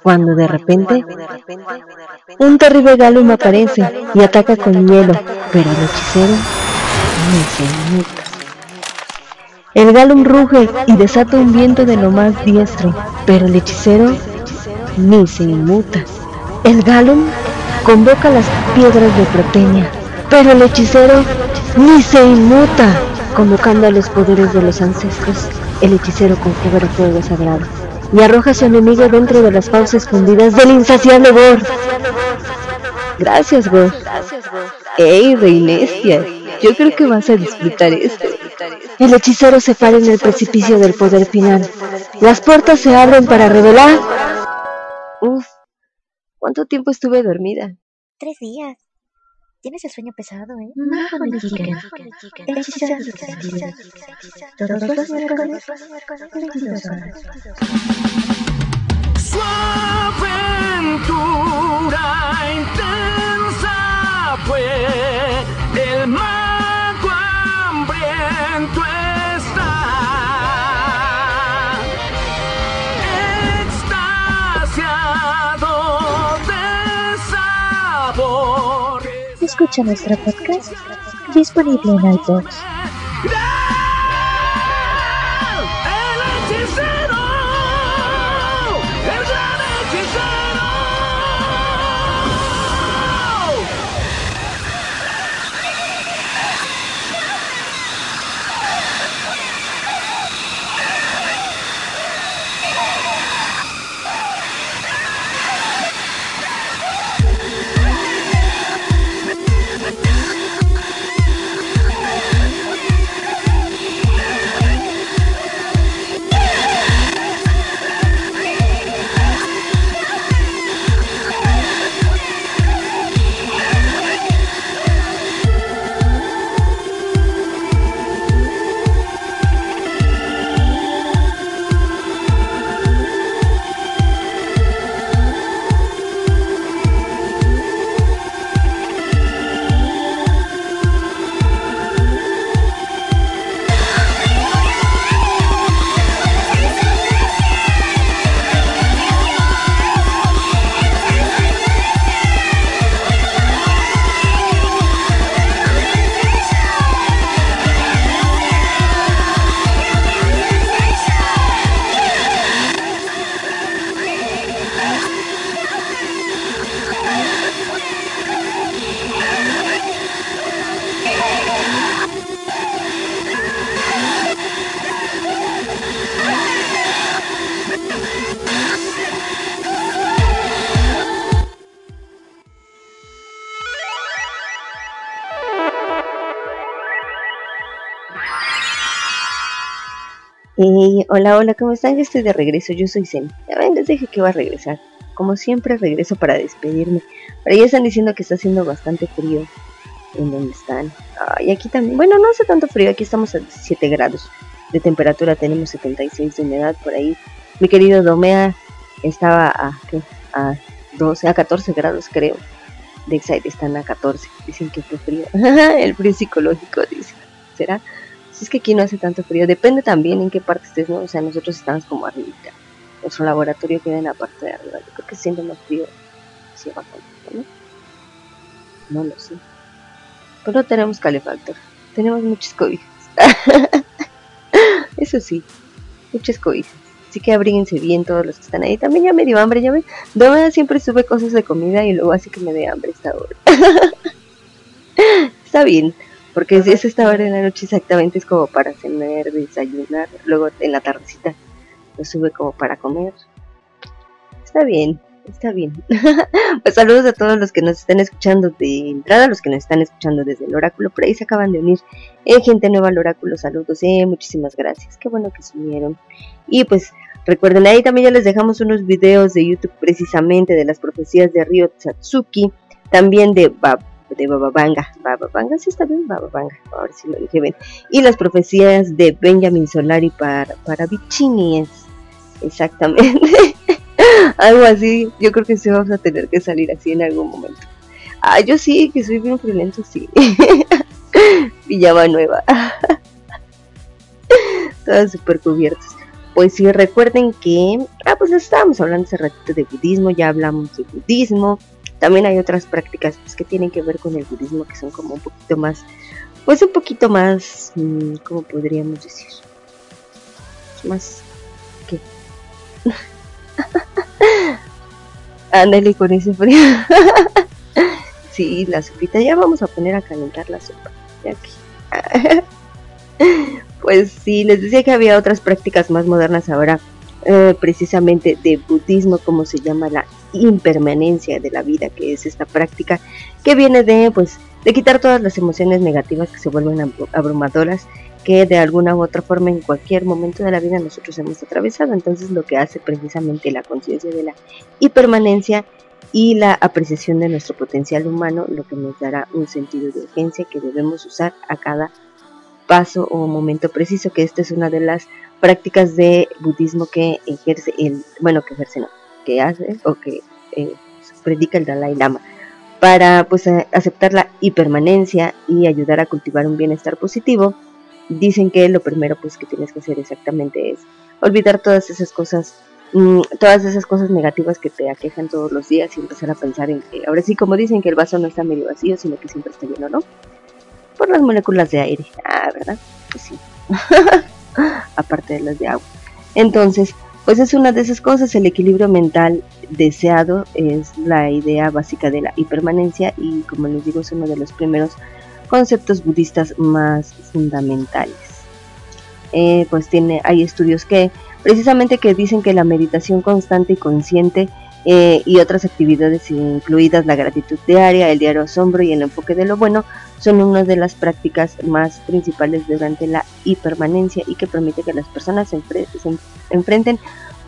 Cuando de repente, un terrible Galum aparece y ataca con hielo, pero el hechicero no se inmuta. El Galum ruge y desata un viento de lo más diestro, pero el hechicero ni se inmuta. El Galum convoca las piedras de Proteña, pero el hechicero ni se inmuta. Convocando a los poderes de los ancestros, el hechicero conjuga el fuego sagrado y arroja a su enemigo dentro de las fauces fundidas del insaciable Gor. Gracias, Gor. ¡Ey, Reinestia! Yo creo que vas a disfrutar esto. El hechicero se para en el precipicio del poder final. Las puertas se abren para revelar. Uf, ¿cuánto tiempo estuve dormida?
Tres días. Tienes el sueño pesado, ¿eh?
Majo Mexica. Hechizando tus sentidos. Todos los miércoles, 22 horas.
Su aventura intensa fue el
Escucha nuestro podcast disponible en iTunes.
Hey, hola, hola, ¿cómo están? Ya estoy de regreso, yo soy Zen. Ya ven, les dije que iba a regresar. Como siempre, regreso para despedirme. Pero ya están diciendo que está haciendo bastante frío en donde están. Ah, y aquí también, bueno, no hace tanto frío, aquí estamos a 17 grados de temperatura, tenemos 76 de humedad por ahí. Mi querido Domea estaba a, ¿qué? a 12, a 14 grados creo. Lakeside están a 14. Dicen que fue frío. el frío psicológico, dice. ¿Será? Si es que aquí no hace tanto frío. Depende también en qué parte estés, ¿no? O sea, nosotros estamos como arriba. Nuestro laboratorio queda en la parte de arriba. Yo creo que siente más frío hacia abajo, ¿no? No lo sé. Pero no tenemos calefactor. Tenemos muchas cobijas. Eso sí, muchas cobijas. Así que abríguense bien todos los que están ahí. También ya me dio hambre, ya. Doma siempre sube cosas de comida y luego hace que me dé hambre esta hora. Está bien, porque si es esta hora de la noche exactamente es como para cenar, desayunar, luego en la tardecita lo sube como para comer. Está bien, está bien. pues saludos a todos los que nos están escuchando de entrada, los que nos están escuchando desde el oráculo, por ahí se acaban de unir. Eh, gente nueva al oráculo, saludos, eh, muchísimas gracias, qué bueno que se unieron. Y pues recuerden, ahí también ya les dejamos unos videos de YouTube precisamente de las profecías de Ryo Satsuki, también de Bab de Bababanga, Bababanga, sí está bien, Bababanga, ahora sí lo dije bien, y las profecías de Benjamin Solari para, para es exactamente, algo así, yo creo que sí vamos a tener que salir así en algún momento. Ah, yo sí, que soy bien friolento, sí. Villaba Nueva. Todas super cubiertas. Pues sí, recuerden que, ah, pues estábamos hablando hace ratito de budismo, ya hablamos de budismo. También hay otras prácticas pues, que tienen que ver con el budismo que son como un poquito más, pues un poquito más, mmm, ¿cómo podríamos decir? Más, ¿qué? Ándale con ese frío. sí, la sopita, ya vamos a poner a calentar la sopa. De aquí. pues sí, les decía que había otras prácticas más modernas ahora, eh, precisamente de budismo, como se llama la impermanencia de la vida, que es esta práctica que viene de, pues, de quitar todas las emociones negativas que se vuelven abrumadoras, que de alguna u otra forma en cualquier momento de la vida nosotros hemos atravesado. Entonces lo que hace precisamente la conciencia de la impermanencia y la apreciación de nuestro potencial humano, lo que nos dará un sentido de urgencia que debemos usar a cada paso o momento preciso, que esta es una de las prácticas de budismo que ejerce el, bueno, que ejerce no, que hace o que eh, predica el Dalai Lama para pues aceptar la impermanencia y ayudar a cultivar un bienestar positivo. Dicen que lo primero pues que tienes que hacer exactamente es olvidar todas esas cosas mm, todas esas cosas negativas que te aquejan todos los días y empezar a pensar en que ahora sí como dicen que el vaso no está medio vacío sino que siempre está lleno no por las moléculas de aire. Ah verdad pues sí aparte de las de agua entonces pues es una de esas cosas, el equilibrio mental deseado es la idea básica de la hipermanencia y como les digo es uno de los primeros conceptos budistas más fundamentales. Eh, pues tiene, hay estudios que precisamente que dicen que la meditación constante y consciente eh, y otras actividades incluidas la gratitud diaria, el diario asombro y el enfoque de lo bueno son una de las prácticas más principales durante la hipermanencia y que permite que las personas se, enfrenten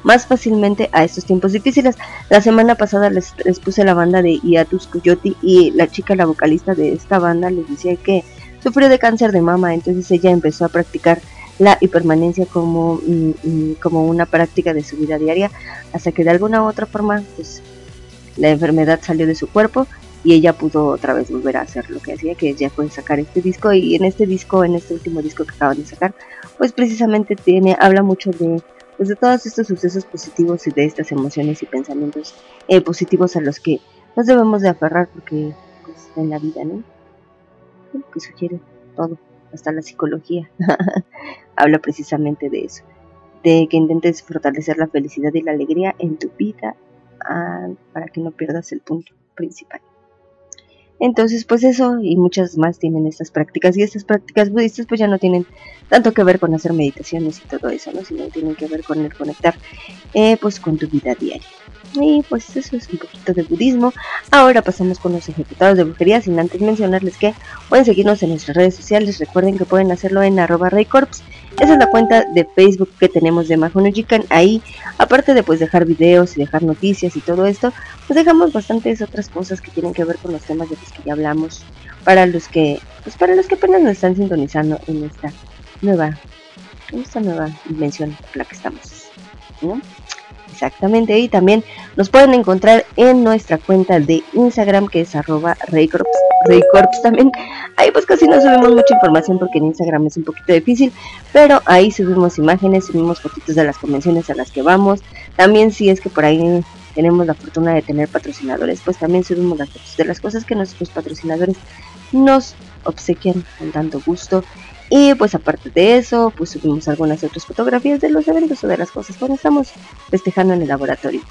más fácilmente a estos tiempos difíciles. La semana pasada les, les puse la banda de Iatus Coyote y la chica, la vocalista de esta banda, les decía que sufrió de cáncer de mama, entonces ella empezó a practicar la hipermanencia como, mm, mm, como una práctica de su vida diaria, hasta que de alguna u otra forma pues, la enfermedad salió de su cuerpo y ella pudo otra vez volver a hacer lo que hacía, que ya fue sacar este disco y en este disco, en este último disco que acaban de sacar, pues precisamente tiene, habla mucho de pues de todos estos sucesos positivos y de estas emociones y pensamientos eh, positivos a los que nos debemos de aferrar porque pues, en la vida, ¿no? Que sugiere todo, hasta la psicología habla precisamente de eso, de que intentes fortalecer la felicidad y la alegría en tu vida ah, para que no pierdas el punto principal. Entonces, pues eso y muchas más tienen estas prácticas y estas prácticas budistas pues ya no tienen tanto que ver con hacer meditaciones y todo eso, ¿no? Sino tienen que ver con el conectar eh, pues con tu vida diaria. Y pues eso es un poquito de budismo. Ahora pasamos con los ejecutados de brujería, sin antes mencionarles que pueden seguirnos en nuestras redes sociales. Recuerden que pueden hacerlo en arroba raycorps. Esa es la cuenta de Facebook que tenemos de Mahonojikan. Ahí, aparte de pues dejar videos y dejar noticias y todo esto, pues dejamos bastantes otras cosas que tienen que ver con los temas de los que ya hablamos. Para los que, pues para los que apenas nos están sintonizando en esta nueva, en esta nueva dimensión en la que estamos. ¿no? Exactamente, y también nos pueden encontrar en nuestra cuenta de Instagram que es arroba Raycorps, también. Ahí pues casi no subimos mucha información porque en Instagram es un poquito difícil, pero ahí subimos imágenes, subimos fotitos de las convenciones a las que vamos. También si es que por ahí tenemos la fortuna de tener patrocinadores, pues también subimos las fotos de las cosas que nuestros patrocinadores nos obsequian con tanto gusto. Y pues aparte de eso, pues subimos algunas otras fotografías de los eventos o de las cosas cuando estamos festejando en el laboratorio.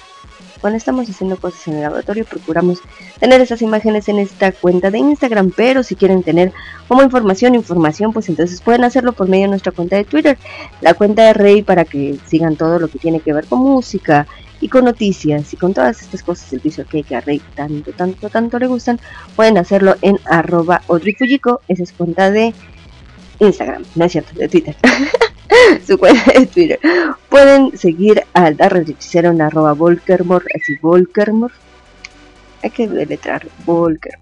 Cuando estamos haciendo cosas en el laboratorio, procuramos tener esas imágenes en esta cuenta de Instagram. Pero si quieren tener como información, información, pues entonces pueden hacerlo por medio de nuestra cuenta de Twitter. La cuenta de Rey para que sigan todo lo que tiene que ver con música y con noticias y con todas estas cosas del visual que a Rey tanto, tanto, tanto le gustan. Pueden hacerlo en arroba. Esa es cuenta de Instagram, no es cierto, de Twitter. su cuenta de Twitter. Pueden seguir al Hechicero en arroba Volkermore, así Volkermore. Hay que deletrar Volker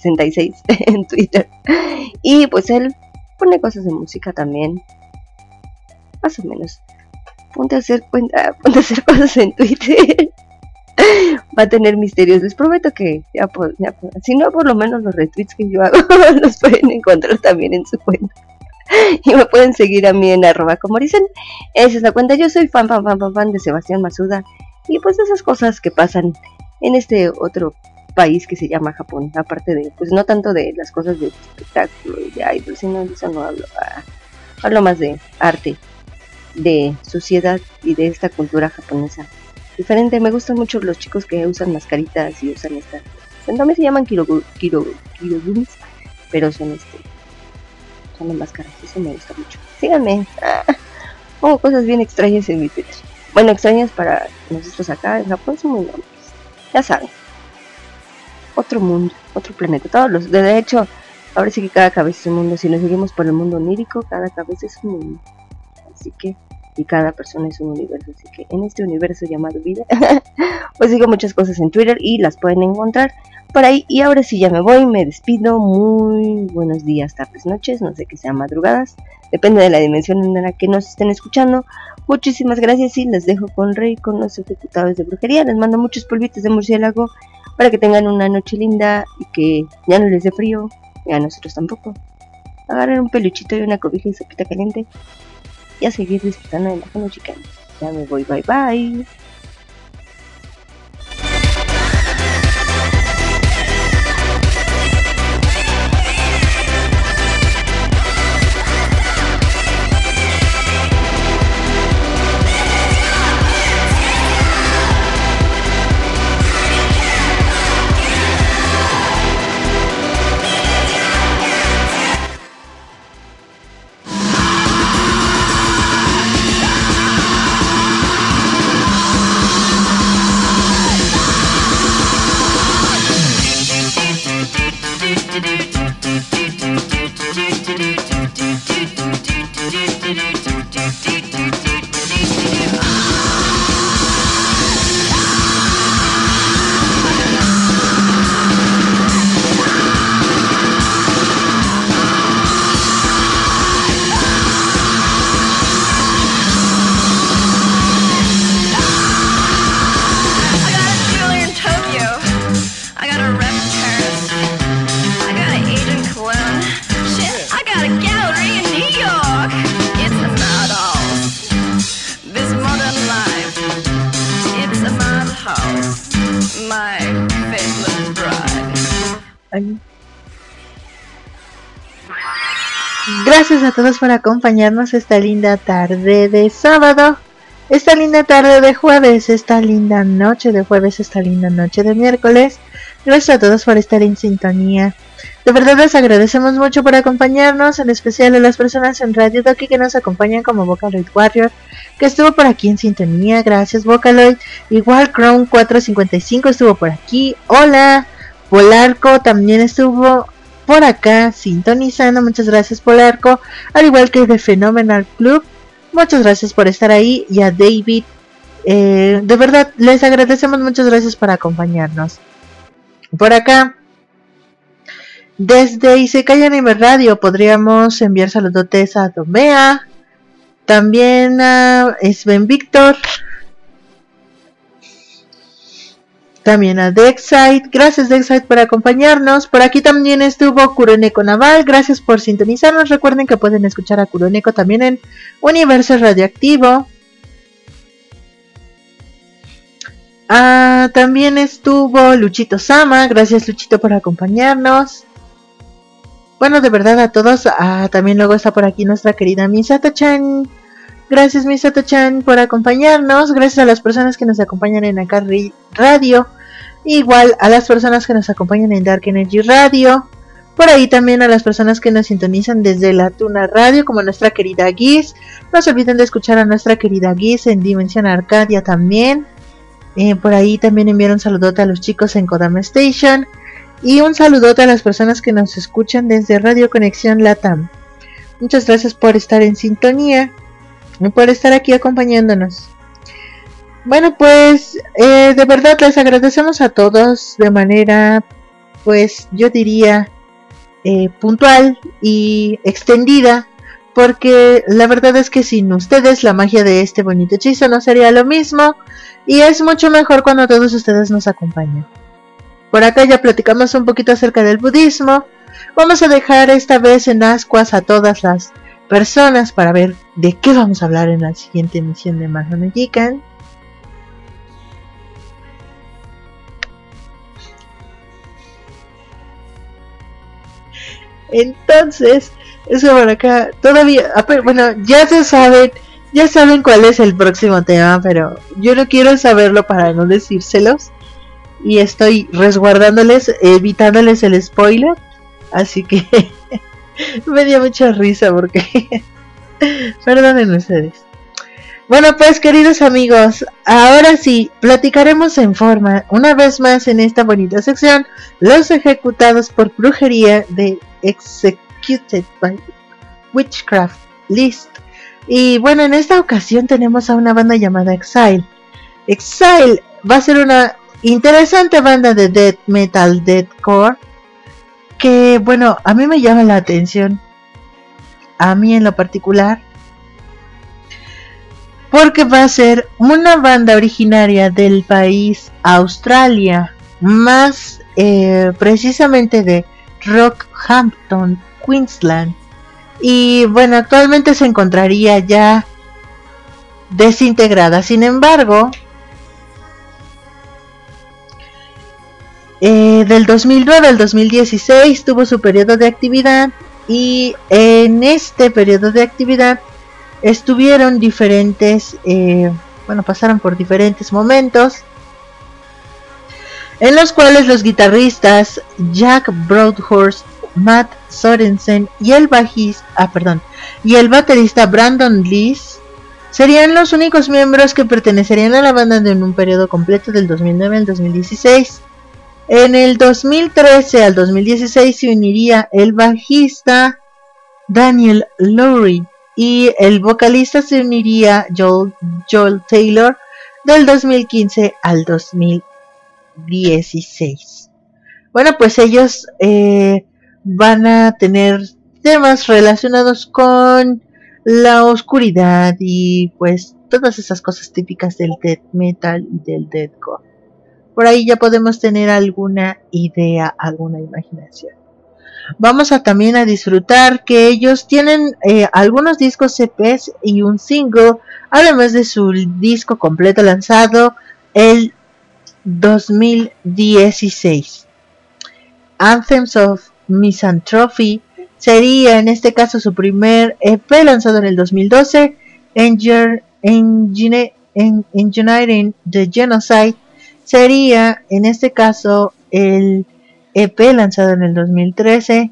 66 en Twitter. Y pues él pone cosas de música también. Más o menos. Ponte a hacer cuenta, ponte a hacer cosas en Twitter. Va a tener misterios. Les prometo que ya, ya, si no por lo menos los retweets que yo hago los pueden encontrar también en su cuenta. y me pueden seguir a mí en arroba como dicen. Esa es la cuenta. Yo soy fan, fan, fan, fan, fan de Sebastián Masuda. Y pues esas cosas que pasan en este otro país que se llama Japón. Aparte de, pues no tanto de las cosas de espectáculo y de idol, sino de eso no hablo. Ah, hablo más de arte, de sociedad y de esta cultura japonesa. Diferente, me gustan mucho los chicos que usan mascaritas y usan estas. Me se llaman kiroguns, pero son este las máscaras, eso me gusta mucho. Síganme, pongo cosas bien extrañas en mi Twitter. Bueno, extrañas para nosotros acá en Japón son muy normales. Ya saben. Otro mundo, otro planeta. Todos los, de hecho, ahora sí que cada cabeza es un mundo. Si nos seguimos por el mundo onírico, cada cabeza es un mundo. Así que, y cada persona es un universo. Así que en este universo llamado vida, pues digo muchas cosas en Twitter y las pueden encontrar por ahí. Y ahora sí ya me voy, me despido. Muy buenos días, tardes, noches, no sé que sean madrugadas. Depende de la dimensión en la que nos estén escuchando. Muchísimas gracias y les dejo con Rey, con los ejecutados de brujería. Les mando muchos polvitos de murciélago para que tengan una noche linda y que ya no les dé frío, y a nosotros tampoco. Agarren un peluchito y una cobija y sopita caliente y a seguir disfrutando de la noche Ya me voy, bye bye. A todos por acompañarnos esta linda tarde de sábado, esta linda tarde de jueves, esta linda noche de jueves, esta linda noche de miércoles. Gracias a todos por estar en sintonía. De verdad les agradecemos mucho por acompañarnos, en especial a las personas en Radio Doki que nos acompañan como Vocaloid Warrior, que estuvo por aquí en sintonía. Gracias Vocaloid. Igual Chrome 455 estuvo por aquí. Hola. Polarco también estuvo por acá sintonizando. Muchas gracias Polarco. Al igual que de Phenomenal Club. Muchas gracias por estar ahí. Y a David. Eh, de verdad, les agradecemos. Muchas gracias por acompañarnos. Por acá. Desde Isekai Anime Radio podríamos enviar saludotes a Domea. También a Sven Víctor.
También a Dexite. Gracias Dexite por acompañarnos. Por aquí también estuvo Kuroneko Naval. Gracias por sintonizarnos. Recuerden que pueden escuchar a Kuroneko también en Universo Radioactivo. Ah, también estuvo Luchito Sama. Gracias Luchito por acompañarnos. Bueno, de verdad a todos. Ah, también luego está por aquí nuestra querida Misato-chan. Gracias Misato-chan por acompañarnos. Gracias a las personas que nos acompañan en Akari Radio. Igual a las personas que nos acompañan en Dark Energy Radio. Por ahí también a las personas que nos sintonizan desde la Tuna Radio, como nuestra querida Giz. No se olviden de escuchar a nuestra querida Giz en Dimensión Arcadia también. Eh, por ahí también enviaron un saludote a los chicos en Kodama Station. Y un saludote a las personas que nos escuchan desde Radio Conexión Latam. Muchas gracias por estar en sintonía por estar aquí acompañándonos. Bueno, pues eh, de verdad les agradecemos a todos de manera, pues yo diría, eh, puntual y extendida, porque la verdad es que sin ustedes la magia de este bonito hechizo no sería lo mismo y es mucho mejor cuando todos ustedes nos acompañan. Por acá ya platicamos un poquito acerca del budismo. Vamos a dejar esta vez en ascuas a todas las personas para ver de qué vamos a hablar en la siguiente emisión de Majo Mexican. Entonces, eso por acá, todavía, bueno, ya se saben, ya saben cuál es el próximo tema, pero yo no quiero saberlo para no decírselos. Y estoy resguardándoles, evitándoles el spoiler. Así que me dio mucha risa porque... Perdonen ustedes. Bueno, pues queridos amigos, ahora sí, platicaremos en forma, una vez más en esta bonita sección, los ejecutados por brujería de Executed by Witchcraft List. Y bueno, en esta ocasión tenemos a una banda llamada Exile. Exile va a ser una interesante banda de death metal, deathcore, que bueno, a mí me llama la atención, a mí en lo particular, porque va a ser una banda originaria del país Australia, más eh, precisamente de Rockhampton, Queensland. Y bueno, actualmente se encontraría ya desintegrada. Sin embargo, Eh, del 2009 al 2016 tuvo su periodo de actividad y en este periodo de actividad estuvieron diferentes, eh, bueno, pasaron por diferentes momentos en los cuales los guitarristas Jack Broadhurst, Matt Sorensen y el bajista, ah, perdón, y el baterista Brandon Lees serían los únicos miembros que pertenecerían a la banda en un periodo completo del 2009 al 2016. En el 2013 al 2016 se uniría el bajista Daniel Lowry y el vocalista se uniría Joel, Taylor del 2015 al 2016. Bueno, pues ellos eh, van a tener temas relacionados con la oscuridad y pues todas esas cosas típicas del death metal y del deathcore por ahí ya podemos tener alguna idea, alguna imaginación. Vamos a también a disfrutar que ellos tienen eh, algunos discos CPs y un single, además de su disco completo lanzado el 2016. Anthems of Misanthropy sería en este caso su primer EP lanzado en el 2012, Engineering the Genocide sería en este caso el EP lanzado en el 2013.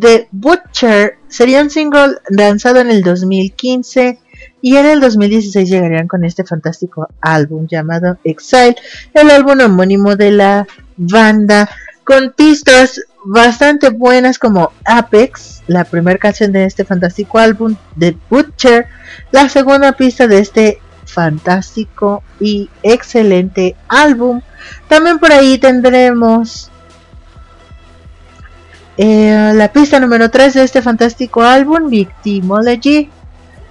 The Butcher sería un single lanzado en el 2015 y en el 2016 llegarían con este fantástico álbum llamado Exile, el álbum homónimo de la banda con pistas bastante buenas como Apex, la primera canción de este fantástico álbum, The Butcher, la segunda pista de este fantástico y excelente álbum. También por ahí tendremos eh, la pista número 3 de este fantástico álbum, Victimology,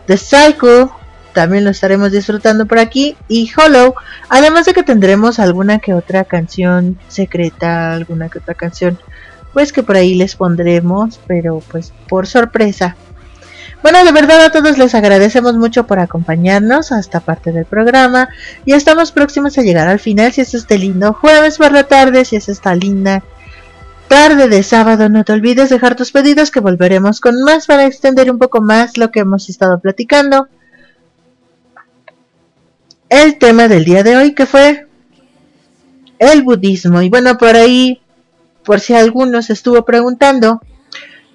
The Cycle, también lo estaremos disfrutando por aquí. Y Hollow, además de que tendremos alguna que otra canción secreta, alguna que otra canción, pues que por ahí les pondremos, pero pues por sorpresa. Bueno, de verdad a todos les agradecemos mucho por acompañarnos a esta parte del programa. Ya estamos próximos a llegar al final. Si es este lindo jueves por la tarde, si es esta linda tarde de sábado, no te olvides dejar tus pedidos que volveremos con más para extender un poco más lo que hemos estado platicando. El tema del día de hoy que fue el budismo. Y bueno, por ahí, por si alguno se estuvo preguntando,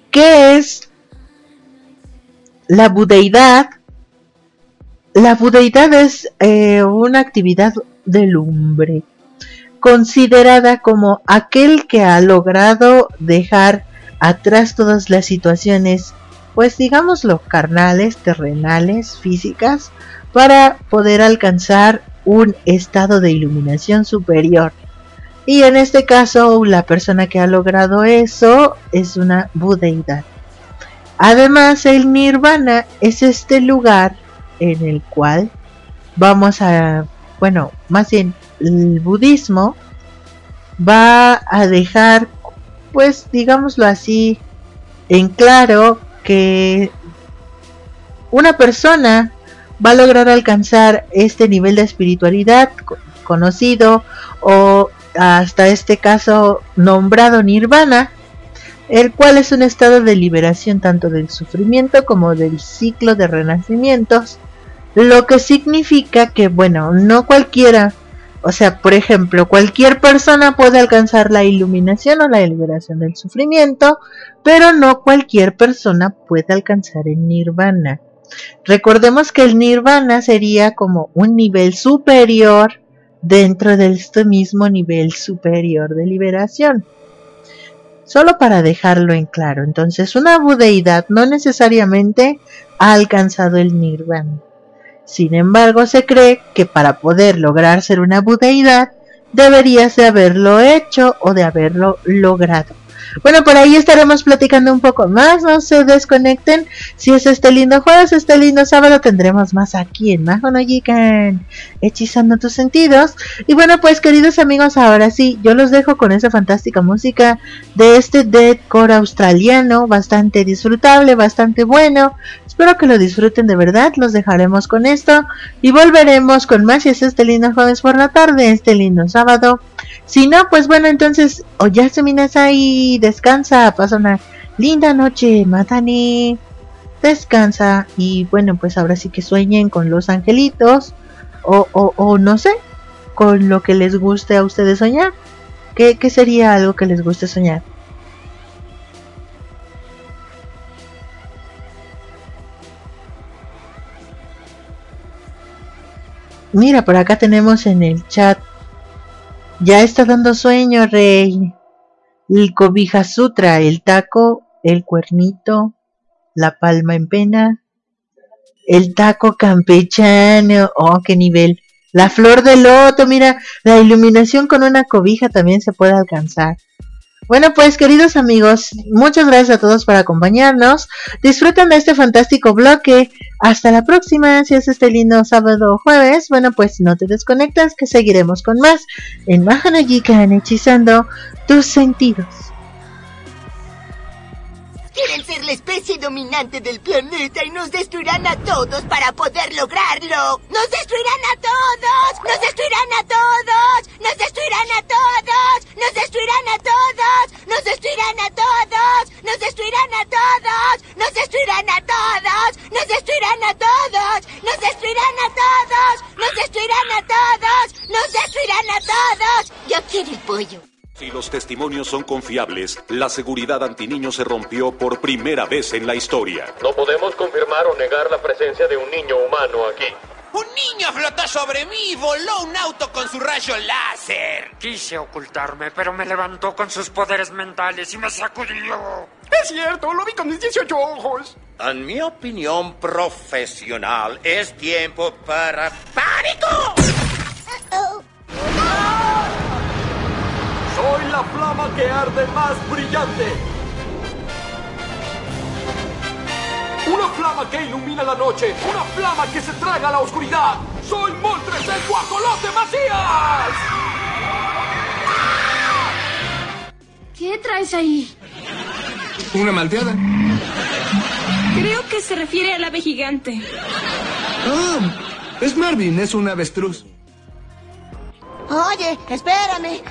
¿qué es la budeidad? La budeidad es eh, una actividad de lumbre considerada como aquel que ha logrado dejar atrás todas las situaciones, pues digámoslo, carnales, terrenales, físicas, para poder alcanzar un estado de iluminación superior. Y en este caso, la persona que ha logrado eso es una budeidad. Además, el nirvana es este lugar en el cual vamos a, bueno, más bien el budismo va a dejar, pues digámoslo así, en claro que una persona va a lograr alcanzar este nivel de espiritualidad conocido o hasta este caso nombrado nirvana, el cual es un estado de liberación tanto del sufrimiento como del ciclo de renacimientos, lo que significa que bueno, no cualquiera o sea, por ejemplo, cualquier persona puede alcanzar la iluminación o la liberación del sufrimiento, pero no cualquier persona puede alcanzar el nirvana. Recordemos que el nirvana sería como un nivel superior dentro de este mismo nivel superior de liberación. Solo para dejarlo en claro, entonces una budeidad no necesariamente ha alcanzado el nirvana. Sin embargo, se cree que para poder lograr ser una budeidad, deberías de haberlo hecho o de haberlo logrado. Bueno, por ahí estaremos platicando un poco más, no se desconecten. Si es este lindo jueves, este lindo sábado, tendremos más aquí en Majo no hechizando tus sentidos. Y bueno, pues queridos amigos, ahora sí, yo los dejo con esa fantástica música de este deadcore australiano, bastante disfrutable, bastante bueno. Espero que lo disfruten de verdad, los dejaremos con esto y volveremos con más si es este lindo jueves por la tarde, este lindo sábado. Si no, pues bueno, entonces, o ya ahí, descansa, pasa una linda noche, Matani, descansa y bueno, pues ahora sí que sueñen con los angelitos o, o, o no sé, con lo que les guste a ustedes soñar. ¿Qué, ¿Qué sería algo que les guste soñar? Mira, por acá tenemos en el chat. Ya está dando sueño, rey. El cobija sutra, el taco, el cuernito, la palma en pena, el taco campechano. Oh, qué nivel. La flor de loto, mira, la iluminación con una cobija también se puede alcanzar. Bueno, pues queridos amigos, muchas gracias a todos por acompañarnos. Disfruten de este fantástico bloque. Hasta la próxima, si es este lindo sábado o jueves. Bueno, pues no te desconectas, que seguiremos con más en Mahanagikan hechizando tus sentidos.
Quieren ser la especie dominante del planeta y nos destruirán a todos para poder lograrlo. ¡Nos destruirán a todos! ¡Nos destruirán a todos! ¡Nos destruirán a todos! ¡Nos destruirán a todos! ¡Nos destruirán a todos! ¡Nos destruirán a todos! ¡Nos destruirán a todos! ¡Nos destruirán a todos! ¡Nos destruirán a todos! ¡Nos destruirán a todos! ¡Nos destruirán a todos! Yo quiero el pollo.
Si los testimonios son confiables, la seguridad antiniño se rompió por primera vez en la historia.
No podemos confirmar o negar la presencia de un niño humano aquí.
Un niño flotó sobre mí y voló un auto con su rayo láser.
Quise ocultarme, pero me levantó con sus poderes mentales y me sacudió.
Es cierto, lo vi con mis 18 ojos.
En mi opinión profesional, es tiempo para... ¡Pánico!
Soy la flama que arde más brillante. Una flama
que ilumina la noche. Una flama que se traga la oscuridad. Soy Moltres el Guajolote Macías.
¿Qué traes ahí?
Una malteada.
Creo que se refiere al ave gigante.
Ah, es Marvin, es un avestruz.
Oye, espérame.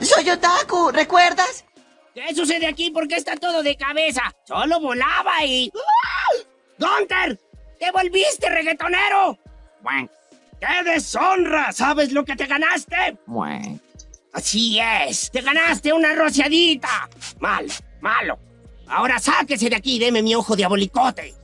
Soy Otaku, ¿recuerdas?
¿Qué sucede aquí? ¿Por qué está todo de cabeza? Solo volaba y... ¡Gunter! ¡Te volviste, reggaetonero! ¡Qué deshonra! ¿Sabes lo que te ganaste? Así es, te ganaste una rociadita. Malo, malo. Ahora sáquese de aquí y deme mi ojo diabolicote.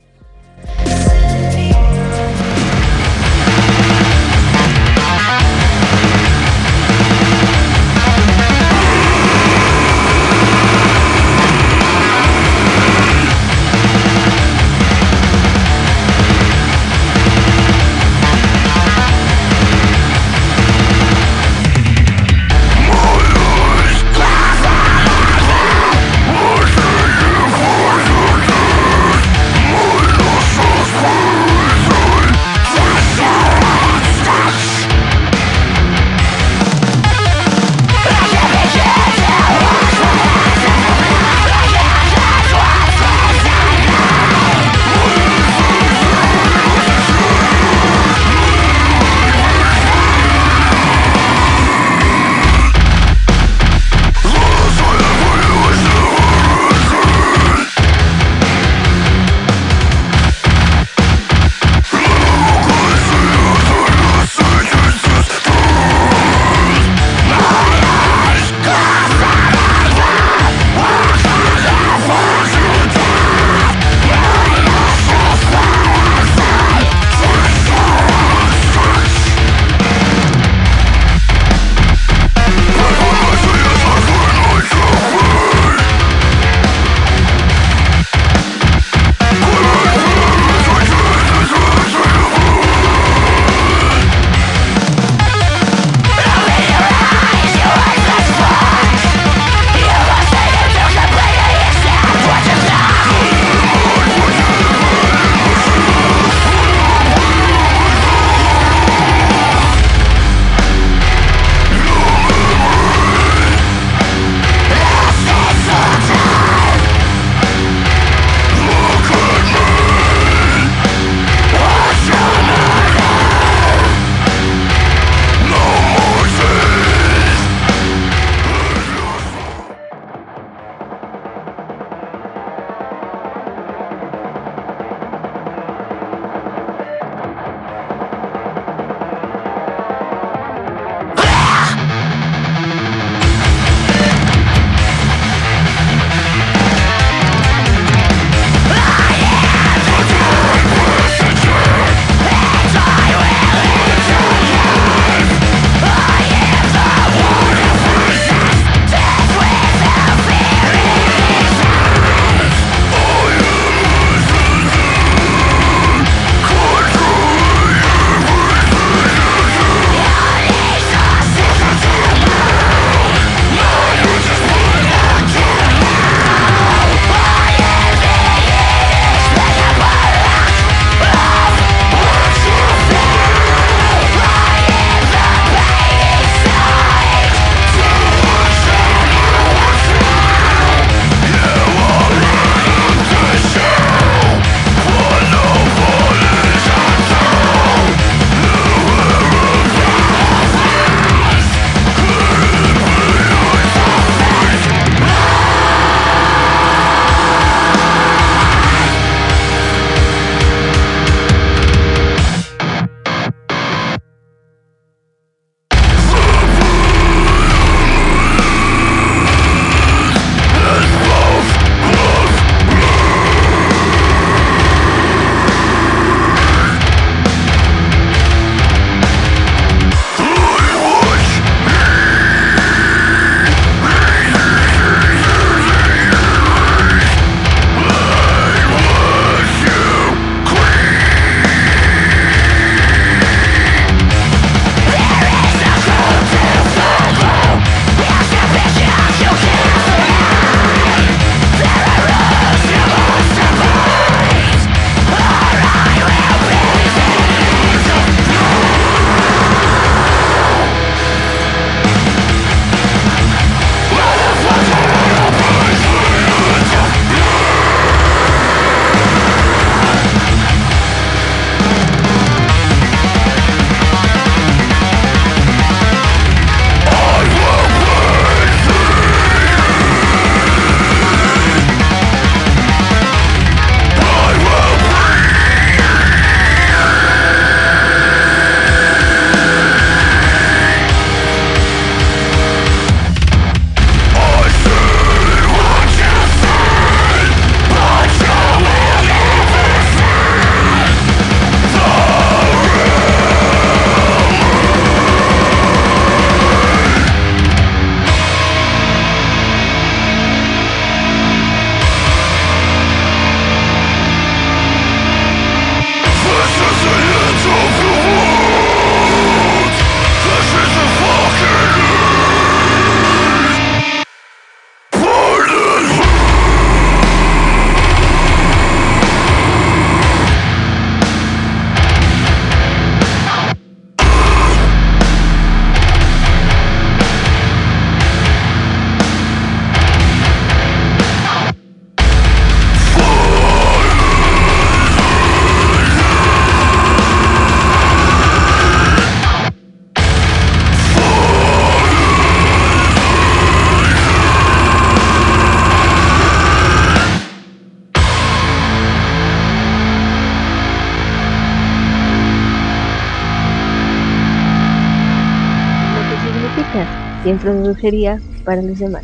Brujería para los demás.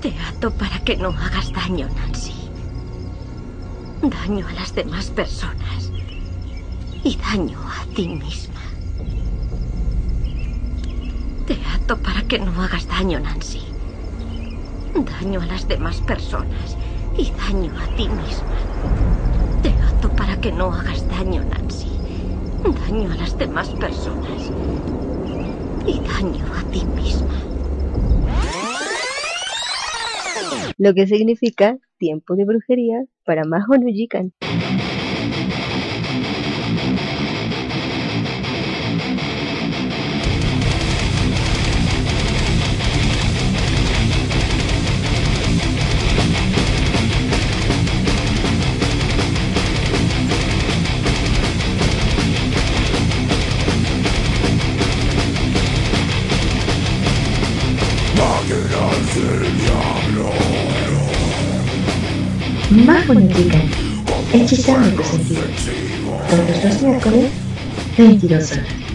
Te ato para que no hagas daño, Nancy. Daño a las demás personas. Y daño a ti misma. Te ato para que no hagas daño, Nancy. Daño a las demás personas. Y daño a ti misma. Que no hagas daño, Nancy. Daño a las demás personas. Y daño a ti misma.
Lo que significa tiempo de brujería para Majo no.
No Jikan. Hechizando tus sentidos. Todos los miércoles, 22 horas.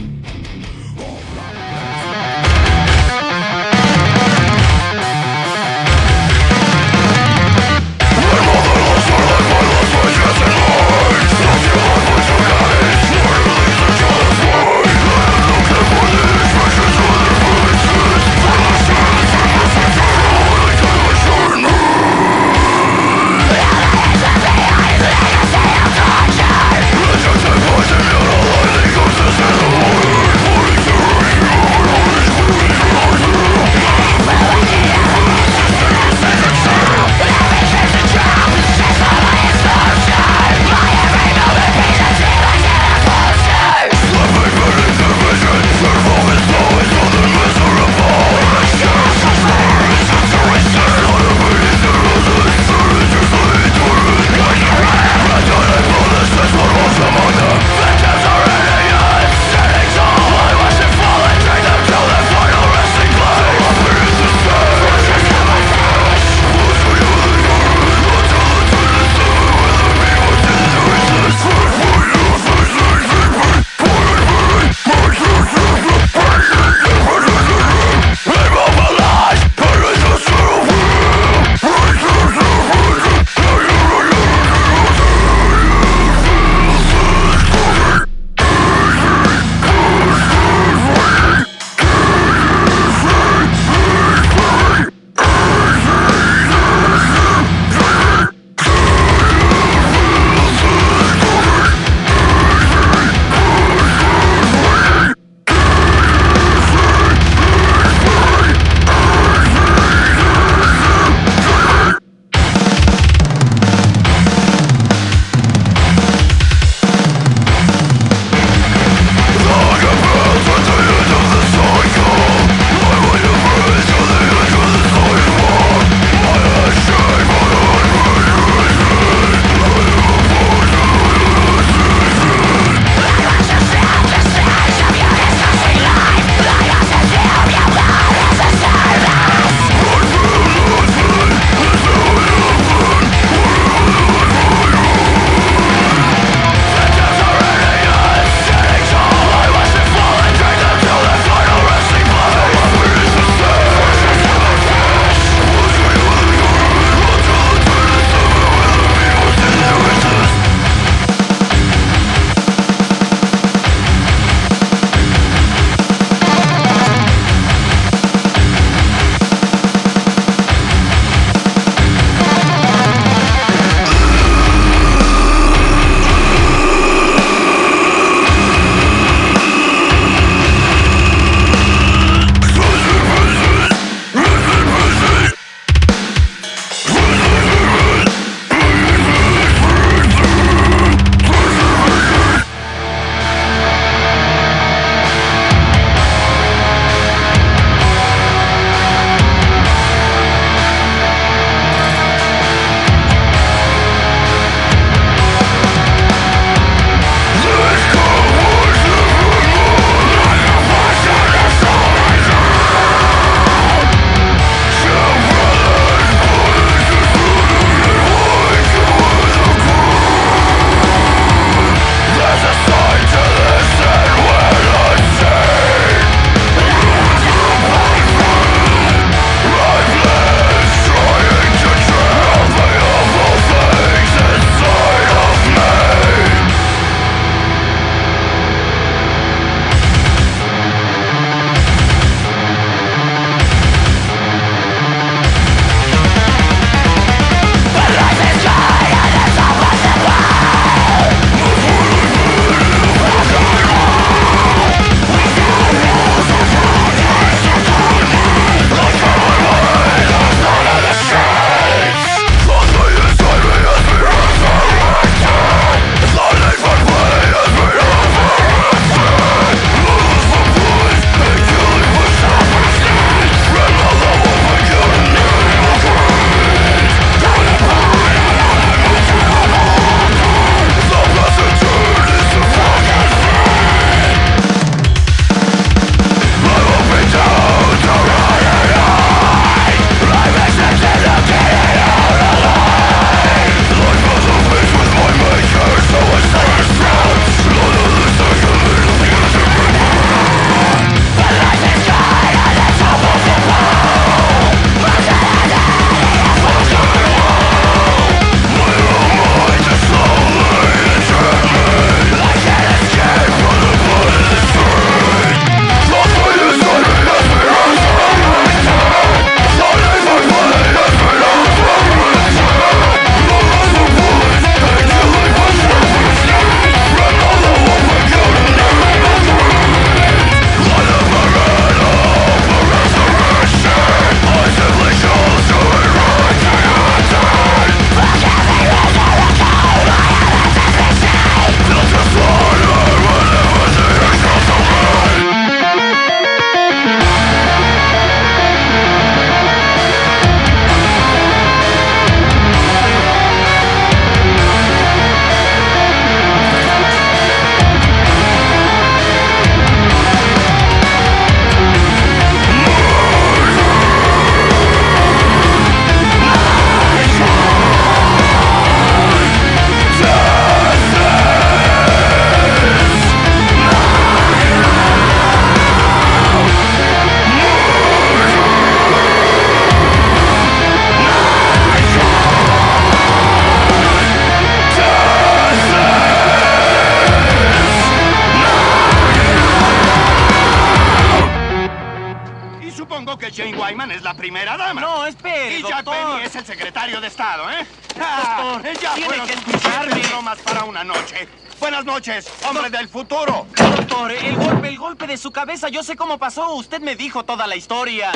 Cómo pasó. Usted me dijo toda la historia.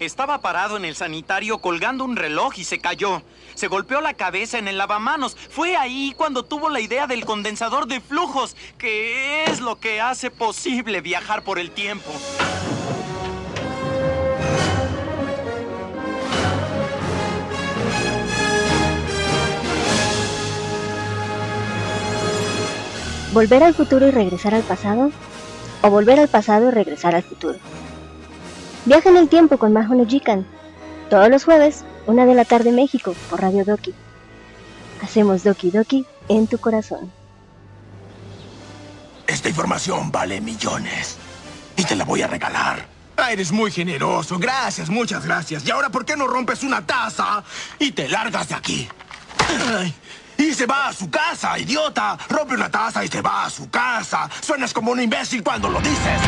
Estaba parado en el sanitario colgando un reloj y se cayó. Se golpeó la cabeza en el lavamanos. Fue ahí cuando tuvo la idea del condensador de flujos, que es lo que hace posible viajar por el tiempo.
¿Volver al futuro y regresar al pasado? ¿O volver al pasado y regresar al futuro? Viaja en el tiempo con Majo no Jikan. Todos los jueves, una de la tarde México, por Radio Doki. Hacemos Doki Doki en tu corazón.
Esta información vale millones. Y te la voy a regalar. Ah, eres muy generoso. Gracias, muchas gracias. ¿Y ahora por qué no rompes una taza y te largas de aquí? Ay, y se va a su casa, idiota. Rompe una taza y se va a su casa. Suenas como un imbécil cuando lo dices.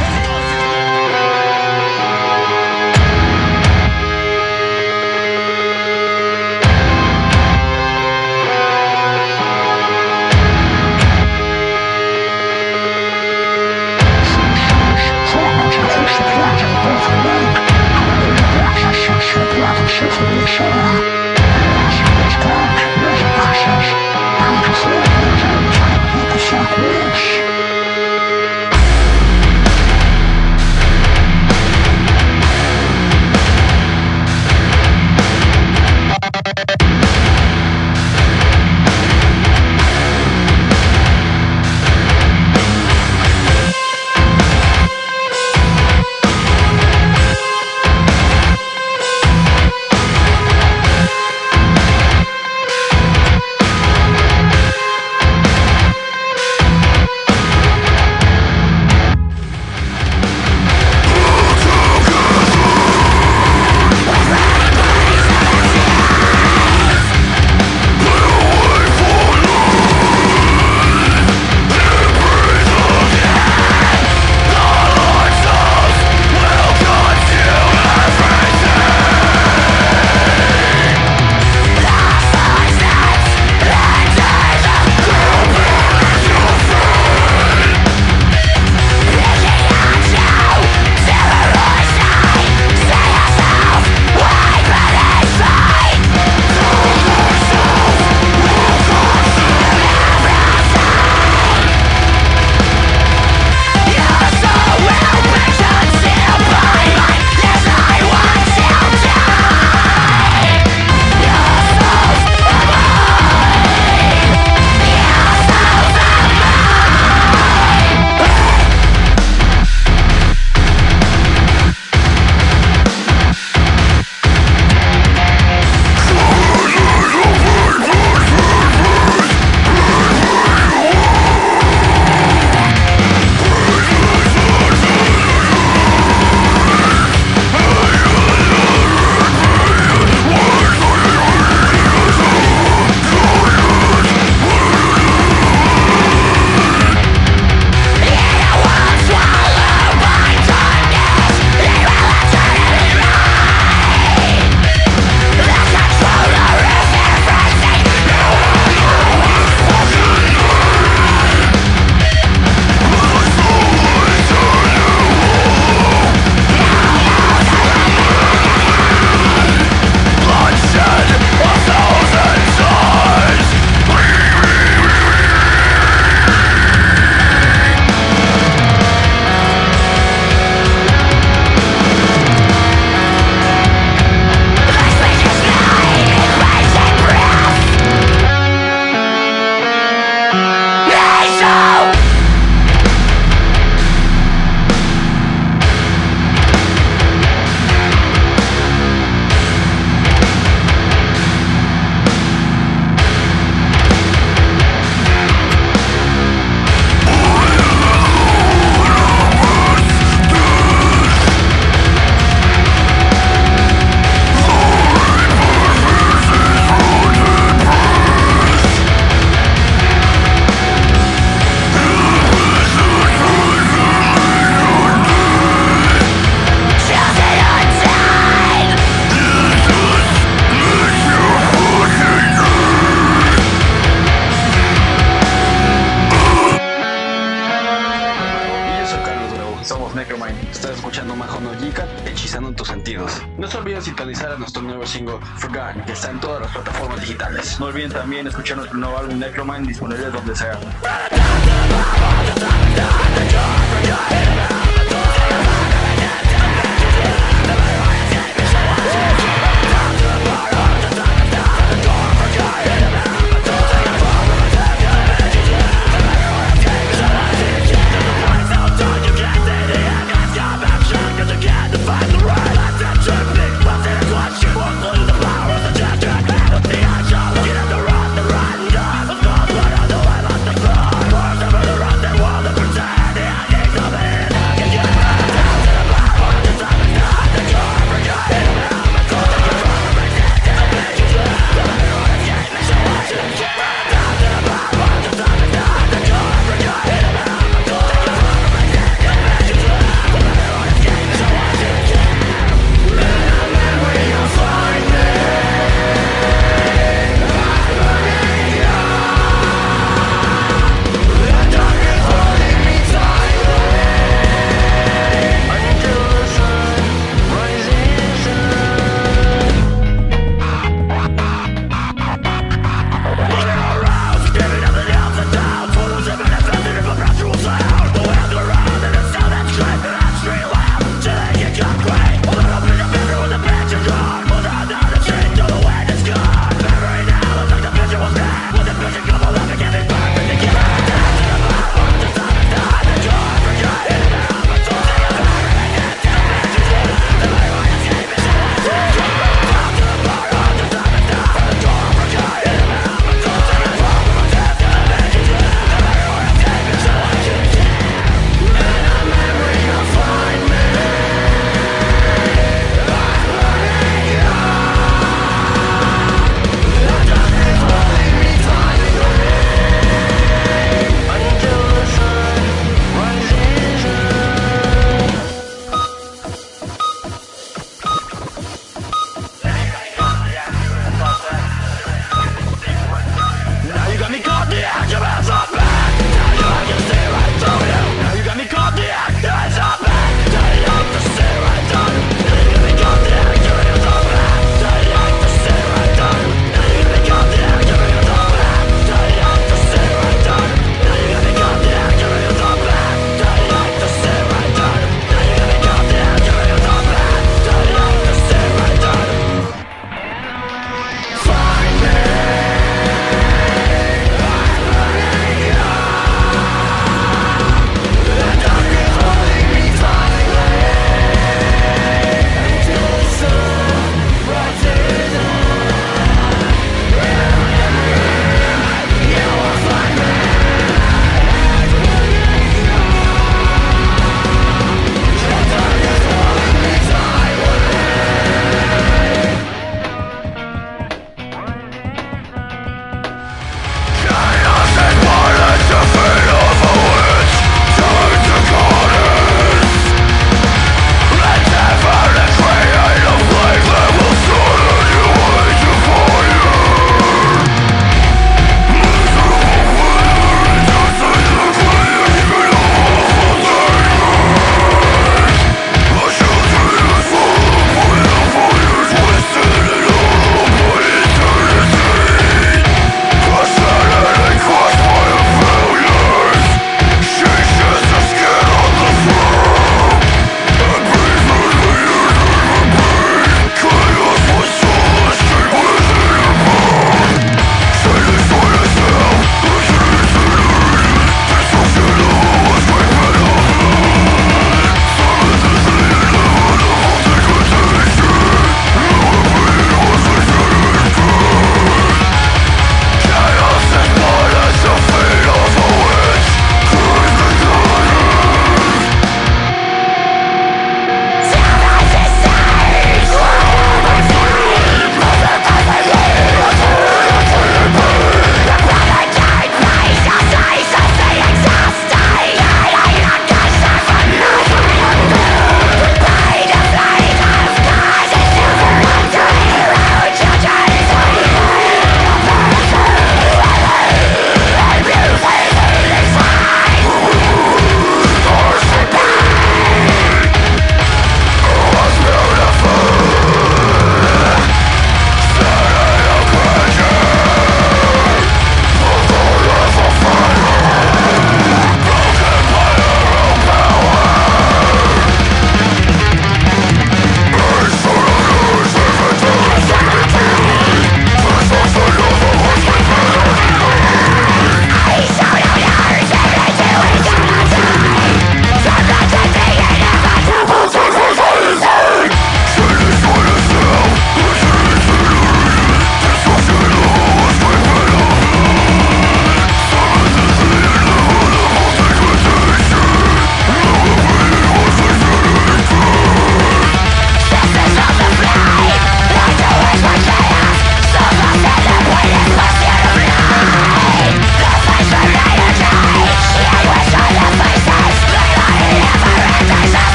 Sintonizar a nuestro nuevo single, Forgotten, que está en todas las plataformas digitales. No olviden también escuchar nuestro nuevo álbum Necromind, disponible donde sea.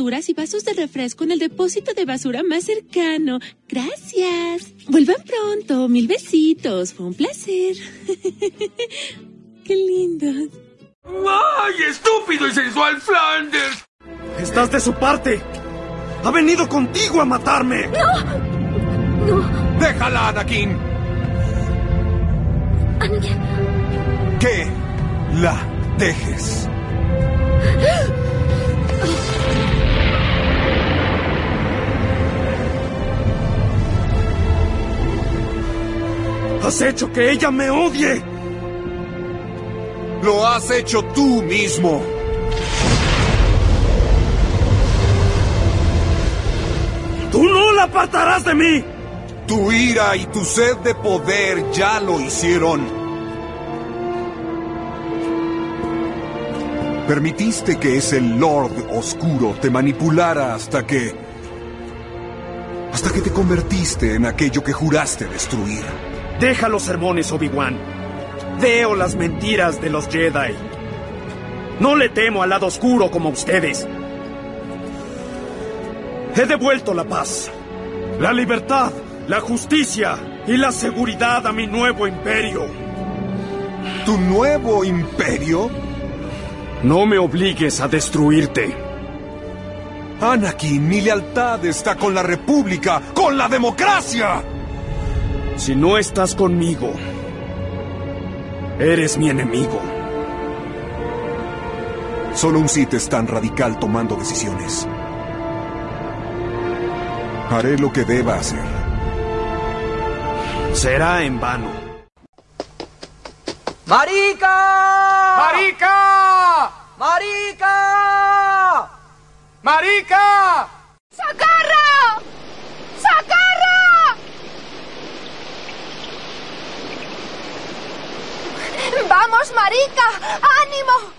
Y vasos de refresco en el depósito de basura más cercano. Gracias. Vuelvan pronto, mil besitos. Fue un placer. Qué lindos.
¡Ay, estúpido y sensual Flanders!
Estás de su parte. Ha venido contigo a matarme.
¡No! ¡No!
Déjala, Anakin.
Anakin.
Que la dejes. Has hecho que ella me odie. Lo has hecho tú mismo. ¡Tú no la apartarás de mí! Tu ira y tu sed de poder ya lo hicieron. Permitiste que ese Lord Oscuro te manipulara hasta que... hasta que te convertiste en aquello que juraste destruir. Deja los sermones, Obi-Wan. Veo las mentiras de los Jedi. No le temo al lado oscuro como ustedes. He devuelto la paz, la libertad, la justicia y la seguridad a mi nuevo imperio. ¿Tu nuevo imperio? No me obligues a destruirte. Anakin, mi lealtad está con la República, con la democracia. Si no estás conmigo, eres mi enemigo. Solo un Sith es tan radical tomando decisiones. Haré lo que deba hacer. Será en vano.
¡Marica! ¡Marica! ¡Marica! ¡Marica!
¡Vamos, marica! ¡Ánimo!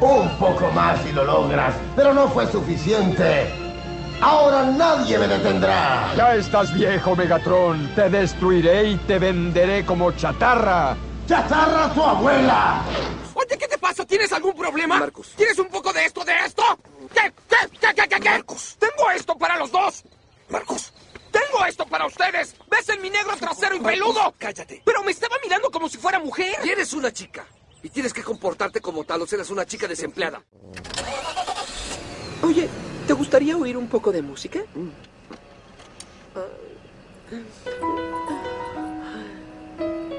Un poco más si lo logras, pero no fue suficiente. Ahora nadie me detendrá.
Ya estás viejo, Megatron. Te destruiré y te venderé como chatarra.
¡Chatarra tu abuela!
Oye, ¿qué te pasa? ¿Tienes algún problema?
Marcos.
¿Tienes un poco de esto, de esto? ¿Qué? ¿Qué? ¿Qué? ¿Qué? ¿Qué? qué?
Marcos.
Tengo esto para los dos.
Marcos.
Tengo esto para ustedes. ¿Ves en mi negro trasero y peludo?
cállate.
Pero me estaba mirando como si fuera mujer.
Y eres una chica. Y tienes que comportarte como tal o serás una chica desempleada.
Oye, ¿te gustaría oír un poco de música?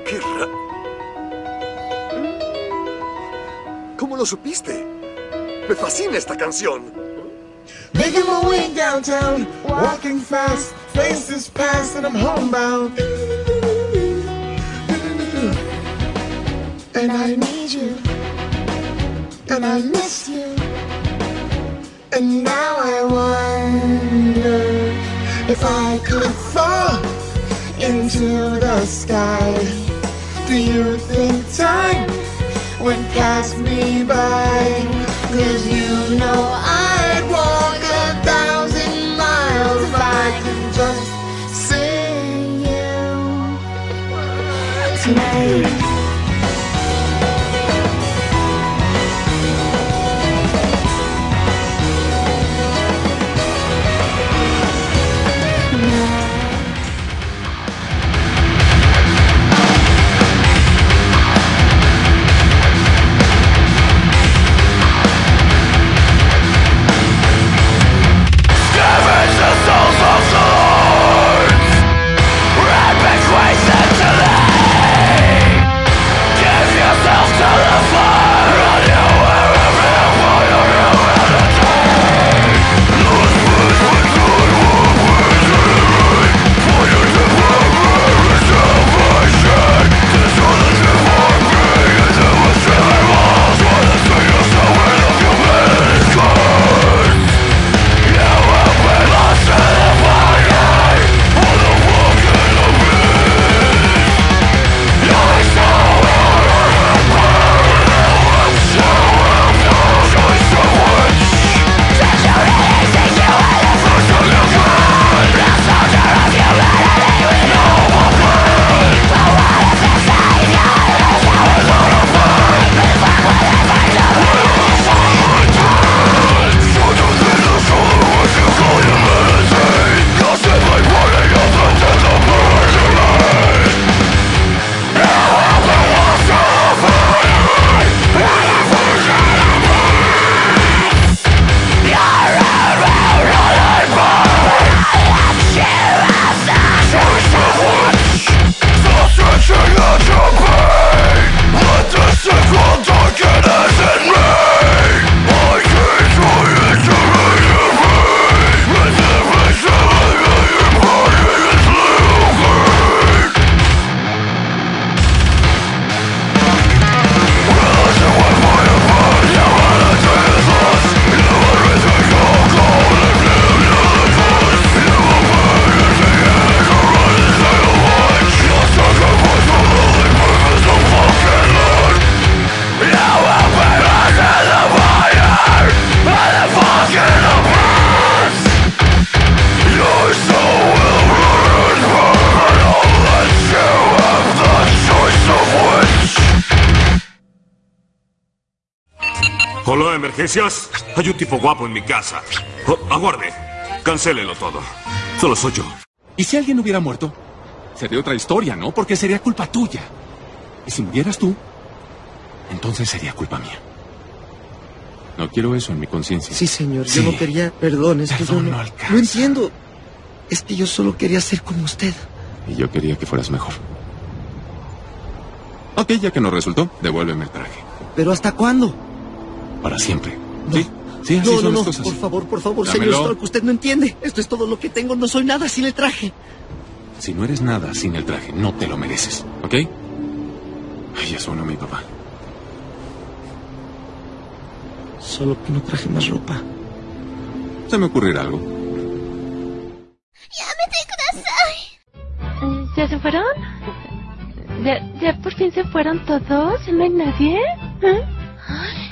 ¡Qué ra... ¿Cómo lo supiste? Me fascina esta canción.
Making my way downtown, walking fast, faces past, and I'm homebound. And I need you, and I miss you. And now I wonder if I could fall into the sky. Do you think time would pass me by? Cause you know I'd
made Emergencias. Hay un tipo guapo en mi casa. Oh, aguarde. Cancélelo todo. Solo soy yo.
¿Y si alguien hubiera muerto? Sería otra historia, ¿no? Porque sería culpa tuya. Y si murieras tú, entonces sería culpa mía. No quiero eso en mi conciencia.
Sí, señor,
Sí.
yo no quería... Perdón, es que yo no...
no
No, entiendo. Es que yo solo quería ser como usted.
Y yo quería que fueras mejor. Ok, ya que no resultó, devuélveme el traje.
¿Pero hasta cuándo?
Para siempre. Sí, sí, así
no,
son
no,
las
no,
cosas.
por favor, por favor,
Dámelo.
señor Stork, usted no entiende. Esto es todo lo que tengo, no soy nada sin el traje.
Si no eres nada sin el traje, no te lo mereces, ¿ok? Ay, ya suena mi papá.
Solo que no traje más ropa.
Se me ocurrirá algo.
¿Ya se fueron? ¿Ya, ya por fin se fueron todos? ¿No hay nadie? ¿Eh?